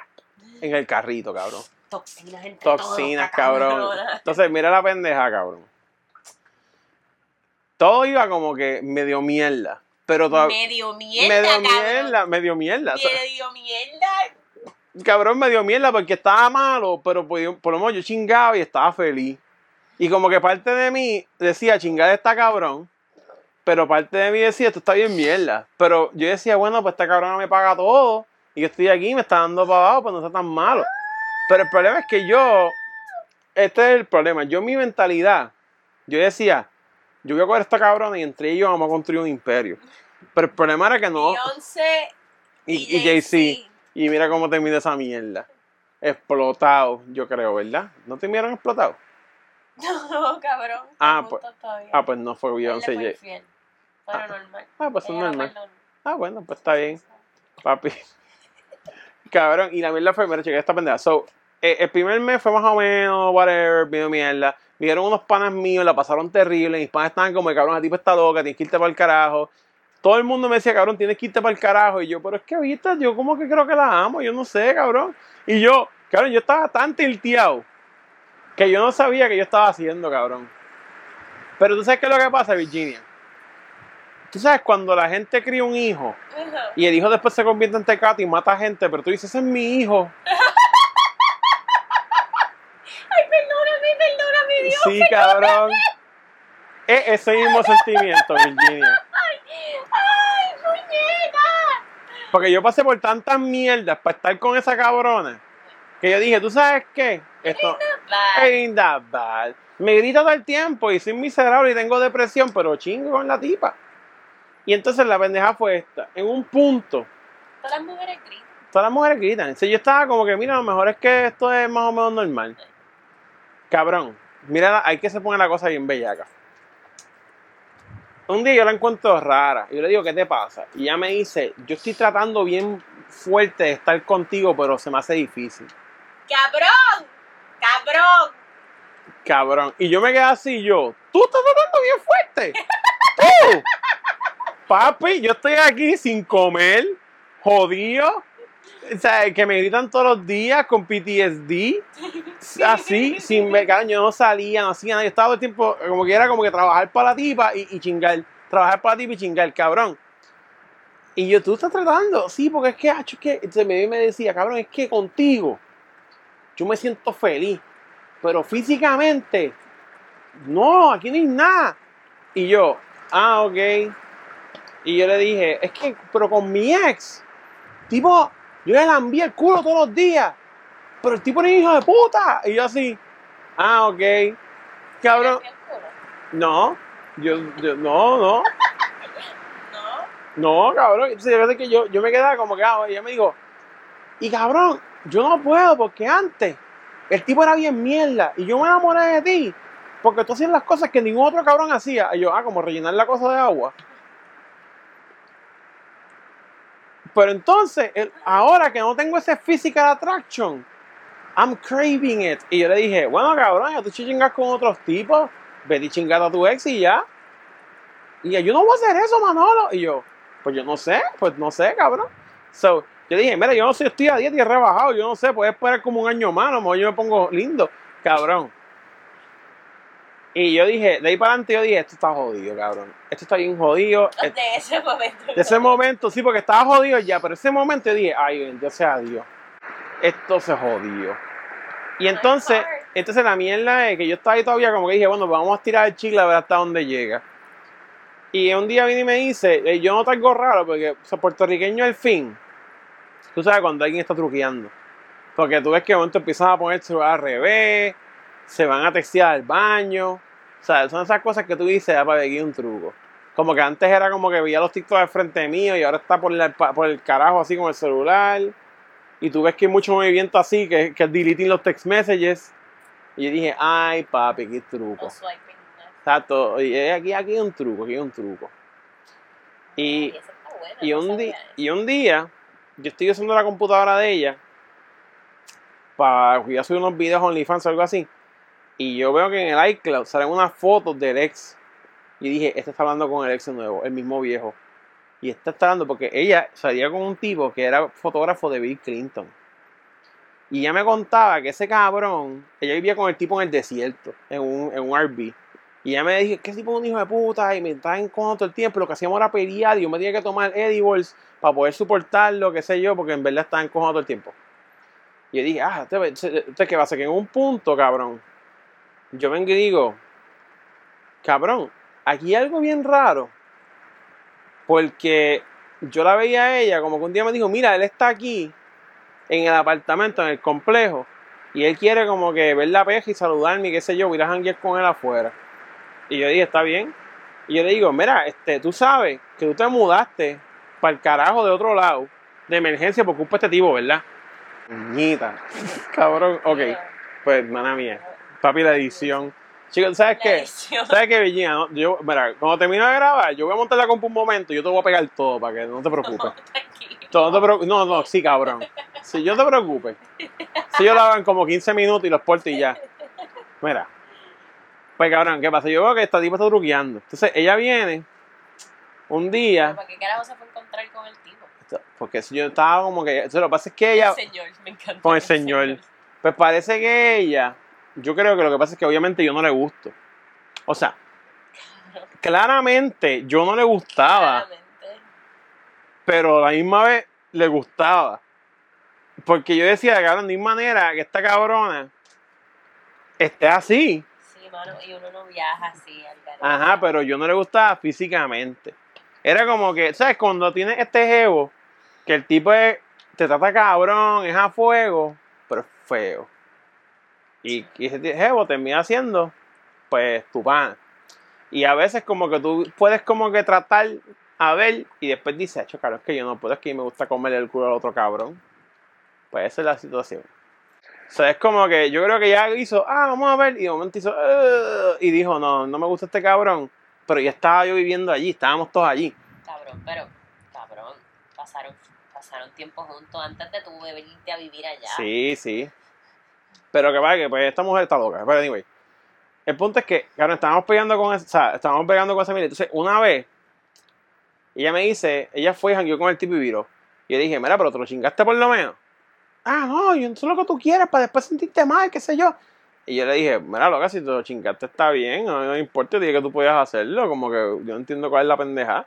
en el carrito, cabrón. Toxinas entre Toxinas, cabrón. cabrona. Entonces, mira la pendeja, cabrón. Todo iba como que medio mierda. Pero todavía. Medio mierda, Medio cabrón. mierda, medio mierda. Medio mierda. Cabrón, medio mierda porque estaba malo, pero por, por lo menos yo chingaba y estaba feliz. Y como que parte de mí decía, chingar está cabrón. Pero parte de mí decía, esto está bien mierda. Pero yo decía, bueno, pues esta cabrona me paga todo. Y yo estoy aquí, me está dando para abajo, pues no está tan malo. Pero el problema es que yo, este es el problema. Yo mi mentalidad, yo decía, yo voy a coger a esta cabrona y entre ellos vamos a construir un imperio. Pero el problema era que no. Beyoncé Y, y Jay-Z. Y mira cómo termina esa mierda. Explotado, yo creo, ¿verdad? ¿No terminaron explotado? [laughs] No, cabrón. Ah, pues-. Ah, pues no fue Beyoncé. fue Jay- infiel. Pero normal. Ah, pues es normal. Ah, bueno, pues está bien, papi. [laughs] Cabrón, y la mierda fue, mira, chequé esta pendeja. So, eh, el primer mes fue más o menos, whatever, vino mierda. Vieron unos panas míos, la pasaron terrible. Mis panas estaban como, cabrón, la tipa está loca, tienes que irte para el carajo. Todo el mundo me decía, cabrón, tienes que irte para el carajo. Y yo, pero es que, viste, yo como que creo que la amo, yo no sé, cabrón. Y yo, cabrón, yo estaba tan tilteado que yo no sabía que yo estaba haciendo, cabrón. Pero tú sabes qué es lo que pasa, Virginia. Tú sabes cuando la gente cría un hijo y el hijo después se convierte en tecato y mata gente, pero tú dices, ese es mi hijo. [laughs] Ay, perdóname, perdóname, Dios. Sí, cabrón. Es ese mismo sentimiento, Virginia. Porque yo pasé por tantas mierdas para estar con esa cabrona que yo dije, ¿tú sabes qué? Esto ain't that bad. Me grita todo el tiempo y soy miserable y tengo depresión, pero chingo con la tipa. Y entonces la pendeja fue esta. En un punto, Todas las mujeres gritan. todas las mujeres gritan. Entonces yo estaba como que, mira, lo mejor es que esto es más o menos normal. Cabrón, mira, hay que se pone la cosa bien bellaca. Un día yo la encuentro rara. Y yo le digo, ¿qué te pasa? Y ella me dice, yo estoy tratando bien fuerte de estar contigo, pero se me hace difícil. ¡Cabrón! ¡Cabrón! Cabrón. Y yo me quedé así, yo, tú estás tratando bien fuerte. ¡Tú! [laughs] Papi, yo estoy aquí sin comer, jodido. O sea, que me gritan todos los días con PTSD. Así, sin cabrón, yo no salía, no hacía nada. Yo estaba todo el tiempo, como que era como que trabajar para la tipa y, chingar. Trabajar para la tipa y chingar, cabrón. Y yo, tú estás tratando, sí, porque es que, hacho, es que. Entonces me, me decía, cabrón, es que contigo yo me siento feliz. Pero físicamente, no, aquí no hay nada. Y yo, ah, ok. Y yo le dije, es que, pero con mi ex, tipo, yo le lambí el culo todos los días. Pero el tipo un hijo de puta. Y yo así, ah, ok. Cabrón, no, yo, yo no, no. [laughs] No. No, cabrón. Entonces, que yo, yo me quedaba como que, ah, y ella me dijo, y cabrón, yo no puedo porque antes el tipo era bien mierda y yo me enamoré de ti porque tú hacías las cosas que ningún otro cabrón hacía. Y yo, ah, como rellenar la cosa de agua. Pero entonces, el- ahora que no tengo ese physical attraction, I'm craving it. Y yo le dije, bueno, cabrón, ya tú chingas con otros tipos, vete y chingada a tu ex y ya. Y ella, yo no voy a hacer eso, Manolo. Y yo, pues yo no sé, pues no sé, cabrón. So, yo dije, mira, yo no sé, estoy a dieta y he rebajado, yo no sé, puedes esperar como un año más, a lo mejor yo me pongo lindo, cabrón. Y yo dije, de ahí para adelante yo dije, esto está jodido, cabrón. Esto está bien jodido. De ese momento. De ese momento, sí, porque estaba jodido ya, pero ese momento yo dije, ay, bendito sea Dios. Esto se jodió. Y entonces, entonces la mierda es que yo estaba ahí todavía como que dije, bueno, vamos a tirar el chicle a ver hasta dónde llega. Y un día viene y me dice, eh, yo noto algo raro, porque o sea, puertorriqueño al fin, tú sabes cuando alguien está truqueando. Porque tú ves que de momento empiezan a poner el celular al revés, se van a textear al baño. O sea, son esas cosas que tú dices, ah, para aquí un truco. Como que antes era como que veía los TikToks al frente mío y ahora está por, la- por el carajo así con el celular. Y tú ves que hay mucho movimiento así, que, que deleting los text messages. Y yo dije, ay papi, qué truco. Exacto. Y aquí, aquí hay un truco, aquí hay un truco. Y, y, un y un día, yo estoy usando la computadora de ella para subir unos videos OnlyFans o algo así. Y yo veo que en el iCloud salen unas fotos del ex. Y dije, este está hablando con el ex nuevo, el mismo viejo. Y está hablando porque ella salía con un tipo que era fotógrafo de Bill Clinton. Y ella me contaba que ese cabrón, ella vivía con el tipo en el desierto, en un, en un RV. Y ella me dijo, ¿qué tipo de un hijo de puta? Y me estaba en todo el tiempo. Lo que hacíamos era pelear y yo me tenía que tomar edibles para poder soportarlo, qué sé yo, porque en verdad estaba en todo el tiempo. Y yo dije, ah, este, este, este que va a ser que en un punto, cabrón, yo vengo y digo, cabrón, aquí hay algo bien raro. Porque yo la veía a ella, como que un día me dijo, mira, él está aquí, en el apartamento, en el complejo, y él quiere como que ver la peja y saludarme y qué sé yo, ir a janguear con él afuera. Y yo dije, está bien. Y yo le digo, mira, este, tú sabes que tú te mudaste para el carajo de otro lado, de emergencia por culpa de este tipo, ¿verdad? Ñita. [laughs] Cabrón, ok. Pues, mana mía. Papi, la edición. Chicos, ¿sabes La qué? edición. ¿Sabes qué, Virginia? No, Yo, mira, cuando termine de grabar, yo voy a montar la compu un momento y yo te voy a pegar todo para que no te preocupes. Todo, no, te preocu- no, no, sí, cabrón. Si yo te preocupes. Si yo lo hago en como 15 minutos y los porto y ya. Mira. Pues cabrón, ¿qué pasa? Yo veo que esta tipa está truqueando. Entonces ella viene un día. ¿Para qué carajo se fue a encontrar con el tipo? Porque yo estaba como que. Entonces, lo que pasa es que ella. El señor, me encanta. Con el señor. Pues parece que ella. Yo creo que lo que pasa es que obviamente yo no le gusto. O sea, claramente yo no le gustaba. Claramente. pero a la misma vez le gustaba. Porque yo decía, cabrón, de manera que esta cabrona esté así. Sí, mano, y uno no viaja así al garete. Ajá, pero yo no le gustaba físicamente. Era como que, ¿sabes? Cuando tienes este jevo, que el tipo es- te trata cabrón, es a fuego, pero es feo. Y, y ese jevo termina siendo, pues, tu pana. Y a veces como que tú puedes como que tratar a ver y después dices, "Acho, cabrón, es que yo no puedo, es que me gusta comerle el culo al otro cabrón. Pues esa es la situación. O sea, es como que yo creo que ya hizo, ah, vamos a ver, y de momento hizo, "Ugh", y dijo, no, no me gusta este cabrón. Pero ya estaba yo viviendo allí, estábamos todos allí. Cabrón, pero, cabrón, pasaron, pasaron tiempo juntos antes de tu venirte a vivir allá. Sí, sí. Pero que vaya, que pues esta mujer está loca. Pero anyway. El punto es que, claro, estábamos pegando con esa, o sea, estábamos pegando con esa mira. Entonces, una vez, ella me dice, ella fue y jangueó con el tipo y viró. Y yo dije, mira, pero te lo chingaste por lo menos. Ah, no, yo es lo que tú quieres para después sentirte mal, qué sé yo. Y yo le dije, mira, loca, si te lo chingaste está bien, no, no importa, dije que tú podías hacerlo, como que yo no entiendo cuál es la pendeja.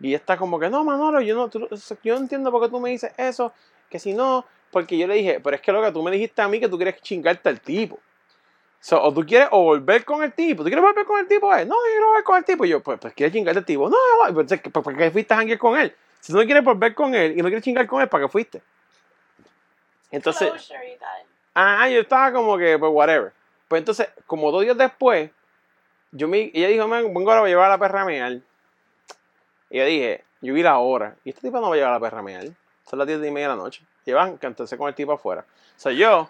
Y está como que, no, Manolo, yo no, tú- yo no entiendo por qué tú me dices eso, que si no, porque yo le dije, pero es que lo que tú me dijiste a mí que tú quieres chingarte al tipo. So, o tú quieres o volver con el tipo. ¿Tú quieres volver con el tipo? Eh? No, yo quiero volver con el tipo. Y yo, pues, pues quieres chingar al tipo. No, no, pues, ¿para qué fuiste a janguear con él? Si tú no quieres volver con él y no quieres chingar con él, ¿para qué fuiste? Entonces, Closure ah, yo estaba como que, pues, whatever. Pues entonces, como dos días después, yo me, ella dijo, "Man, vengo ahora voy a llevar a la perra a mear. Y yo dije, yo vi la hora. Y este tipo no va a llevar a la perra a mear. Son las 10 y media de la noche. Llevan, cantarse con el tipo afuera. O sea, yo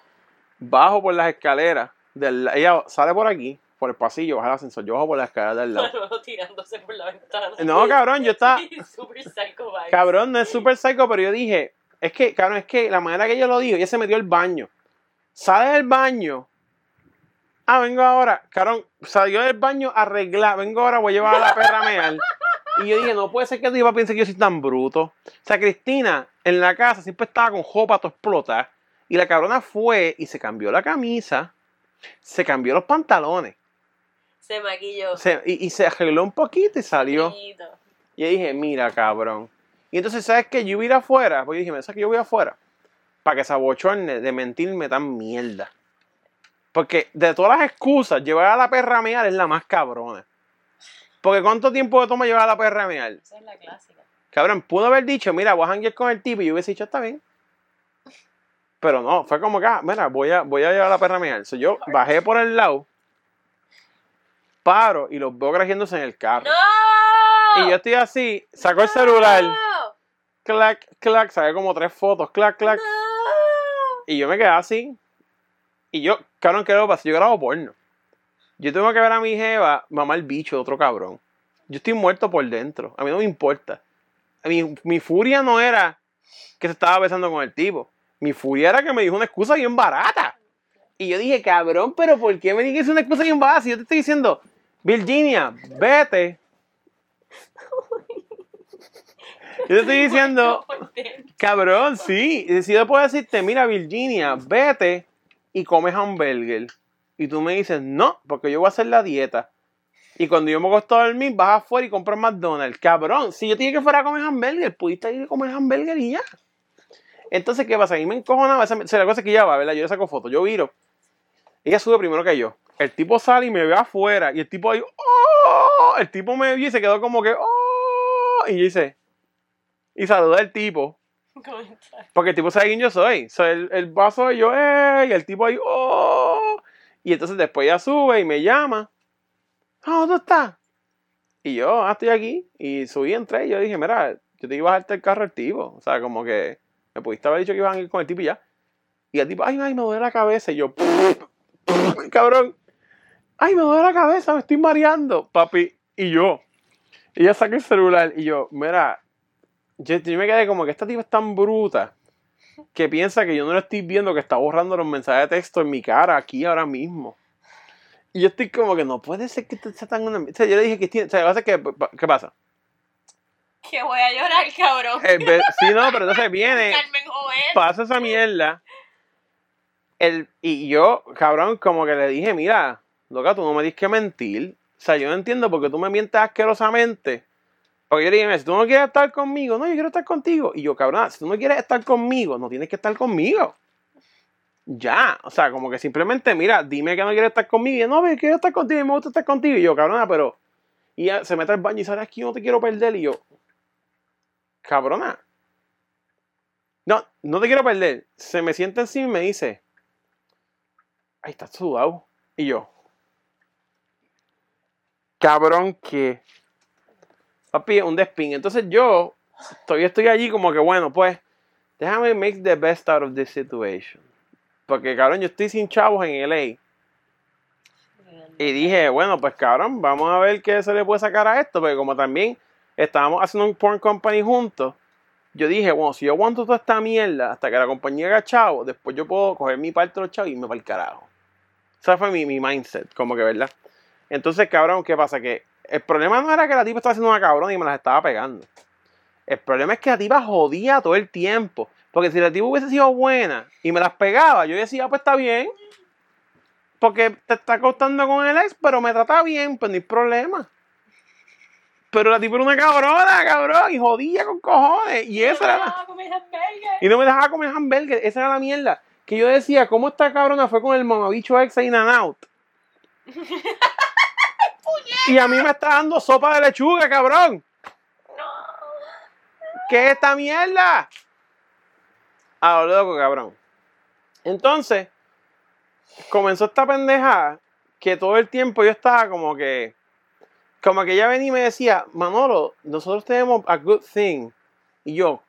bajo por las escaleras. Del, ella sale por aquí, por el pasillo, baja el ascensor. Yo bajo por las escaleras del lado. Luego [laughs] tirándose por la ventana. No, cabrón, yo estaba. [laughs] Super psycho vibes. Cabrón, no es super psycho, pero yo dije, es que, cabrón, es que la manera que yo lo digo, ella se metió al baño. Sale del baño. Ah, vengo ahora. Cabrón, salió del baño arreglar. Vengo ahora, voy a llevar a la perra a mear. Y yo dije, no puede ser que tu iba piense que yo soy tan bruto. O sea, Cristina en la casa siempre estaba con jopa todo explotar. Y la cabrona fue y se cambió la camisa, se cambió los pantalones Se maquilló. se- y, y se arregló un poquito y salió. Y yo dije, mira, cabrón. Y entonces, ¿sabes qué? Yo voy a ir afuera. Pues yo dije, ¿sabes que yo voy afuera? Para que se abochorne de mentirme tan mierda. Porque de todas las excusas, llevar a la perra a mear es la más cabrona. Porque ¿cuánto tiempo le toma llevar a la perra a mear? Esa es la clásica. Cabrón, pudo haber dicho, mira, voy a janguear con el tipo y yo hubiese dicho, está bien. Pero no, fue como que, ah, mira, voy a, voy a llevar a la perra a mear. So, yo bajé por el lado, paro y los veo creciéndose en el carro. ¡No! Y yo estoy así, sacó el celular, clac, clac, saqué como tres fotos, clac, clac. ¡No! Y yo me quedé así. Y yo, cabrón, ¿qué le pasa? Yo grabo porno. Yo tengo que ver a mi jeva mamar el bicho de otro cabrón. Yo estoy muerto por dentro. A mí no me importa. Mi furia no era que se estaba besando con el tipo. Mi furia era que me dijo una excusa bien barata. Y yo dije, cabrón, pero ¿por qué me dices una excusa bien barata? Si yo te estoy diciendo, Virginia, vete. [laughs] Yo te estoy diciendo. Cabrón, sí. Si yo puedo decirte, mira, Virginia, vete y comes hamburger. Y tú me dices, no, porque yo voy a hacer la dieta. Y cuando yo me acuesto a dormir, vas afuera y compras McDonald's. Cabrón, si yo te dije que fuera a comer hamburger, pudiste ir a comer hamburger y ya. Entonces, ¿qué pasa? A mí me encojonaba. Esa, esa es la cosa que ella va, ¿verdad? Yo le saco fotos, yo viro. Ella sube primero que yo. El tipo sale y me ve afuera. Y el tipo ahí, ¡oh! El tipo me vio y se quedó como que, ¡oh! Y yo hice, y saludé al tipo. Porque el tipo sabe quién yo soy. O sea, el, el vaso de yo, ¡eh! Y el tipo ahí, ¡oh! Y entonces después ella sube y me llama. Ah, ¿dónde estás? Y yo, ah, estoy aquí. Y subí, entré y yo dije, mira, yo te iba a darte el carro al tipo. O sea, como que me pudiste haber dicho que iban a ir con el tipo y ya. Y el tipo, ay, ay, me duele la cabeza. Y yo, [laughs] cabrón, ay, me duele la cabeza, me estoy mareando, papi. Y yo, y ella saca el celular y yo, mira, yo, yo me quedé como que esta tipa es tan bruta que piensa que yo no lo estoy viendo, que está borrando los mensajes de texto en mi cara aquí ahora mismo. Y yo estoy como que no puede ser que te sea tan una... O sea, yo le dije que. O sea, pasa que, ¿qué pasa? Que voy a llorar, cabrón. Be- sí, no, pero entonces viene, [laughs] Carmen Joven. pasa esa mierda. El, y yo, cabrón, como que le dije, mira, loca, tú no me dices que mentir. O sea, yo no entiendo por qué tú me mientes asquerosamente. Porque yo le dije, si tú no quieres estar conmigo, no, yo quiero estar contigo. Y yo, cabrón, si tú no quieres estar conmigo, no tienes que estar conmigo. Ya, o sea, como que simplemente, mira, dime que no quieres estar conmigo. Y no, yo quiero estar contigo y me gusta estar contigo. Y yo, cabrona, pero. Y ella se mete al baño y sale aquí, no te quiero perder. Y yo, cabrona. No, no te quiero perder. Se me sienta encima y me dice, ay, estás sudado. Y yo, cabrón, que. Papi, un despin. Entonces yo todavía estoy allí como que, bueno, pues, déjame make the best out of this situation. Porque, cabrón, yo estoy sin chavos en LA. Y dije, bueno, pues cabrón, vamos a ver qué se le puede sacar a esto. Porque como también estábamos haciendo un porn company juntos, yo dije, bueno, si yo aguanto toda esta mierda hasta que la compañía haga chavo, después yo puedo coger mi parte de los chavos y irme para el carajo. Ese fue mi, mi mindset, como que, ¿verdad? Entonces, cabrón, ¿qué pasa? Que el problema no era que la tipa estaba haciendo una cabrón y me las estaba pegando. El problema es que la tipa jodía todo el tiempo. Porque si la tipa hubiese sido buena y me las pegaba, yo decía, pues está bien. Porque te está acostando con el ex, pero me trata bien, pues no hay problema. Pero la tipa era una cabrona, cabrón, y jodía con cojones. Y esa era la- No, comer hamburger. y no me dejaba comer hamburger. Esa era la mierda. Que yo decía, ¿cómo esta cabrona fue con el mamabicho ex in and out? [laughs] Y a mí me está dando sopa de lechuga, cabrón. ¿Qué es esta mierda? A lo loco, cabrón. Entonces, comenzó esta pendeja que todo el tiempo yo estaba como que. Como que ella venía y me decía, Manolo, nosotros tenemos a good thing. Y yo,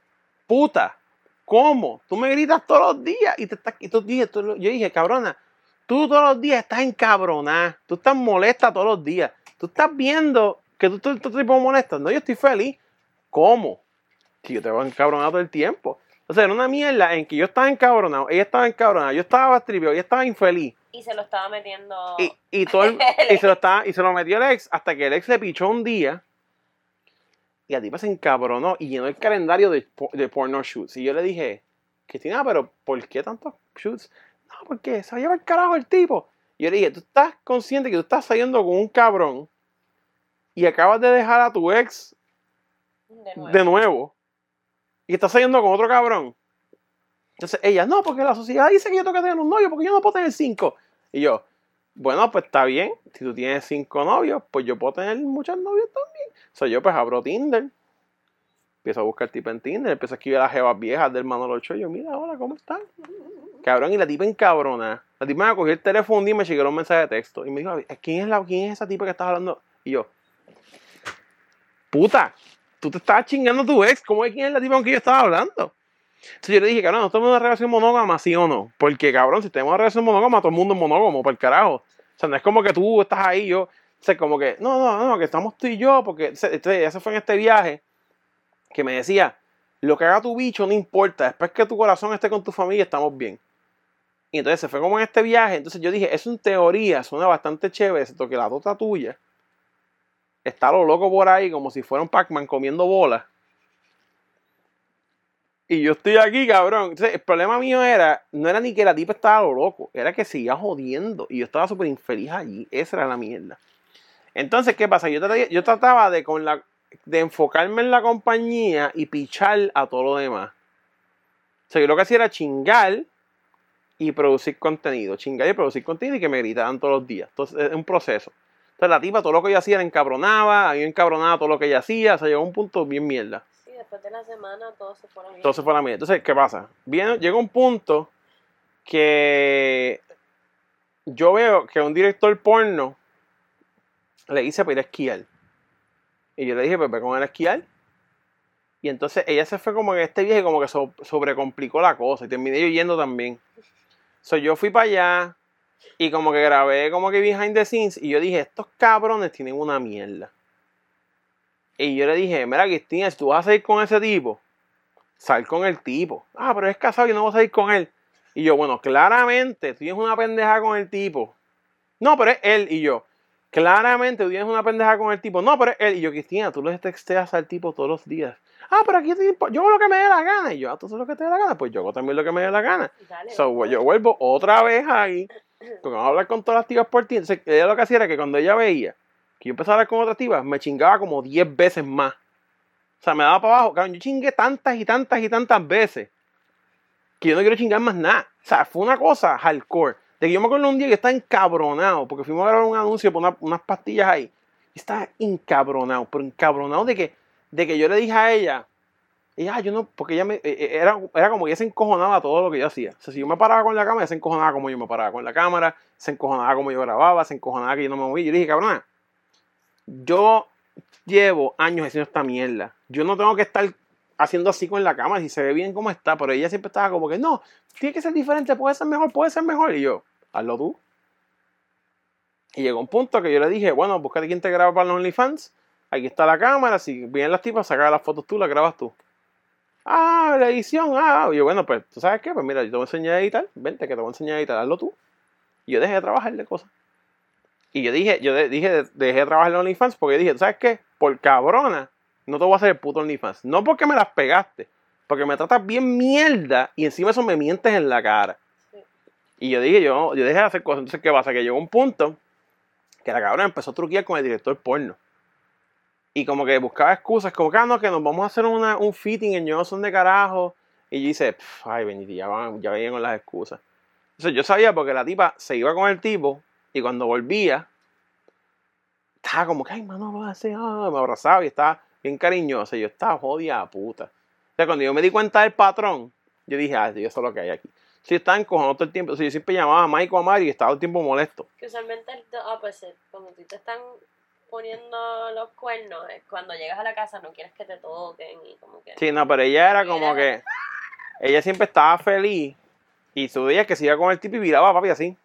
puta, ¿cómo? Tú me gritas todos los días y te estás. Y tú, tú- yo dije, cabrona, tú todos los días estás encabronada. Tú estás molesta todos los días. Tú estás viendo que tú estás tipo molesta. No, yo estoy feliz. ¿Cómo? Que yo te voy encabronado todo el tiempo. O sea, era una mierda en que yo estaba encabronado, ella estaba encabronada, yo estaba trivio, ella estaba infeliz. Y se lo estaba metiendo. Y, y todo el- [laughs] y se lo estaba, y se lo metió el ex hasta que el ex se pichó un día. Y la tipa se encabronó y llenó el calendario de, de porno shoots. Y yo le dije, Cristina, pero ¿por qué tantos shoots? No, porque se va a llevar el carajo el tipo. Y yo le dije, tú estás consciente que tú estás saliendo con un cabrón y acabas de dejar a tu ex De nuevo. de nuevo y estás saliendo con otro cabrón. Entonces ella, no, porque la sociedad dice que yo tengo que tener un novio porque yo no puedo tener cinco. Y yo, bueno, pues está bien. Si tú tienes cinco novios, pues yo puedo tener muchos novios también. O sea, yo pues abro Tinder. Empiezo a buscar tipo en Tinder. Empiezo a escribir a las jevas viejas del Manolo Ochoa. Y yo, mira, hola, ¿cómo están? Cabrón, y la tipa encabrona. La tipa me cogió el teléfono y me llegó un mensaje de texto. Y me dijo, ¿quién es, la, quién es esa tipa que estás hablando? Y yo, puta, tú te estabas chingando a tu ex. ¿Cómo es quién es la tipa con que yo estaba hablando? Entonces yo le dije, cabrón, ¿no tenemos una relación monógama, sí o no? Porque, cabrón, si tenemos una relación monógama, todo el mundo es monógamo, por carajo. O sea, no es como que tú estás ahí, yo, o sea, como que, no, no, no, que estamos tú y yo, porque, este- eso fue en este viaje, que me decía, lo que haga tu bicho no importa, después que tu corazón esté con tu familia, estamos bien. Y entonces se fue como en este viaje, entonces yo dije, eso en teoría suena bastante chévere, excepto que la tota tuya está lo loco por ahí, como si fuera un Pac-Man comiendo bolas. Y yo estoy aquí, cabrón. Entonces, el problema mío era, no era ni que la tipa estaba lo loco, era que seguía jodiendo. Y yo estaba súper infeliz allí. Esa era la mierda. Entonces, ¿qué pasa? Yo trataba, yo trataba de, con la, de enfocarme en la compañía y pichar a todo lo demás. O sea, yo lo que hacía era chingar y producir contenido. Chingar y producir contenido y que me gritaban todos los días. Entonces, es un proceso. Entonces, la tipa, todo lo que yo hacía la encabronaba, a mí me encabronaba todo lo que ella hacía. O sea, llegó a un punto bien mierda. Sí, después de la semana todos se fueron bien. Entonces fue la mía. Entonces, ¿qué pasa? Viene, llega un punto que yo veo que un director porno le dice para ir a esquiar. Y yo le dije, pues ve con él a esquiar. Y entonces ella se fue como en este viaje, como que so- sobrecomplicó la cosa. Y terminé yo yendo también. So, yo fui para allá y como que grabé como que behind the scenes. Y yo dije, estos cabrones tienen una mierda. Y yo le dije, mira Cristina, si tú vas a salir con ese tipo, sal con el tipo. Ah, pero es casado y no vas a ir con él. Y yo, bueno, claramente tú tienes una pendeja con el tipo. No, pero es él y yo. Claramente tú tienes una pendeja con el tipo. No, pero es él y yo, Cristina, tú le texteas al tipo todos los días. Ah, pero aquí te yo hago lo que me dé la gana. Y yo, ah, tú haces lo que te dé la gana. Pues yo hago también lo que me dé la gana. Dale, So, yo vuelvo otra vez ahí. Porque vamos a hablar con todas las tías por ti. Ella lo que hacía era que cuando ella veía que yo empezaba a hablar con otras tías, me chingaba como 10 veces más. O sea, me daba para abajo. Cabrón, yo chingué tantas y tantas y tantas veces que yo no quiero chingar más nada. O sea, fue una cosa hardcore. De que yo me acuerdo un día que estaba encabronado porque fuimos a grabar un anuncio por una- unas pastillas ahí. Y estaba encabronado, pero encabronado de que, de que yo le dije a ella, y ah, yo no, porque ella me, eh, eh, era, era como ella se encojonaba todo lo que yo hacía. O sea, si yo me paraba con la cámara, ella se encojonaba como yo me paraba con la cámara, se encojonaba como yo grababa, se encojonaba que yo no me movía. Yo le dije, cabrona, yo llevo años haciendo esta mierda. Yo no tengo que estar haciendo así con la cámara si se ve bien como está, pero ella siempre estaba como que, no, tiene que ser diferente, puede ser mejor, puede ser mejor. Y yo, hazlo tú. Y llegó un punto que yo le dije, bueno, búscate quién te graba para los OnlyFans. Aquí está la cámara, si vienen las tipas, saca las fotos tú, las grabas tú. Ah, la edición, ah, y yo, bueno, pues, ¿tú sabes qué? Pues mira, yo te voy a enseñar a editar, vente que te voy a enseñar a editar, hazlo tú. Y yo dejé de trabajar de cosas. Y yo dije, yo de- dije, de- dejé de trabajar en OnlyFans porque dije, ¿tú sabes qué? Por cabrona, no te voy a hacer el puto OnlyFans. No porque me las pegaste, porque me tratas bien mierda y encima eso me mientes en la cara. Sí. Y yo dije, yo, yo dejé de hacer cosas. Entonces, ¿qué pasa? Que llegó un punto que la cabrona empezó a truquear con el director porno. Y como que buscaba excusas, como que, ah, no, que nos vamos a hacer una, un fitting en yo no son de carajo. Y yo hice, "Pf, ay, bendito, ya, van, ya venían con las excusas. Entonces yo sabía porque la tipa se iba con el tipo Y cuando volvía, estaba como que, ay, mano, lo hace, ah, me abrazaba y estaba bien cariñosa. Y yo estaba jodida puta. O sea, cuando yo me di cuenta del patrón, yo dije, ah, yo sé lo que hay aquí. Si estaba encojonado todo el tiempo. O yo siempre llamaba a Mike o a Mario y estaba todo el tiempo molesto. Que usualmente es the opposite. Cuando tú te están poniendo los cuernos, es cuando llegas a la casa no quieres que te toquen y como que... Sí, no, pero ella era como que. Ella siempre estaba feliz. Y su día que se iba con el tipo y viraba a papi así.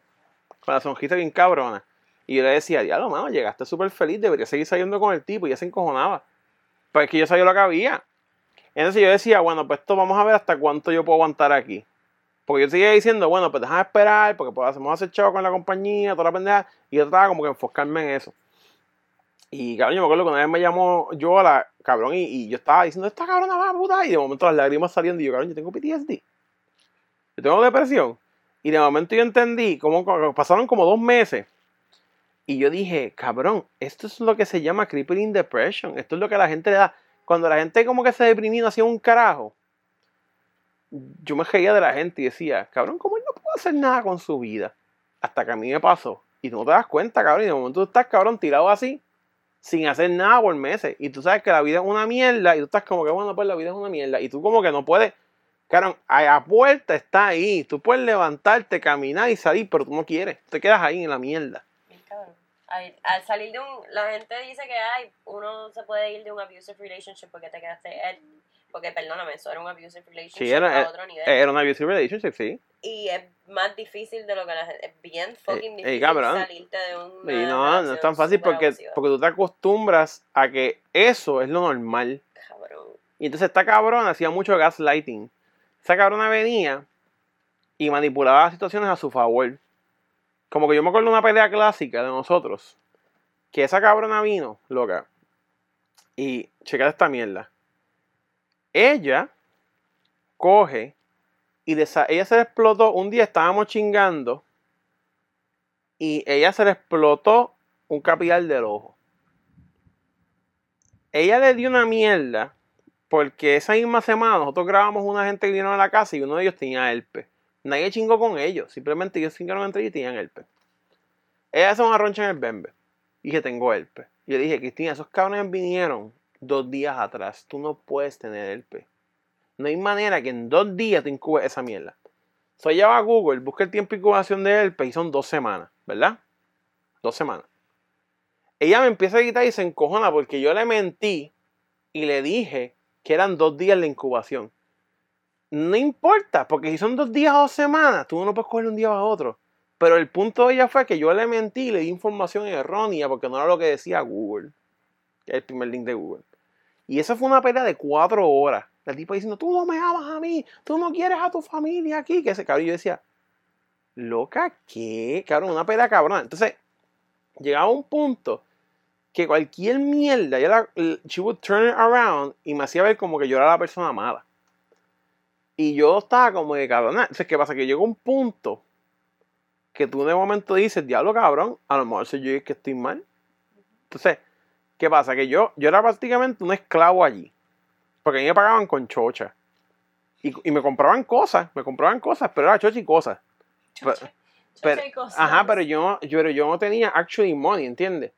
Con la sonrisa bien cabrona. Y yo le decía, diablo, mano, llegaste súper feliz, debería seguir saliendo con el tipo. Y ella se encojonaba. Pues es que yo sabía lo que había. Entonces yo decía, bueno, pues esto vamos a ver hasta cuánto yo puedo aguantar aquí. Porque yo seguía diciendo, bueno, pues déjame esperar, porque pues hacemos hacer chavo con la compañía, toda la pendeja. Y yo trataba como que enfocarme en eso. Y cabrón, yo me acuerdo que una vez me llamó yo a la cabrón y, y yo estaba diciendo, esta cabrona va puta. Y de momento las lágrimas saliendo y yo, cabrón, yo tengo PTSD. Yo tengo depresión. Y de momento yo entendí, como como- pasaron como dos meses. Y yo dije, cabrón, esto es lo que se llama crippling depression. Esto es lo que la gente le da. Cuando la gente como que se deprimía no hacía un carajo. Yo me reía de la gente y decía, cabrón, ¿cómo él no puede hacer nada con su vida? Hasta que a mí me pasó. Y tú no te das cuenta, cabrón. Y de momento tú estás, cabrón, tirado así, sin hacer nada por meses. Y tú sabes que la vida es una mierda. Y tú estás como que, bueno, pues la vida es una mierda. Y tú como que no puedes. Cabrón, a la puerta está ahí. Tú puedes levantarte, caminar y salir, pero tú no quieres. Te quedas ahí en la mierda. Cabrón. Al, al salir de un... La gente dice que ay, uno se puede ir de un abusive relationship porque te quedaste... porque, perdóname, eso era un abusive relationship Sí, era, a otro nivel. era una abusive relationship, sí. y es más difícil de lo que la gente... Es bien fucking Eh, difícil eh, cabrón. salirte de un... Y no, no es tan fácil porque, porque tú te acostumbras a que eso es lo normal. Cabrón. Y entonces esta cabrona hacía mucho gaslighting. Esa cabrona venía y manipulaba las situaciones a su favor. Como que yo me acuerdo de una pelea clásica de nosotros. Que esa cabrona vino, loca. Y checate esta mierda. Ella coge y ella se le explotó. Un día estábamos chingando. Y ella se le explotó un capilar del ojo. Ella le dio una mierda porque esa misma semana nosotros grabamos una gente que vino a la casa y uno de ellos tenía herpes. Nadie chingó con ellos, simplemente ellos chingaron entre ellos y tenían herpes. Ella hace una roncha en el bembe. Y dije, tengo herpes. Y yo le dije, Cristina, esos cabrones vinieron dos días atrás. Tú no puedes tener herpes. No hay manera que en dos días te incubes esa mierda. So ella va a Google, busca el tiempo de incubación de herpes y son dos semanas, ¿verdad? Dos semanas. Ella me empieza a gritar y se encojona porque yo le mentí y le dije que eran dos días de incubación. No importa, porque si son dos días o dos semanas, tú no puedes coger un día a otro. Pero el punto de ella fue que yo le mentí y le di información errónea porque no era lo que decía Google. El primer link de Google. Y esa fue una pelea de cuatro horas. La tipa diciendo, tú no me amas a mí, tú no quieres a tu familia aquí. Que ese cabrón, yo decía, loca, ¿qué? Cabrón, una pelea cabrona. Entonces, llegaba un punto que cualquier mierda, ella la, she would turn it around y me hacía ver como que yo era la persona mala. Y yo estaba como de cabrón. Entonces, ¿qué pasa? Que llegó un punto que tú de momento dices, diablo cabrón, a lo mejor soy yo el que estoy mal. Entonces, ¿qué pasa? Que yo, yo era prácticamente un esclavo allí. Porque a mí me pagaban con chocha. Y, y me compraban cosas, me compraban cosas, pero era chocha y cosas. Pero- pero- Chocha y cosas. ajá, pero yo, yo, pero yo no tenía actually money, ¿entiendes?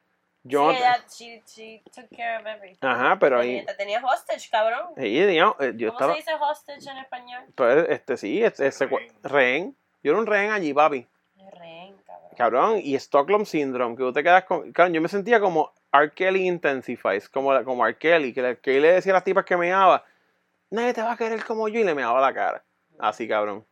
Yo, sí, ella, she, she took care of everything. ajá, pero ahí, Tenía- Te tenía hostage, cabrón. ahí, digamos, eh, yo ¿Cómo estaba, se dice hostage en español? pues, este, sí, este, rehén. Yo era un rehén allí, papi. Rehén, cabrón. Y Stockholm Syndrome, que tú te quedas con. Cabrón, yo me sentía como R. Kelly Intensifies, como, como R. Kelly, que, que le decía a las tipas que me daba, nadie te va a querer como yo, y le me daba la cara. Así, cabrón.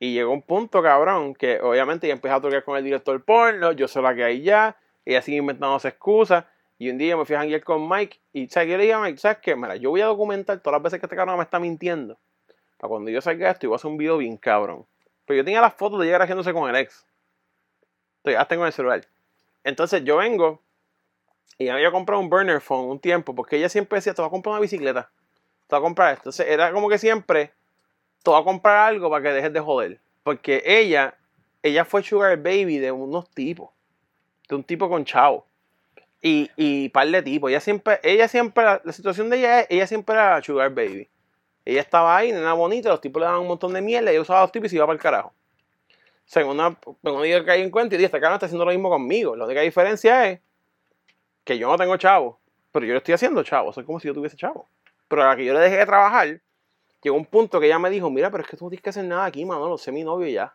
Y llegó un punto, cabrón, que obviamente ya empecé a tocar con el director porno, yo sé la que hay ya, ella sigue inventándose excusas, y un día me fui a con Mike, y ¿sabes qué le dije a Mike? ¿Sabes qué? Mira, yo voy a documentar todas las veces que este cabrón me está mintiendo, para cuando yo salga esto, y voy a hacer un video bien cabrón. Pero yo tenía las fotos de llegar haciéndose con el ex. Ya las tengo en el celular. Entonces yo vengo y había comprado un burner phone un tiempo porque ella siempre decía, te voy a comprar una bicicleta. Te voy a comprar. Entonces era como que siempre, te voy a comprar algo para que dejes de joder. Porque ella, ella fue sugar baby de unos tipos. De un tipo con chavo. Y, y par de tipos. Ella siempre, ella siempre, la, situación de ella es, ella siempre era sugar baby. Ella estaba ahí, nena bonita, los tipos le daban un montón de mierda, ella usaba los tipos y se iba para el carajo. Según una, según día que hay en cuenta y dije, este cabrón está haciendo lo mismo conmigo. La única diferencia es que yo no tengo chavo, pero yo lo estoy haciendo chavo. Soy como si yo tuviese chavo. Pero a la que yo le dejé de trabajar, llegó un punto que ella me dijo, mira, pero es que tú no tienes que hacer nada aquí, Manolo, sé mi novio ya.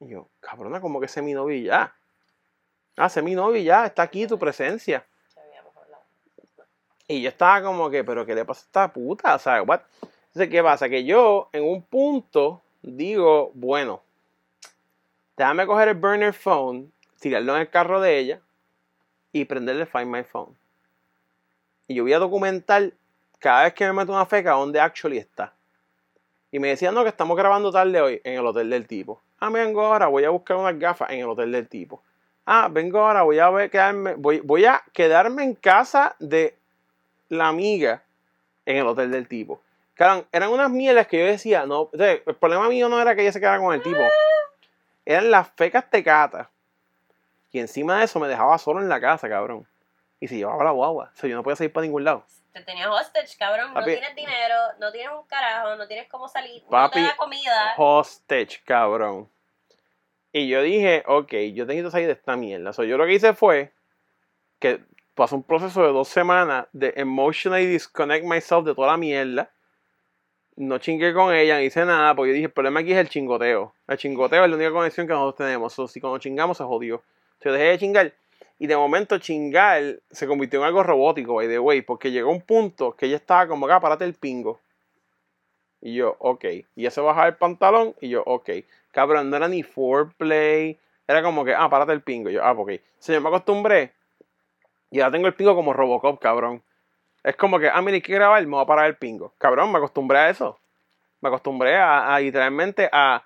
Y yo, cabrona, como que sé mi novio ya. Ah, sé mi novio ya, está aquí tu presencia. Y yo estaba como que, pero ¿qué le pasa a esta puta? O sea, ¿qué pasa? Que yo, en un punto, digo, bueno, déjame coger el burner phone, tirarlo en el carro de ella y prenderle Find My Phone. Y yo voy a documentar cada vez que me meto una feca dónde actually está. Y me decían, no, que estamos grabando tarde hoy en el hotel del tipo. Ah, vengo ahora, voy a buscar unas gafas en el hotel del tipo. Ah, vengo ahora, voy a voy a quedarme en casa de la amiga en el hotel del tipo. Claro, eran unas mielas que yo decía, no, el problema mío no era que ella se quedara con el tipo. Eran las fecas tecatas. Y encima de eso me dejaba solo en la casa, cabrón. Y se llevaba la guagua. O sea, yo no podía salir para ningún lado. Te tenías hostage, cabrón. Papi. No tienes dinero, no tienes un carajo, no tienes cómo salir, Papi, no te da comida. Hostage, cabrón. Y yo dije, ok, yo tengo que salir de esta mierda. So, yo lo que hice fue que pasó un proceso de dos semanas de emotionally disconnect myself de toda la mierda. No chingué con ella, no hice nada, porque yo dije, el problema aquí es el chingoteo. El chingoteo es la única conexión que nosotros tenemos. Si cuando chingamos se jodió. Yo dejé de chingar. Y de momento chingar se convirtió en algo robótico, by the way, porque llegó un punto que ella estaba como, acá, párate el pingo. Y yo, ok. Y ella se bajaba el pantalón y yo, ok. Cabrón, no era ni foreplay. Era como que, ah, párate el pingo. Y yo, ah, ok. Yo me acostumbré. Y ahora tengo el pingo como Robocop, cabrón. Es como que, ah, mira, hay que grabar, me voy a parar el pingo. Cabrón, me acostumbré a eso. Me acostumbré a, literalmente a,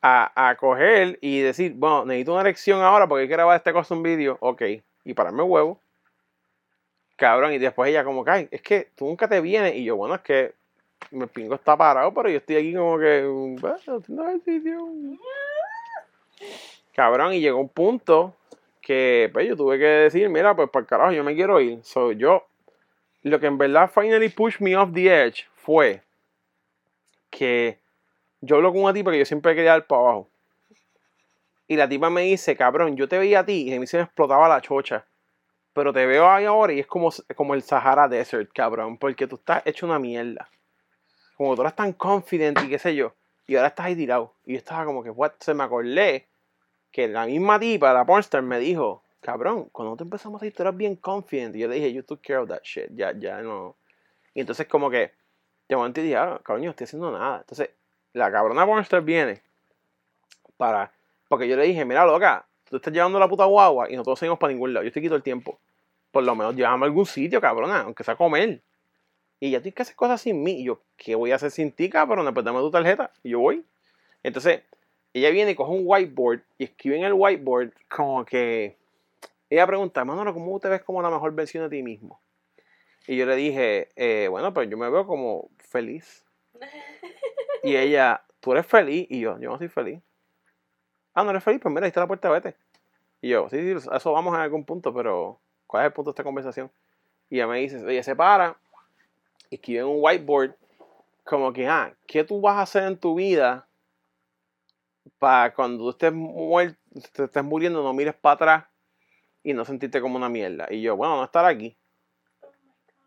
a, a coger y decir, bueno, necesito una erección ahora porque hay que grabar este cosa un vídeo. Ok. Y pararme huevo. Cabrón, y después ella como "Ay, es que tú nunca te vienes. Y yo, bueno, es que mi pingo está parado, pero yo estoy aquí como que, ejercicio. Cabrón, y llegó un punto que pues, yo tuve que decir, mira, pues para carajo, yo me quiero ir. So, yo, lo que en verdad finally pushed me off the edge fue que yo hablo con una tipa que yo siempre quería dar para abajo. Y la tipa me dice, cabrón, yo te veía a ti y a mí se me explotaba la chocha. Pero te veo ahí ahora y es como, como el Sahara Desert, cabrón. Porque tú estás hecho una mierda. Como tú eras tan confident y qué sé yo. Y ahora estás ahí tirado. Y yo estaba como que, what? Se me acordé que la misma tipa, la pornstar, me dijo, cabrón, cuando te empezamos a ir, tú eras bien confident. Y yo le dije, you took care of that shit. Ya, ya no. Y entonces como que, de momento dije, ah, cabrón, yo no estoy haciendo nada. Entonces, la cabrona pornstar viene para... Porque yo le dije, mira, loca, tú estás llevando la puta guagua y nosotros seguimos para ningún lado. Yo estoy quito el tiempo. Por lo menos llévame a algún sitio, cabrona, aunque sea comer. Y ya tienes que hacer cosas sin mí. Y yo, ¿qué voy a hacer sin ti, cabrón? Pues dame tu tarjeta. Y yo voy. Entonces, ella viene y coge un whiteboard y escribe en el whiteboard como que... Ella pregunta, Manolo, ¿cómo te ves como la mejor versión de ti mismo? Y yo le dije, eh, bueno, pues yo me veo como feliz. [laughs] Y ella, ¿tú eres feliz? Y yo, yo no soy feliz. Ah, ¿no eres feliz? Pues mira, ahí está la puerta, vete. Y yo, sí, sí, a eso vamos en algún punto, pero ¿cuál es el punto de esta conversación? Y ella me dice, ella se para, escribe en un whiteboard, como que, ah, ¿qué tú vas a hacer en tu vida para cuando tú estés, muerto, te estés muriendo, no mires para atrás y no sentirte como una mierda? Y yo, bueno, no estar aquí.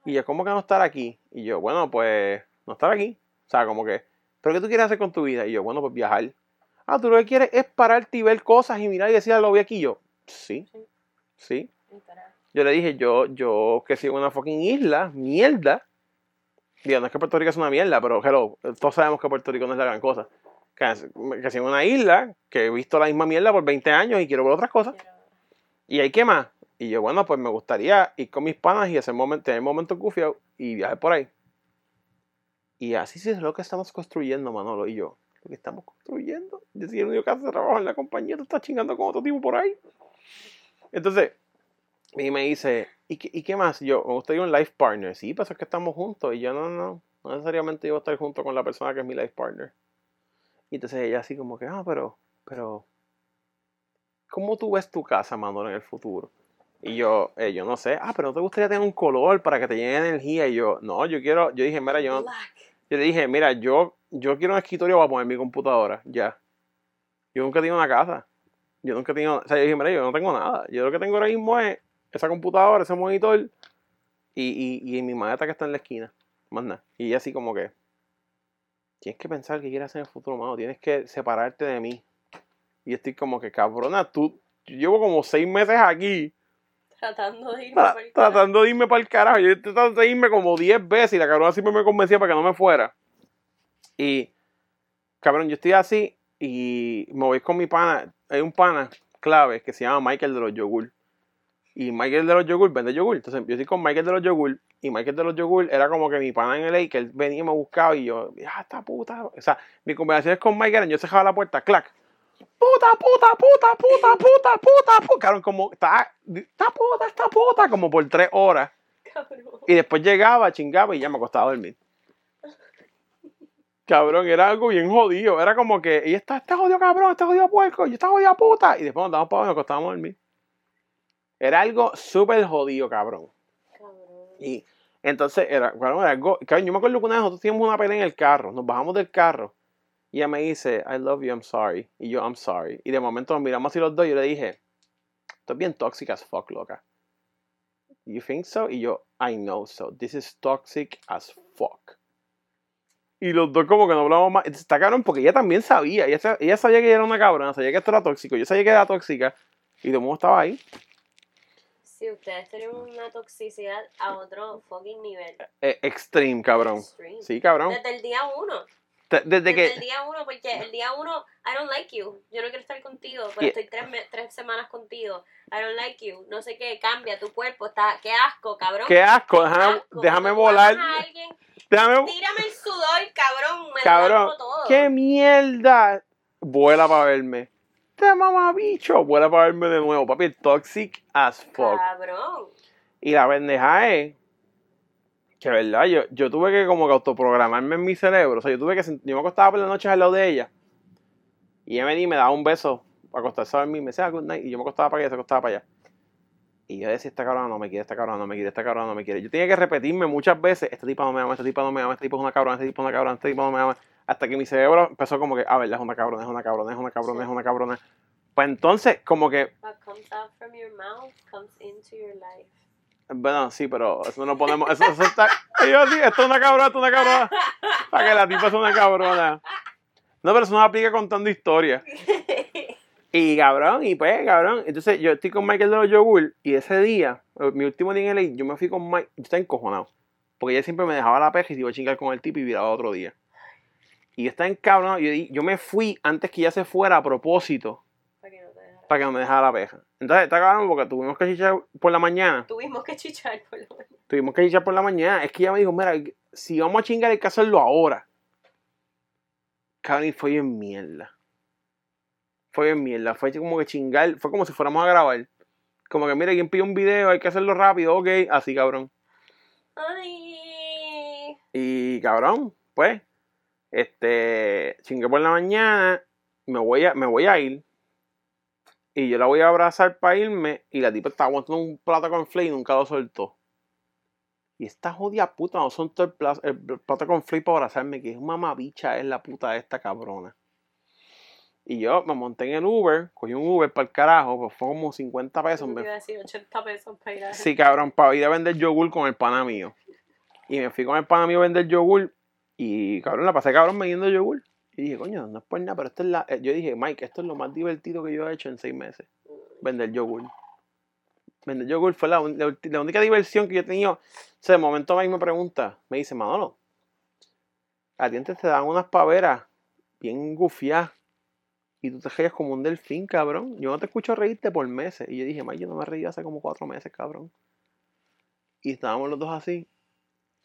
Y yo, ¿cómo que no estar aquí? Y yo, bueno, pues, no estar aquí. O sea, como que, ¿pero qué tú quieres hacer con tu vida? Y yo, bueno, pues viajar. Ah, tú lo que quieres es pararte y ver cosas y mirar y decir, "Ah, lo vi aquí. Y yo, sí, Sí. Yo le dije, yo, yo que sigo en una fucking isla, mierda. Digo, no es que Puerto Rico es una mierda, pero hello, todos sabemos que Puerto Rico no es la gran cosa. Que, que sigo en una isla, que he visto la misma mierda por 20 años y quiero ver otras cosas. Quiero- ¿Y hay qué más? Y yo, bueno, pues me gustaría ir con mis panas y hacer momento, tener momentos gufiados y viajar por ahí. Y así sí es lo que estamos construyendo, Manolo y yo. Lo que estamos construyendo. Yo soy el único que hace trabajo en la compañía, tú estás chingando con otro tipo por ahí. Entonces, y me dice, ¿y qué, y qué más? Yo, me gustaría un life partner. Sí, pues es que estamos juntos. Y yo, no, no, no necesariamente yo voy a estar junto con la persona que es mi life partner. Y entonces ella así como que, ah, pero, pero, ¿cómo tú ves tu casa, Manolo, en el futuro? Y yo, eh, yo no sé, ah, pero ¿no te gustaría tener un color para que te llene de energía? Y yo, no, yo quiero, yo dije, mira, yo, yo le dije, mira, yo, yo quiero un escritorio para poner mi computadora, ya. Yo nunca he tenido una casa. Yo nunca he tenido, o sea, yo dije, mira, yo no tengo nada. Yo lo que tengo ahora mismo es esa computadora, ese monitor y, y, y mi maleta que está en la esquina. Más nada. Y así como que, tienes que pensar qué quieres hacer en el futuro, mano. Tienes que separarte de mí. Y estoy como que, cabrona, tú, yo llevo como seis meses aquí Tratando de irme por el tratando de irme para el carajo. Yo he tratado de irme como 10 veces y la cabrona siempre me convencía para que no me fuera. Y, cabrón, yo estoy así y me voy con mi pana. Hay un pana clave que se llama Michael de los Yogur. Y Michael de los Yogur vende yogur. Entonces yo estoy con Michael de los Yogur. Y Michael de los Yogur era como que mi pana en LA, que él venía y me buscaba. Y yo, ah, esta puta. O sea, mi conversación es con Michael. Yo cerraba la puerta, clac. Puta, puta, puta, puta, [laughs] puta, puta, puta. Cabrón, como, está, esta puta, esta puta, como por tres horas. cabrón. Y después llegaba, chingaba y ya me acostaba a dormir. Cabrón, era algo bien jodido. Era como que, y está este jodido cabrón, este jodido puerco, y esta jodida puta. Y después nos damos para abajo y nos acostábamos a dormir. Era algo súper jodido, cabrón. Cabrón. Y entonces era, cabrón, era algo. Cabrón, yo me acuerdo que una vez nosotros teníamos una pelea en el carro. Nos bajamos del carro. Y ella me dice, I love you, I'm sorry. Y yo, I'm sorry. Y de momento nos miramos así los dos y yo le dije, esto es bien toxic as fuck, loca. You think so? Y yo, I know so. This is toxic as fuck. Y los dos como que no hablamos más. Está cabrón porque ella también sabía. Ella, sa- ella sabía que ella era una cabrona, sabía que esto era tóxico. Yo sabía que era tóxica. Y todo el mundo estaba ahí. Si ustedes tienen una toxicidad a otro fucking nivel. Eh, extreme, cabrón. Extreme. Sí, cabrón. Desde el día uno. Desde Desde que... el día uno, porque el día uno, I don't like you. Yo no quiero estar contigo, pero Y- estoy tres, tres semanas contigo. I don't like you. No sé qué, cambia tu cuerpo. Está, qué asco, cabrón. Qué asco, Qué déjame, asco. déjame Cuando volar. alguien, Déjame, tírame el sudor, cabrón. Me cabrón, todo. qué mierda. Vuela para verme. Te mamá bicho, vuela para verme de nuevo, papi. Toxic as fuck. Cabrón. Y la pendeja es que, verdad, yo, yo tuve que como que autoprogramarme en mi cerebro. O sea, yo tuve que, yo me acostaba por las noches al lado de ella. Y ella venía y me daba un beso para acostarse a dormir. Me decía good night. Y yo me acostaba para allá, se acostaba para allá. Y yo decía, esta cabrona no me quiere, esta cabrona no me quiere, esta cabrona no me quiere. Yo tenía que repetirme muchas veces, esta tipa no me ama, esta tipa no me ama, esta tipa es una cabrona, esta tipa es una cabrona, esta tipa no me ama. Hasta que mi cerebro empezó como que, ah, verdad, es una cabrona, es una cabrona, es una cabrona, es una cabrona. Pues entonces, como que, What comes out from your mouth comes into your life. Bueno, sí, pero eso no ponemos, eso, eso está, yo sí, esto es una cabrona, esto es una cabrona. Para que la tipa es una cabrona. No, pero eso no aplica contando historias. Y cabrón, y pues, cabrón. Entonces yo estoy con Michael de los Yogur y ese día, eh, mi último día en LA, yo me fui con Mike, yo estaba encojonado. Porque ella siempre me dejaba la peja y se iba a chingar con el tipo y viraba otro día. Y yo estaba encabronado. Yo, yo me fui antes que ella se fuera a propósito Para que no me dejara la peja. Entonces está cabrón porque tuvimos que chichar por la mañana. Tuvimos que chichar por lo menos. Tuvimos que chichar por la mañana. Es que ella me dijo, mira, si vamos a chingar hay que hacerlo ahora. Cabrón, y fue bien mierda. Fue bien mierda. Fue como que chingar. Fue como si fuéramos a grabar. Como que, mira, quien pide un video, hay que hacerlo rápido, ok. Así, cabrón. Ay. Y, cabrón, pues, este, chingué por la mañana. Me voy a, me voy a ir. Y yo la voy a abrazar para irme. Y la tipa estaba aguantando un plato con flake y nunca lo soltó. Y esta jodida puta no soltó el, pla- el plato con flake para abrazarme. Que es mamabicha, es la puta de esta cabrona. Y yo me monté en el Uber, cogí un Uber para el carajo, pues fue como 50 pesos. Me iba a decir 80 pesos para ir a Sí, cabrón, para ir a vender yogur con el pana mío. Y me fui con el pana mío a vender yogur. Y cabrón, la pasé cabrón vendiendo yogur. Y dije, coño, no es por nada, pero esto es la. eh, Yo dije, Mike, esto es lo más divertido que yo he hecho en seis meses. Vender yogur. Vender yogur fue la, la única diversión que yo he tenido. O sea, de momento Mike me pregunta, me dice, Manolo, a ti antes te dan unas paveras bien gufiadas. Y tú te reías como un delfín, cabrón. Yo no te escucho reírte por meses. Y yo dije, Mike, yo no me reí hace como cuatro meses, cabrón. Y estábamos los dos así.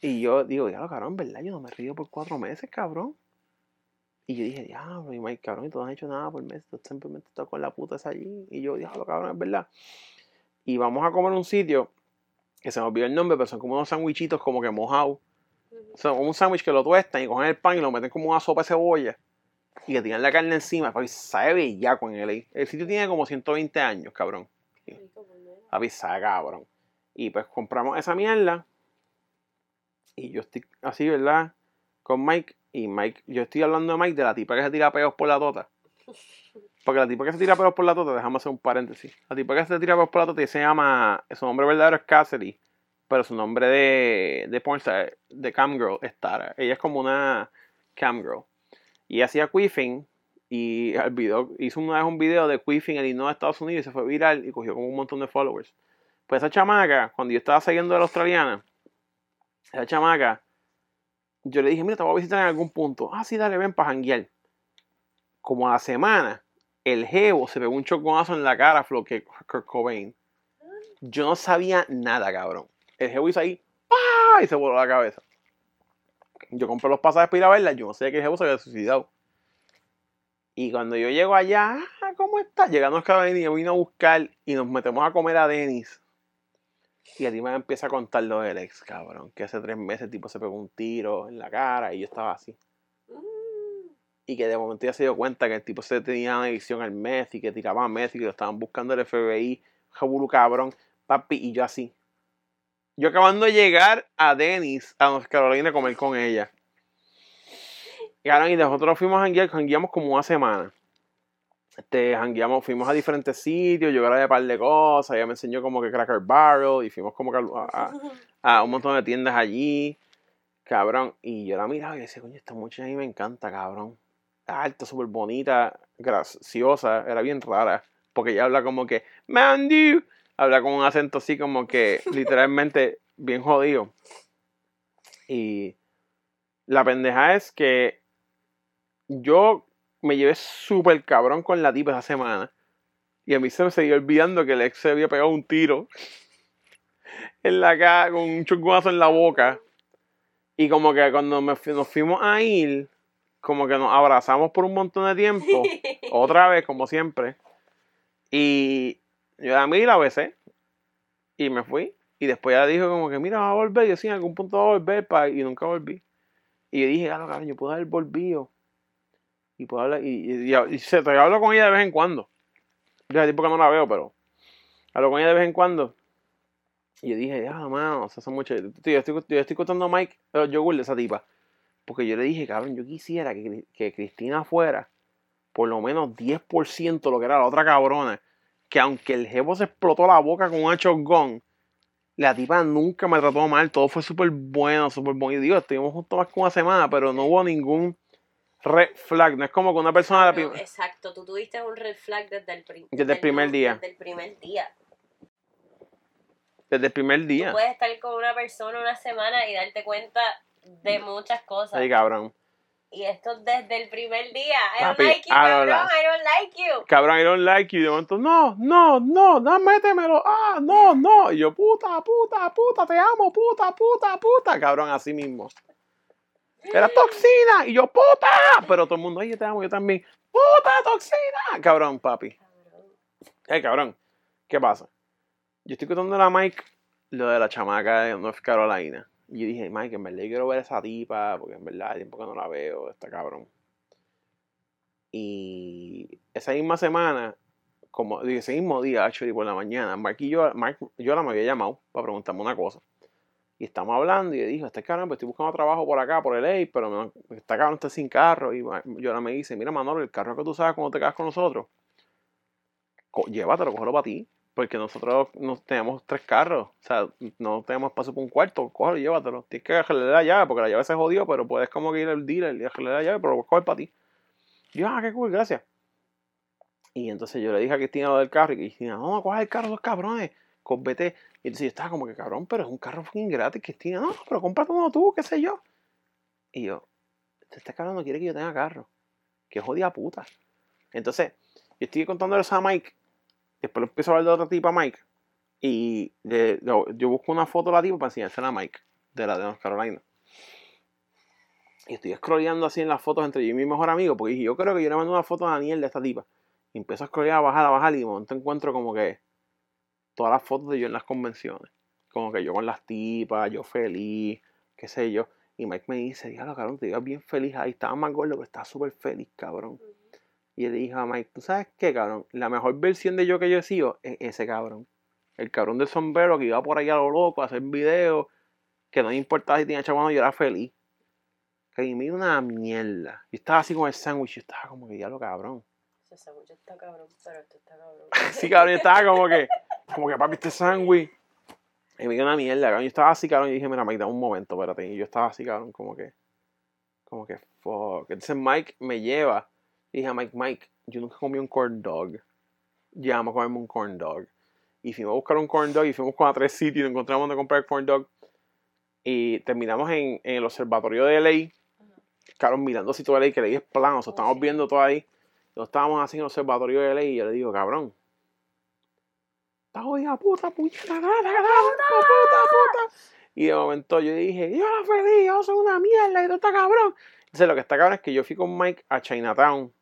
Y yo digo, diablo, cabrón, ¿verdad? Yo no me he reído por cuatro meses, cabrón. Y yo dije, diablo, y Mike, cabrón, y tú no has hecho nada por meses. Tú simplemente estás con la puta esa allí. Y yo, diablo, cabrón, es verdad. Y vamos a comer un sitio que se me olvidó el nombre, pero son como unos sandwichitos como que mojados. Son un sándwich que lo tuestan y cogen el pan y lo meten como una sopa de cebolla. Y que tiran la carne encima. Papi, sabe bellaco en LA. El sitio tiene como 120 años, cabrón. Papi, sabe cabrón. Y pues compramos esa mierda. Y yo estoy así, ¿verdad? Con Mike. Y Mike, yo estoy hablando de Mike, de la tipa que se tira peos por la tota. Porque la tipa que se tira pelos por la tota, déjame hacer un paréntesis. La tipa que se tira pelos por la tota se llama. Su nombre verdadero es Cassidy. Pero su nombre de, de pornstar, de camgirl, es Tara. Ella es como una camgirl. Y hacía quiffing. Y el video, hizo una vez un video de quiffing en Illinois, Estados Unidos. Y se fue viral y cogió como un montón de followers. Pues esa chamaca, cuando yo estaba siguiendo a la australiana, esa chamaca, yo le dije, mira, te voy a visitar en algún punto. Ah, sí, dale, ven para janguear. Como a la semana, el jevo se pegó un choconazo en la cara Flo Kurt Cobain. Yo no sabía nada, cabrón. El jevo hizo ahí, ¡pah! y se voló la cabeza. Yo compré los pasajes para ir a verla, yo no sé que el jevo se había suicidado. Y cuando yo llego allá, ah, ¿cómo está? Llegando a Carolina, yo vino a buscar y nos metemos a comer a Denis. Y a ti me empieza a contar lo del ex, cabrón. Que hace tres meses el tipo se pegó un tiro en la cara y yo estaba así. Y que de momento ya se dio cuenta que el tipo se tenía una adicción al y que tiraba meth y que lo estaban buscando el FBI. Jabulu cabrón, papi, y yo así. Yo acabando de llegar a Dennis, a North Carolina, a comer con ella. Y, cabrón, y nosotros fuimos a janguear, como una semana. Este, jangueamos, fuimos a diferentes sitios, yo grabé un par de cosas, ella me enseñó como que Cracker Barrel y fuimos como que a, a- [laughs] a un montón de tiendas allí, cabrón. Y yo la miraba y decía, coño, esta muchacha a mí me encanta, cabrón. Alta, súper bonita, graciosa, era bien rara. Porque ella habla como que, Mandy, habla con un acento así como que [laughs] literalmente bien jodido. Y la pendeja es que yo me llevé súper cabrón con la tipa esa semana. Y a mí se me seguía olvidando que el ex se había pegado un tiro en la cara con un chunguazo en la boca. Y como que cuando me nos fuimos a ir, como que nos abrazamos por un montón de tiempo. [laughs] otra vez, como siempre. Y yo miré y la besé. Y me fui. Y después ella dijo como que, mira, va a volver. Y yo sí, en algún punto va a volver. Pa, y nunca volví. Y yo dije, claro, cabrón, yo puedo haber volvido. Y puedo hablar. Y, se, hablo con ella de vez en cuando. Hace tiempo que no la veo, pero hablo con ella de vez en cuando. Y yo dije, ah, mano, se hace mucho. Tío, yo estoy, yo estoy contando a Mike los yogur de esa tipa. Porque yo le dije, cabrón, yo quisiera que, que Cristina fuera por lo menos 10% lo que era la otra cabrona. Que aunque el jevo se explotó la boca con un shotgun, la tipa nunca me trató mal. Todo fue súper bueno, súper. Y digo, estuvimos juntos más que una semana, pero no hubo ningún red flag. No es como que una persona... la No, prim- exacto, tú tuviste un red flag desde el, Desde el primer día. Desde el primer día. desde el primer Tú día. puedes estar con una persona una semana y darte cuenta de muchas cosas. Ay, cabrón. Y esto desde el primer día. I don't Papi, like you, I don't cabrón. like- I don't like you. Cabrón, I don't like you. Y de momento, no, no, no, no, métemelo. Ah, no, no. Y yo, puta, puta, puta, te amo, puta, puta, puta. Cabrón, así mismo. Era toxina. Y yo, puta. Pero todo el mundo, yo te amo, yo también. Puta, toxina. Cabrón, papi. Ay, cabrón. ¿Qué pasa? Yo estoy contando a Mike lo de la chamaca de North Carolina. Y yo dije, Mike, en verdad yo quiero ver a esa tipa, porque en verdad tiempo que no la veo, está cabrón. Y esa misma semana, como ese mismo día, actually, por la mañana, Mark y yo, yo la me había llamado para preguntarme una cosa. Y estamos hablando y yo dije, este cabrón, pues estoy buscando trabajo por acá, por el A, pero me, está cabrón, está sin carro. Y yo ahora me dice, mira Manolo, el carro que tú sabes cuando te quedas con nosotros, co- llévatelo, cógelo para ti. Porque nosotros no tenemos tres carros. O sea, no tenemos espacio para un cuarto. Cógelo llévatelo. Tienes que dejarle la llave, porque la llave se jodió, pero puedes como que ir al dealer y dejarle la llave, pero lo coger para ti. Yo, ah, qué cool, gracias. Y entonces yo le dije a Cristina lo del carro, y Cristina, no, coge el carro, esos cabrones, vete. Y entonces yo estaba como que, cabrón, pero es un carro fucking gratis, Cristina, no, pero cómprate uno tú, qué sé yo. Y yo, este cabrón no quiere que yo tenga carro. Que jodida puta. Entonces, yo estoy contándole eso a Mike, después empiezo a hablar de otra tipa, Mike, y de- yo, yo busco una foto de la tipa para enseñársela a Mike, de la de North Carolina. Y estoy scrolleando así en las fotos entre yo y mi mejor amigo, porque dije, yo creo que yo le mando una foto a Daniel de esta tipa. Y empiezo a scrollear, a bajar, a bajar, y de momento encuentro como que todas las fotos de yo en las convenciones. Como que yo con las tipas, yo feliz, qué sé yo. Y Mike me dice, diablo, cabrón, te ibas bien feliz ahí. Estaba más gordo, pero estaba súper feliz, cabrón. Y le dije a Mike, ¿tú sabes qué, cabrón? La mejor versión de yo que yo he sido es ese cabrón. El cabrón del sombrero que iba por ahí a lo loco a hacer videos, que no me importaba si tenía chavano, yo era feliz. Que me dio una mierda. Yo estaba así con el sándwich, yo estaba como que diablo, cabrón. Ese sándwich está cabrón, pero esto está cabrón. [laughs] Sí, cabrón, yo estaba como que, como que papi, este sándwich. Y me dio una mierda, cabrón. Yo estaba así, cabrón, y dije, mira, Mike, dame un momento, espérate. Y yo estaba así, cabrón, como que, como que, fuck. Entonces Mike me lleva. Y dije a Mike, Mike, yo nunca comí un corn dog. Llegamos a comerme un corn dog. Y fuimos a buscar un corn dog y fuimos con a tres sitios y encontramos donde comprar corn dog. Y terminamos en, en el observatorio de LA. Cabrón, mirando si todo LA, que LA es plano, o sea, Oh, estamos sí. viendo todo ahí. Nos estábamos así en el observatorio de LA y yo le digo, cabrón. Jodida puta, puñeta, puta, puta, puta. Y de momento yo dije, yo la feliz, yo soy una mierda y todo está cabrón. Entonces lo que está cabrón es que yo fui con Mike a Chinatown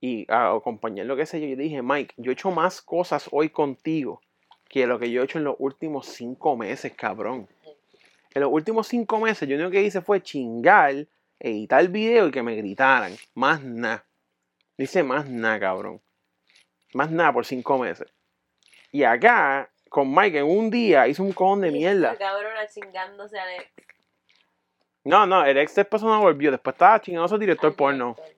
y a acompañar lo que sé yo. Yo le dije, Mike, yo he hecho más cosas hoy contigo que lo que yo he hecho en los últimos cinco meses, cabrón. En los últimos cinco meses, yo lo único que hice fue chingar, editar el video y que me gritaran. Más nada. Dice más nada, cabrón. Más nada por cinco meses. Y acá, con Mike, en un día hizo un cojón de mierda. cabrona chingándose al ex. No, no, el ex después no volvió. Después estaba chingando a su director al porno. director.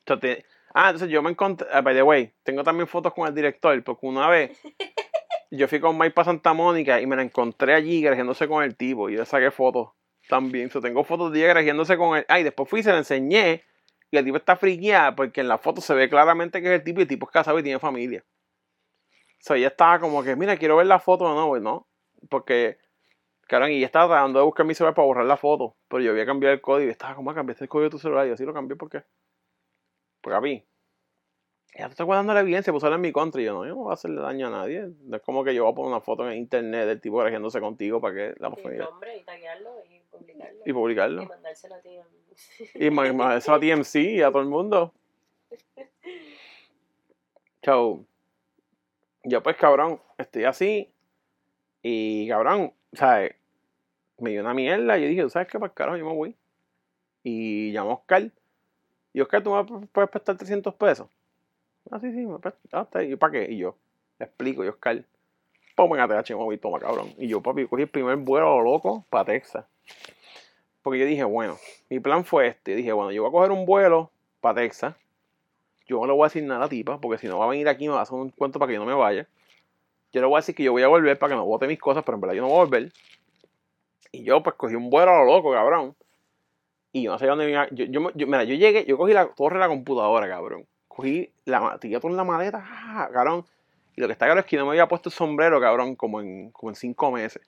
Entonces, ah, entonces yo me encontré, ah, by the way, tengo también fotos con el director, porque una vez [laughs] yo fui con Mike para Santa Mónica y me la encontré allí grajeándose con el tipo y yo le saqué fotos también. So, tengo fotos de ella grajeándose con él. Ah, y después fui y se la enseñé y el tipo está friqueada porque en la foto se ve claramente que es el tipo y el tipo es casado y tiene familia. O sea, ella estaba como que, mira, quiero ver la foto o no, pues no, porque, cabrón, y ella estaba tratando de buscar mi celular para borrar la foto, pero yo había cambiado el código y estaba como, cambiaste el código de tu celular y yo así lo cambié, ¿por qué? Porque a mí, ella te está guardando la evidencia, pues en mi contra. Y yo no, yo no voy a hacerle daño a nadie. No es como que yo voy a poner una foto en internet del tipo grajeándose contigo para que la familia nombre y taguearlo y publicarlo. y publicarlo. Y mandárselo a ti. Y ma- ma- eso a [laughs] TMC y a todo el mundo. [laughs] Chau. Yo pues cabrón, estoy así. Y cabrón, ¿sabes? Me dio una mierda. Y yo dije, ¿sabes qué? Para carajo, yo me voy. Y llamó Oscar. Y Oscar, ¿tú me puedes prestar 300 pesos? Ah, sí, sí, me prestas. Ah. ¿Y para qué? Y yo, le explico. Y Oscar, ponme en ATH móvil, toma cabrón. Y yo, papi, cogí el primer vuelo loco para Texas. Porque yo dije, bueno, mi plan fue este. Dije, bueno, yo voy a coger un vuelo para Texas. Yo no le voy a decir nada a la tipa, porque si no va a venir aquí me va a hacer un cuento para que yo no me vaya. Yo le voy a decir que yo voy a volver para que no bote mis cosas, pero en verdad yo no voy a volver. Y yo pues cogí un vuelo a lo loco, cabrón. Y yo no sé dónde iba. Yo, yo, mira, yo llegué, yo cogí la torre de la computadora, cabrón. Cogí la tiré todo en la maleta, ah, cabrón. Y lo que está claro es que no me había puesto el sombrero, cabrón, como en, como en cinco meses.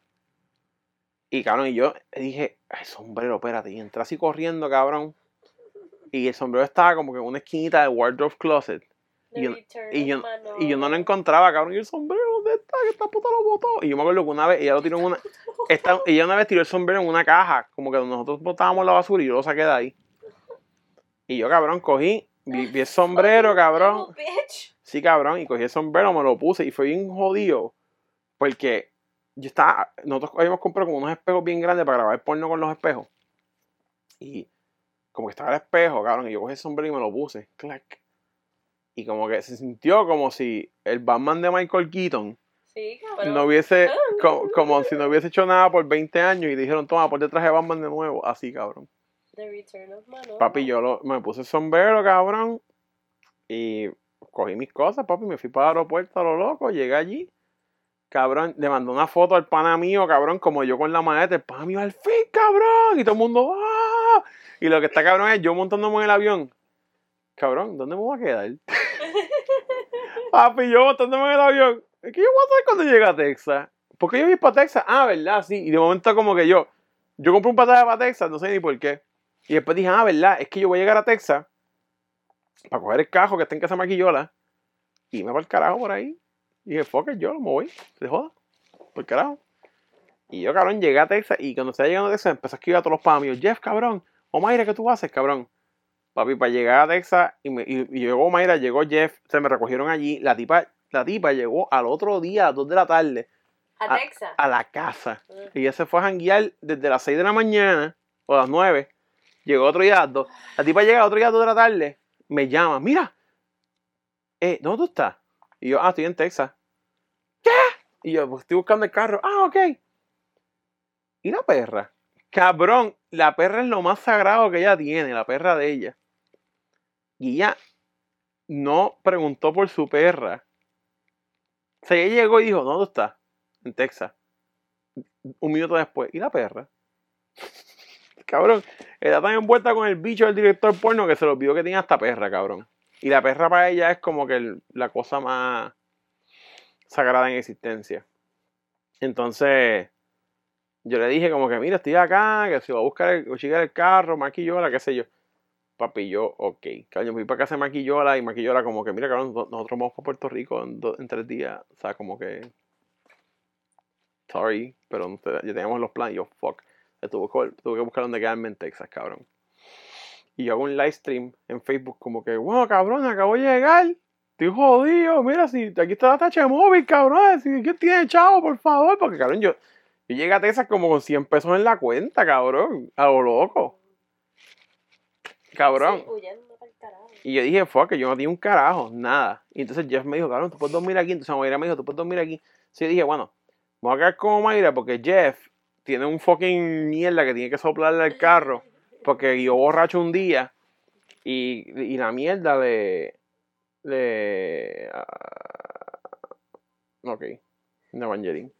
Y cabrón, y yo dije, ay, sombrero, espérate. Y entré así corriendo, cabrón. Y el sombrero estaba como que en una esquinita del wardrobe closet. Y yo- y yo, y yo no lo encontraba, cabrón. Y el sombrero, ¿dónde está? Que esta puta lo botó. Y yo me acuerdo que una vez ella lo tiró en una. Esta, [laughs] ella una vez tiró el sombrero en una caja, como que nosotros botábamos la basura y yo lo saqué de ahí. Y yo, cabrón, cogí, vi, vi el sombrero, cabrón. Sí, cabrón, y cogí el sombrero, me lo puse y fue bien jodido. Porque yo estaba. Nosotros habíamos comprado como unos espejos bien grandes para grabar porno con los espejos. Y como que estaba el espejo, cabrón, y yo cogí el sombrero y me lo puse. Clac. Y como que se sintió como si el Batman de Michael Keaton Sí, cabrón. no hubiese. co- Como, si no hubiese hecho nada por 20 años y dijeron, toma, por detrás de Batman de nuevo. Así, cabrón. The Return of Manolo. Papi, yo lo- me puse el sombrero, cabrón. Y cogí mis cosas, papi. Me fui para el aeropuerto a lo loco. Llegué allí. Cabrón, le mandó una foto al pana mío, cabrón, como yo con la maleta. El pana mío, al fin, cabrón. Y todo el mundo, ¡ah! Y lo que está cabrón es yo montándome en el avión. Cabrón, ¿dónde me voy a quedar? [laughs] papi, yo montándome en el avión. ¿Qué yo voy a hacer cuando llegue a Texas? ¿Por qué yo voy para Texas? Ah, ¿verdad? Sí. Y de momento como que yo, yo compré un pasaje para Texas, no sé ni por qué. Y después dije, ah, ¿verdad? Es que yo voy a llegar a Texas para coger el cajo que está en casa Maquillola y irme para el carajo por ahí. Y dije, fuck it, yo me voy, se joda, por carajo. Y yo, cabrón, llegué a Texas y cuando estaba llegando a Texas empecé a escribir a todos los panas míos, Jeff, cabrón, o Mayra, ¿qué tú haces, cabrón? Papi, para llegar a Texas y, me, y, y llegó Mayra, llegó Jeff, se me recogieron allí. La tipa, la tipa llegó al otro día, a las 2 de la tarde, A a- Texas. a la casa. Mm. Y ella se fue a janguear desde las 6 de la mañana o las 9. Llegó otro día a las 2. La tipa llega otro día a las 2 de la tarde. Me llama, mira, eh, ¿dónde tú estás? Y yo, ah, estoy en Texas. ¿Qué? Y yo, pues estoy buscando el carro. Ah, ok. ¿Y la perra? Cabrón, la perra es lo más sagrado que ella tiene, la perra de ella. Y ella no preguntó por su perra. O sea, ella llegó y dijo, ¿dónde está? En Texas. Un minuto después, ¿y la perra? [laughs] cabrón, está tan envuelta con el bicho del director porno que se le olvidó que tenía esta perra, cabrón. Y la perra para ella es como que la cosa más sagrada en existencia. Entonces, yo le dije como que, mira, estoy acá, que si va a buscar el, chica el carro, maquillola, qué sé yo. Papi, yo, ok. Cabrón, fui para casa de maquillola y maquillola como que, mira, cabrón, no- nosotros vamos para Puerto Rico en, tres días. O sea, como que, sorry, pero no te- ya teníamos los planes. Yo, fuck. Tuve que, buscar dónde quedarme en Texas, cabrón. Y yo hago un live stream en Facebook como que, bueno, cabrón, acabo de llegar. Estoy jodido, mira, si aquí está la tacha de móvil, cabrón. Si ¿quién tiene chavo, por favor? Porque, cabrón, yo, yo llegué a Texas como con 100 pesos en la cuenta, cabrón. A lo loco. Cabrón. Sí. Y yo dije, fuck, yo no tenía un carajo, nada. Y entonces Jeff me dijo, cabrón, tú puedes dormir aquí. Entonces Mayra me dijo, tú puedes dormir aquí. Entonces yo dije, bueno, me voy a quedar como Mayra porque Jeff tiene un fucking mierda que tiene que soplarle al carro. Porque yo borracho un día y, y la mierda le. le. ah, ok, de Evangeline.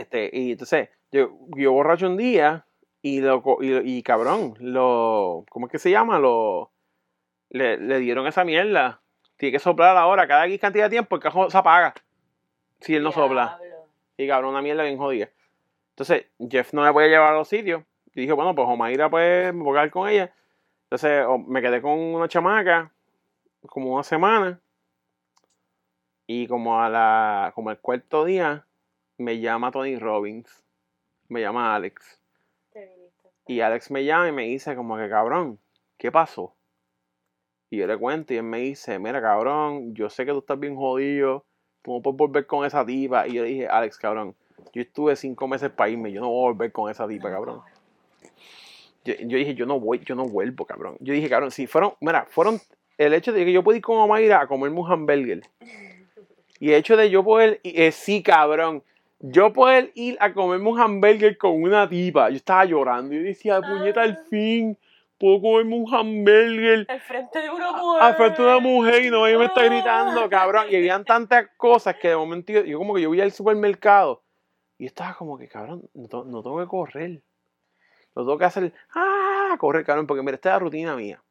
Este, y entonces, yo, yo borracho un día y, lo, y, y cabrón, lo. ¿Cómo es que se llama? Lo. Le, le dieron esa mierda. Tiene que soplar ahora. Cada X cantidad de tiempo el cajón se apaga. Si él no sopla. Y cabrón, una mierda bien jodida. Entonces, Jeff no me podía llevar a los sitios. Y dije, bueno, pues Omaira, pues, me voy a quedar con ella. Entonces, me quedé con una chamaca como una semana. Y como a la, como el cuarto día, me llama Tony Robbins. Me llama Alex. Y Alex me llama y me dice como que, cabrón, ¿qué pasó? Y yo le cuento y él me dice, mira, cabrón, yo sé que tú estás bien jodido, tú no puedes volver con esa tipa. Y yo le dije, Alex, cabrón, yo estuve cinco meses para irme, yo no voy a volver con esa tipa, cabrón. Yo, yo dije, yo no voy, yo no vuelvo, cabrón. Yo dije, cabrón, si fueron, mira, fueron el hecho de que yo puedo ir con Omaira a comerme un hamburger. Y el hecho de yo poder, eh, sí, cabrón, yo poder ir a comerme un hamburger con una tipa. Yo estaba llorando. Yo decía, puñeta, al fin puedo comerme un hamburger Al frente de una mujer. al frente de una mujer y no me está gritando, cabrón. Y habían tantas cosas que de momento yo, yo como que yo voy al supermercado y estaba como que, cabrón, no, no tengo que correr. No tengo que hacer, ah, correr, cabrón, porque mira, esta es la rutina mía.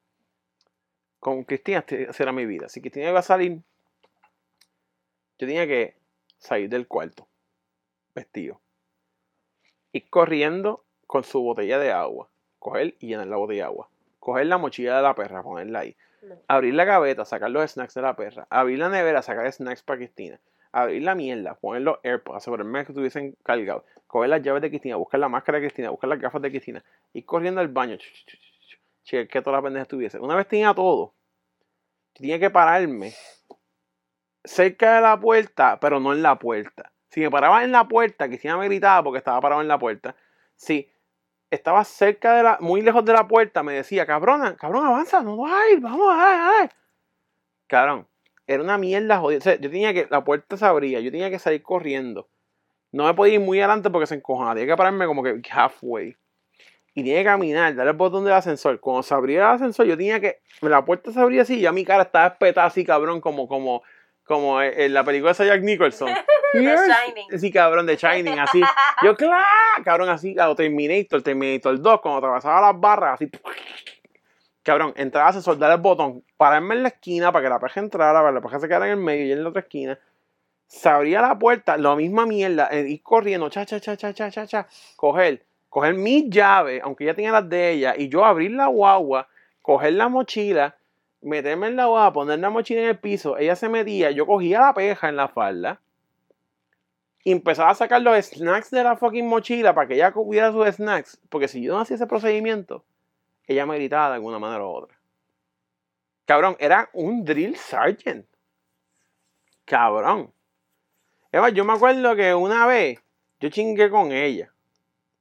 Con Cristina este- esa era mi vida. Si Cristina iba a salir, yo tenía que salir del cuarto, vestido. Ir corriendo con su botella de agua. Coger y llenar la botella de agua. Coger la mochila de la perra, ponerla ahí. No. Abrir la gaveta, sacar los snacks de la perra. Abrir la nevera, sacar snacks para Cristina. Abrir la mierda, poner los AirPods, asegurarme que estuviesen cargados. Coger las llaves de Cristina, buscar la máscara de Cristina, buscar las gafas de Cristina. Ir corriendo al baño. ch, ch, ch, ch, ch, Chequear que todas las pendejas estuviesen. Una vez tenía todo, tenía que pararme cerca de la puerta, pero no en la puerta. Si me paraba en la puerta, Cristina me gritaba porque estaba parado en la puerta. Si estaba cerca de la, muy lejos de la puerta, me decía, cabrona, cabrón, avanza, no vas a ir, vamos a ir. Cabrón, era una mierda jodida. O sea, yo tenía que, la puerta se abría, yo tenía que salir corriendo. No me podía ir muy adelante porque se encojonaba. Tenía que pararme como que halfway. Y tenía que caminar, darle el botón del ascensor. Cuando se abría el ascensor, yo tenía que. La puerta se abría así y ya mi cara estaba espetada así, cabrón, como, como, como en la película de Jack Nicholson. The Shining. Sí, cabrón, de Shining, así. [laughs] Yo, claro, cabrón, así, a Terminator, Terminator 2, cuando atravesaba las barras, así. Cabrón, entraba ascensor, darle el botón, pararme en la esquina para que la paja entrara, para que la paja se quedara en el medio y en la otra esquina. Se abría la puerta, la misma mierda, eh, ir corriendo, cha, cha, cha, cha, cha, cha, cha, coger, coger mis llaves, aunque ella tenía las de ella, y yo abrir la guagua, coger la mochila, meterme en la guagua, poner la mochila en el piso, ella se metía, yo cogía la peja en la falda, y empezaba a sacar los snacks de la fucking mochila para que ella cubriera sus snacks, porque si yo no hacía ese procedimiento, ella me gritaba de alguna manera u otra. Cabrón, era un drill sergeant. Cabrón. Eva, yo me acuerdo que una vez yo chingué con ella.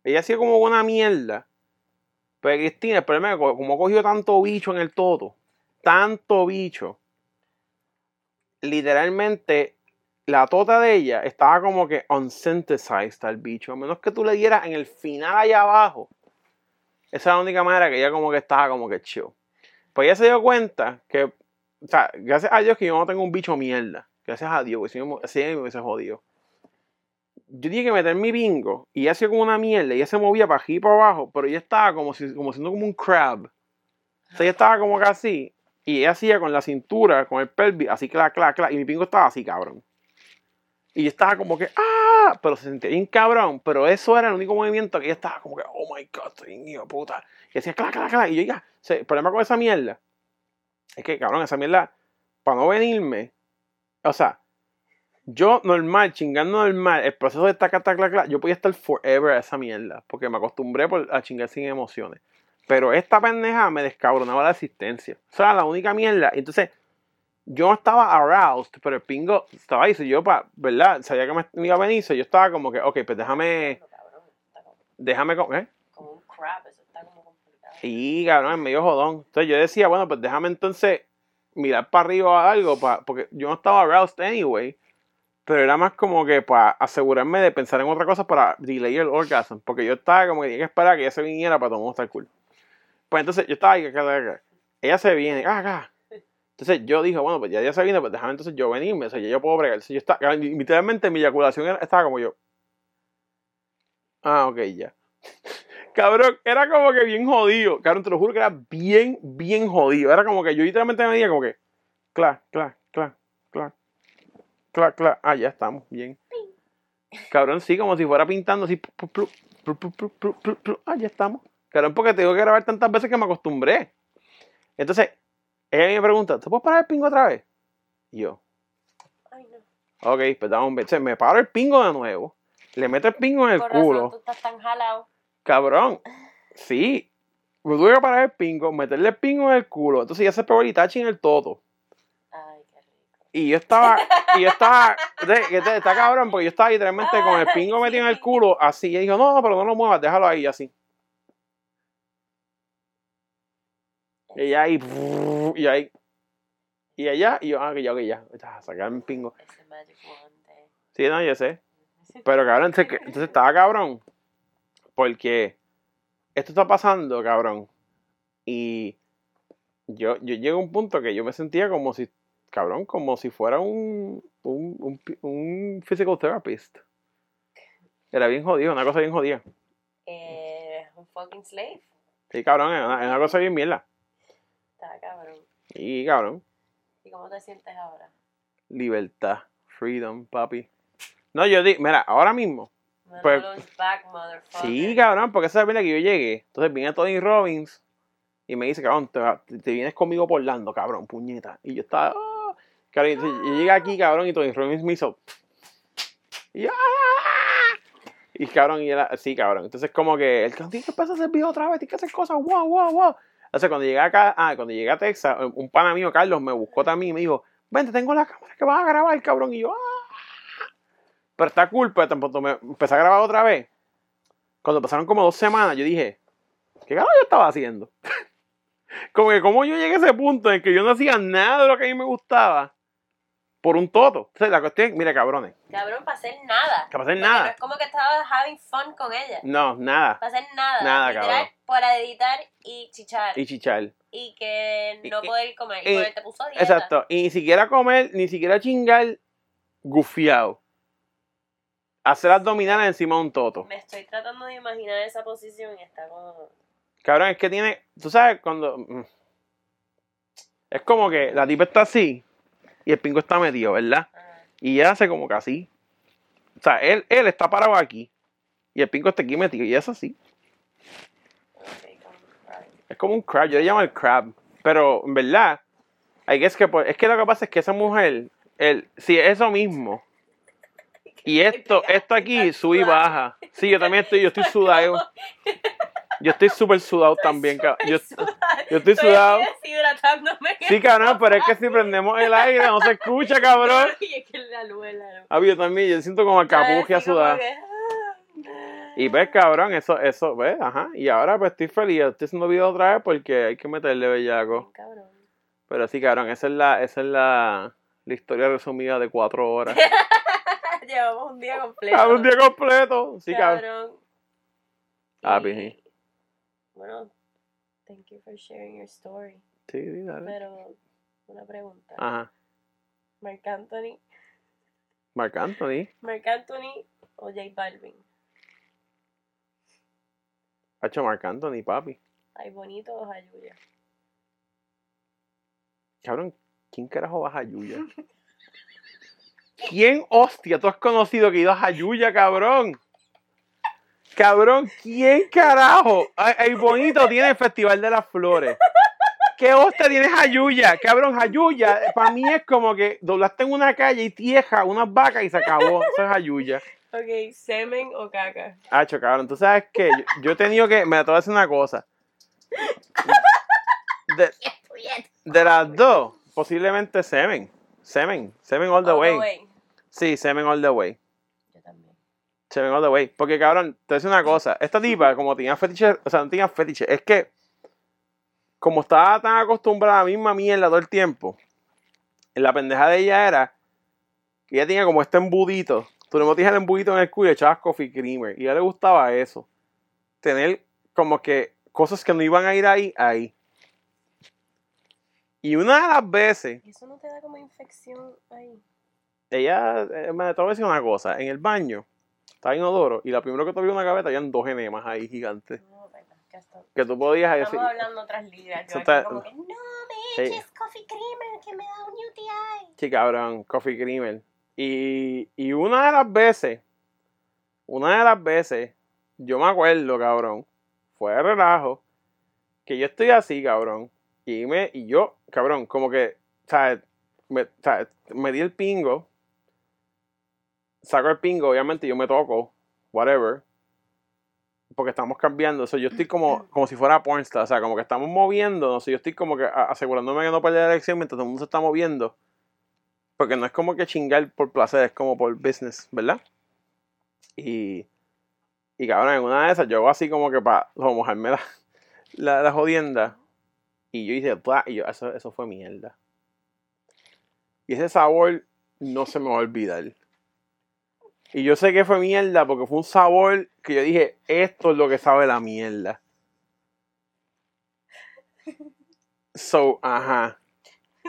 Ella hacía como una mierda. Pero Cristina, el problema que como ha cogido tanto bicho en el todo, tanto bicho, literalmente la tota de ella estaba como que unsynthesized al bicho. A menos que tú le dieras en el final allá abajo. Esa es la única manera que ella como que estaba como que chill. Pues ella se dio cuenta que o sea, gracias a Dios que yo no tengo un bicho mierda. Gracias a Dios, si no, si me hubiese jodido. Yo tenía que meter mi bingo y ella hacía como una mierda y ella se movía para aquí y para abajo, pero ella estaba como, si, como siendo como un crab. O sea, ella estaba como que así y ella hacía con la cintura, con el pelvis, así clac, clac, clac, y mi bingo estaba así, cabrón. Y yo estaba como que, ¡ah! Pero se sentía bien cabrón, pero eso era el único movimiento que ella estaba como que, oh my god, estoy de puta. Y hacía clac, clac, clac, y yo ya, el problema con esa mierda es que, cabrón, esa mierda, para no venirme, o sea, yo normal, chingando normal, el proceso de taca, taca, taca, yo podía estar forever a esa mierda, porque me acostumbré por- a chingar sin emociones. Pero esta pendeja me descabronaba la existencia. O sea, la única mierda. Entonces, yo no estaba aroused, pero el pingo estaba ahí. So yo, pa, ¿verdad? Sabía que me, iba a venir. so yo estaba como que, ok, pues déjame, déjame, ¿eh? como un crab, eso está como complicado. Y cabrón, es medio jodón. Entonces yo decía, bueno, pues déjame entonces mirar para arriba o algo, pa, porque yo no estaba aroused anyway. Pero era más como que para asegurarme de pensar en otra cosa para delay el orgasm. Porque yo estaba como que tenía que esperar a que ella se viniera para tomar estar cool. Pues entonces yo estaba ahí, acá, acá. ella se viene, acá, acá. Entonces yo dije, bueno, pues ya ella se viene, pues déjame entonces yo venirme. O sea, ya yo puedo bregar. Entonces yo estaba, cabrón, literalmente mi eyaculación estaba como yo. Ah, ok, ya. [laughs] Cabrón, era como que bien jodido. Cabrón, te lo juro que era bien, bien jodido. Era como que yo literalmente me veía como que, clac, clac, clac, clac, clac, clac. Ah, ya estamos, bien. Cabrón, sí, como si fuera pintando así. Ah, ya estamos. Cabrón, porque tengo que grabar tantas veces que me acostumbré. Entonces, ella me pregunta, ¿te puedes parar el pingo otra vez? Y yo, Ay, no. ok, pues dame un beso. Me paro el pingo de nuevo. Le meto el pingo en el Por razón, culo. tú estás tan jalado. Cabrón. Sí. Me tuve que parar el pingo, meterle el pingo en el culo. Entonces ya se pegó el Itachi en el toto. Ay, qué rico. Y yo estaba, y yo estaba, [laughs] está cabrón, porque yo estaba literalmente con el pingo metido en el culo, así. Y dijo, no, pero no lo muevas, déjalo ahí, así. Y y ahí, y allá, y yo, ah, que ya, que ya, sacar mi pingo. Eh. Sí, no, yo sé. Pero cabrón, entonces, estaba cabrón. Porque esto está pasando, cabrón. Y yo, yo llegué a un punto que yo me sentía como si, cabrón, como si fuera un, un, un, un physical therapist. Era bien jodido, una cosa bien jodida. Eh, un fucking slave. Sí, cabrón, es una, es una cosa bien mierda. Está cabrón. Y cabrón, ¿Y cómo te sientes ahora? libertad, freedom, papi. No, yo di, mira, ahora mismo. Pues- back. Sí, cabrón, porque esa es la que yo llegué. Entonces viene Tony Robbins y me dice, cabrón, te, vienes conmigo por Lando, cabrón, puñeta. Y yo estaba, "Ah". cabrón, yo llegué aquí, cabrón, y Tony Robbins me hizo. Y yo, "Ah". Y cabrón, y era, sí, cabrón. Entonces, como que el cabrón tiene que empezar a hacer video otra vez, tiene que hacer cosas, wow, wow, wow. Entonces, cuando llegué acá, ah, cuando llegué a Texas, un pana mío, Carlos, me buscó también y me dijo, vente, tengo la cámara que vas a grabar, cabrón. Y yo, ah. Pero está cool, pero tampoco me empecé a grabar otra vez. Cuando pasaron como dos semanas, yo dije, ¿qué carajo yo estaba haciendo? [laughs] como que como yo llegué a ese punto en que yo no hacía nada de lo que a mí me gustaba por un toto. Entonces, la cuestión, mire, cabrones, Cabrón, para hacer nada. para hacer No nada. es como que estabas having fun con ella. No, nada. Para hacer nada. Nada, Literal, cabrón. para editar y chichar. Y Y, chichar. que no Y- poder comer. Y, y- porque te puso a dieta. Exacto. Y ni siquiera comer, ni siquiera chingar, gufiado. Hacer abdominales encima de un toto. Me estoy tratando de imaginar esa posición y está como. Cabrón, es que tiene. Tú sabes, cuando. mm, Es como que la tipa está así y el pingo está metido, ¿verdad? ah, Y ella hace como que así. O sea, él, él está parado aquí y el pingo está aquí metido y es así. Es como un crab, yo le llamo el crab. Pero en verdad, hay que es que pues, es que lo que pasa es que esa mujer, el, sí, es eso mismo. Y esto, esto aquí sube y baja. Sí, yo también estoy, yo estoy sudado. [laughs] Yo estoy súper sudado también, cabrón. Yo, yo estoy sudado. deshidratándome. Sí, cabrón, pero es que si prendemos el aire no se escucha, [laughs] cabrón. Y es que la abuela, ¿no? Ah, yo también, yo siento como a como sudar. que, ah, Y ves, cabrón, eso, eso, ves, ajá. Y ahora pues estoy feliz, estoy haciendo video otra vez porque hay que meterle bellaco. Cabrón. Pero sí, cabrón, esa es la, esa es la, la historia resumida de cuatro horas. [laughs] Llevamos un día [laughs] completo. Cabrón, un día completo. Sí, cabrón. Ah, Y. Bueno, thank you for sharing your story. Sí, sí, dale. Pero una pregunta. Ajá. Marc Anthony, Marc Anthony. Marc Anthony o J Balvin. Ha hecho Marc Anthony, papi. Ay, bonito o Jayuya. Cabrón, ¿quién carajo va a Jayuya? [laughs] ¿Quién, hostia, tú has conocido que ha ido a Jayuya, cabrón? Cabrón, ¿quién carajo? Ay, ay, bonito tiene el Festival de las Flores. ¿Qué hostia tienes Jayuya? Cabrón, Jayuya, para mí es como que doblaste en una calle y tieja unas vacas y se acabó. Eso es Jayuya. Ok, semen o caca. Hacho, cabrón, tú sabes que yo, yo he tenido que. Me te voy a decir una cosa. De, de las dos, posiblemente Semen. Semen. Semen all the All the way. way. Sí, Semen all the way. Semen all the way. Porque, cabrón, te voy a decir una cosa. Esta tipa, como tenía fetiche, o sea, no tenía fetiche, es que, como estaba tan acostumbrada a la misma mierda todo el tiempo, la pendeja de ella era que ella tenía como este embudito. Tú le metías el embudito en el culo y echabas coffee creamer. Y a ella le gustaba eso. Tener como que cosas que no iban a ir ahí, ahí. Y una de las veces, ¿Y eso no te da como infección ahí? ella, eh, me te voy a decir una cosa, en el baño, estaba inodoro, y la primero que tuve una gaveta, habían dos enemas ahí gigantes. No, verdad, que tú podías decir, Estamos hablando otras ligas. Eso Yo está- como que, no Sí. me eches coffee creamer que me da un UTI. sí, cabrón, coffee creamer. Y, y una de las veces, una de las veces, yo me acuerdo, cabrón, fue de relajo, que yo estoy así, cabrón, y, me, y yo, cabrón, como que, ¿sabes? Me, ¿sabes? me di el pingo, saco el pingo, obviamente yo me toco, whatever, porque estamos cambiando, eso yo estoy como, [laughs] como si fuera pornstar, o sea, como que estamos moviendo, no sé, yo estoy como que asegurándome de no perder la elección mientras todo el mundo se está moviendo, porque no es como que chingar por placer, es como por business, ¿verdad? Y, y cabrón, en una de esas yo hago así como que para mojarme la, [laughs] la, la jodienda, y yo hice, y yo, eso, eso fue mierda. Y ese sabor no se me va a olvidar. Y yo sé que fue mierda porque fue un sabor que yo dije, esto es lo que sabe la mierda. So, ajá.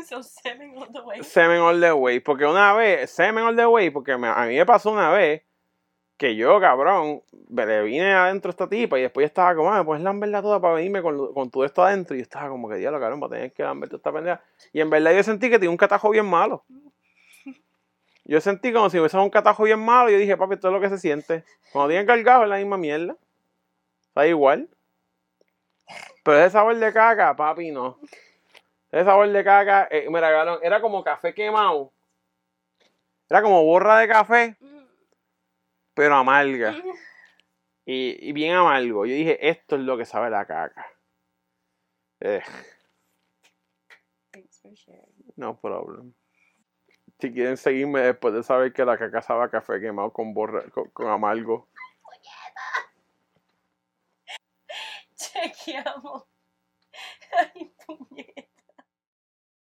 So semen all the way. Semen all the way. Porque una vez, semen all the way, porque me- a mí me pasó una vez que yo, cabrón, me le vine adentro a esta tipa y después yo estaba como, ah, me puedes lamberla toda para venirme con, con todo esto adentro. Y yo estaba como que, diablo, cabrón, va a tener que lamber toda esta pendeja. Y en verdad yo sentí que tenía un catajo bien malo. Yo sentí como si hubiese un catajo bien malo. Y yo dije, papi, esto es lo que se siente. Cuando tienen cargado es la misma mierda. Está igual. Pero ese sabor de caca, papi, no. Ese sabor de caca, eh, me regalaron, era como café quemado. Era como borra de café, pero amarga. Y, y bien amargo. Yo dije, esto es lo que sabe la caca. Eh, no problem. Si quieren seguirme después de saber que la caca sabe café quemado con, borra, con, con amargo. Chequeamos. [laughs] Ay, puñeta.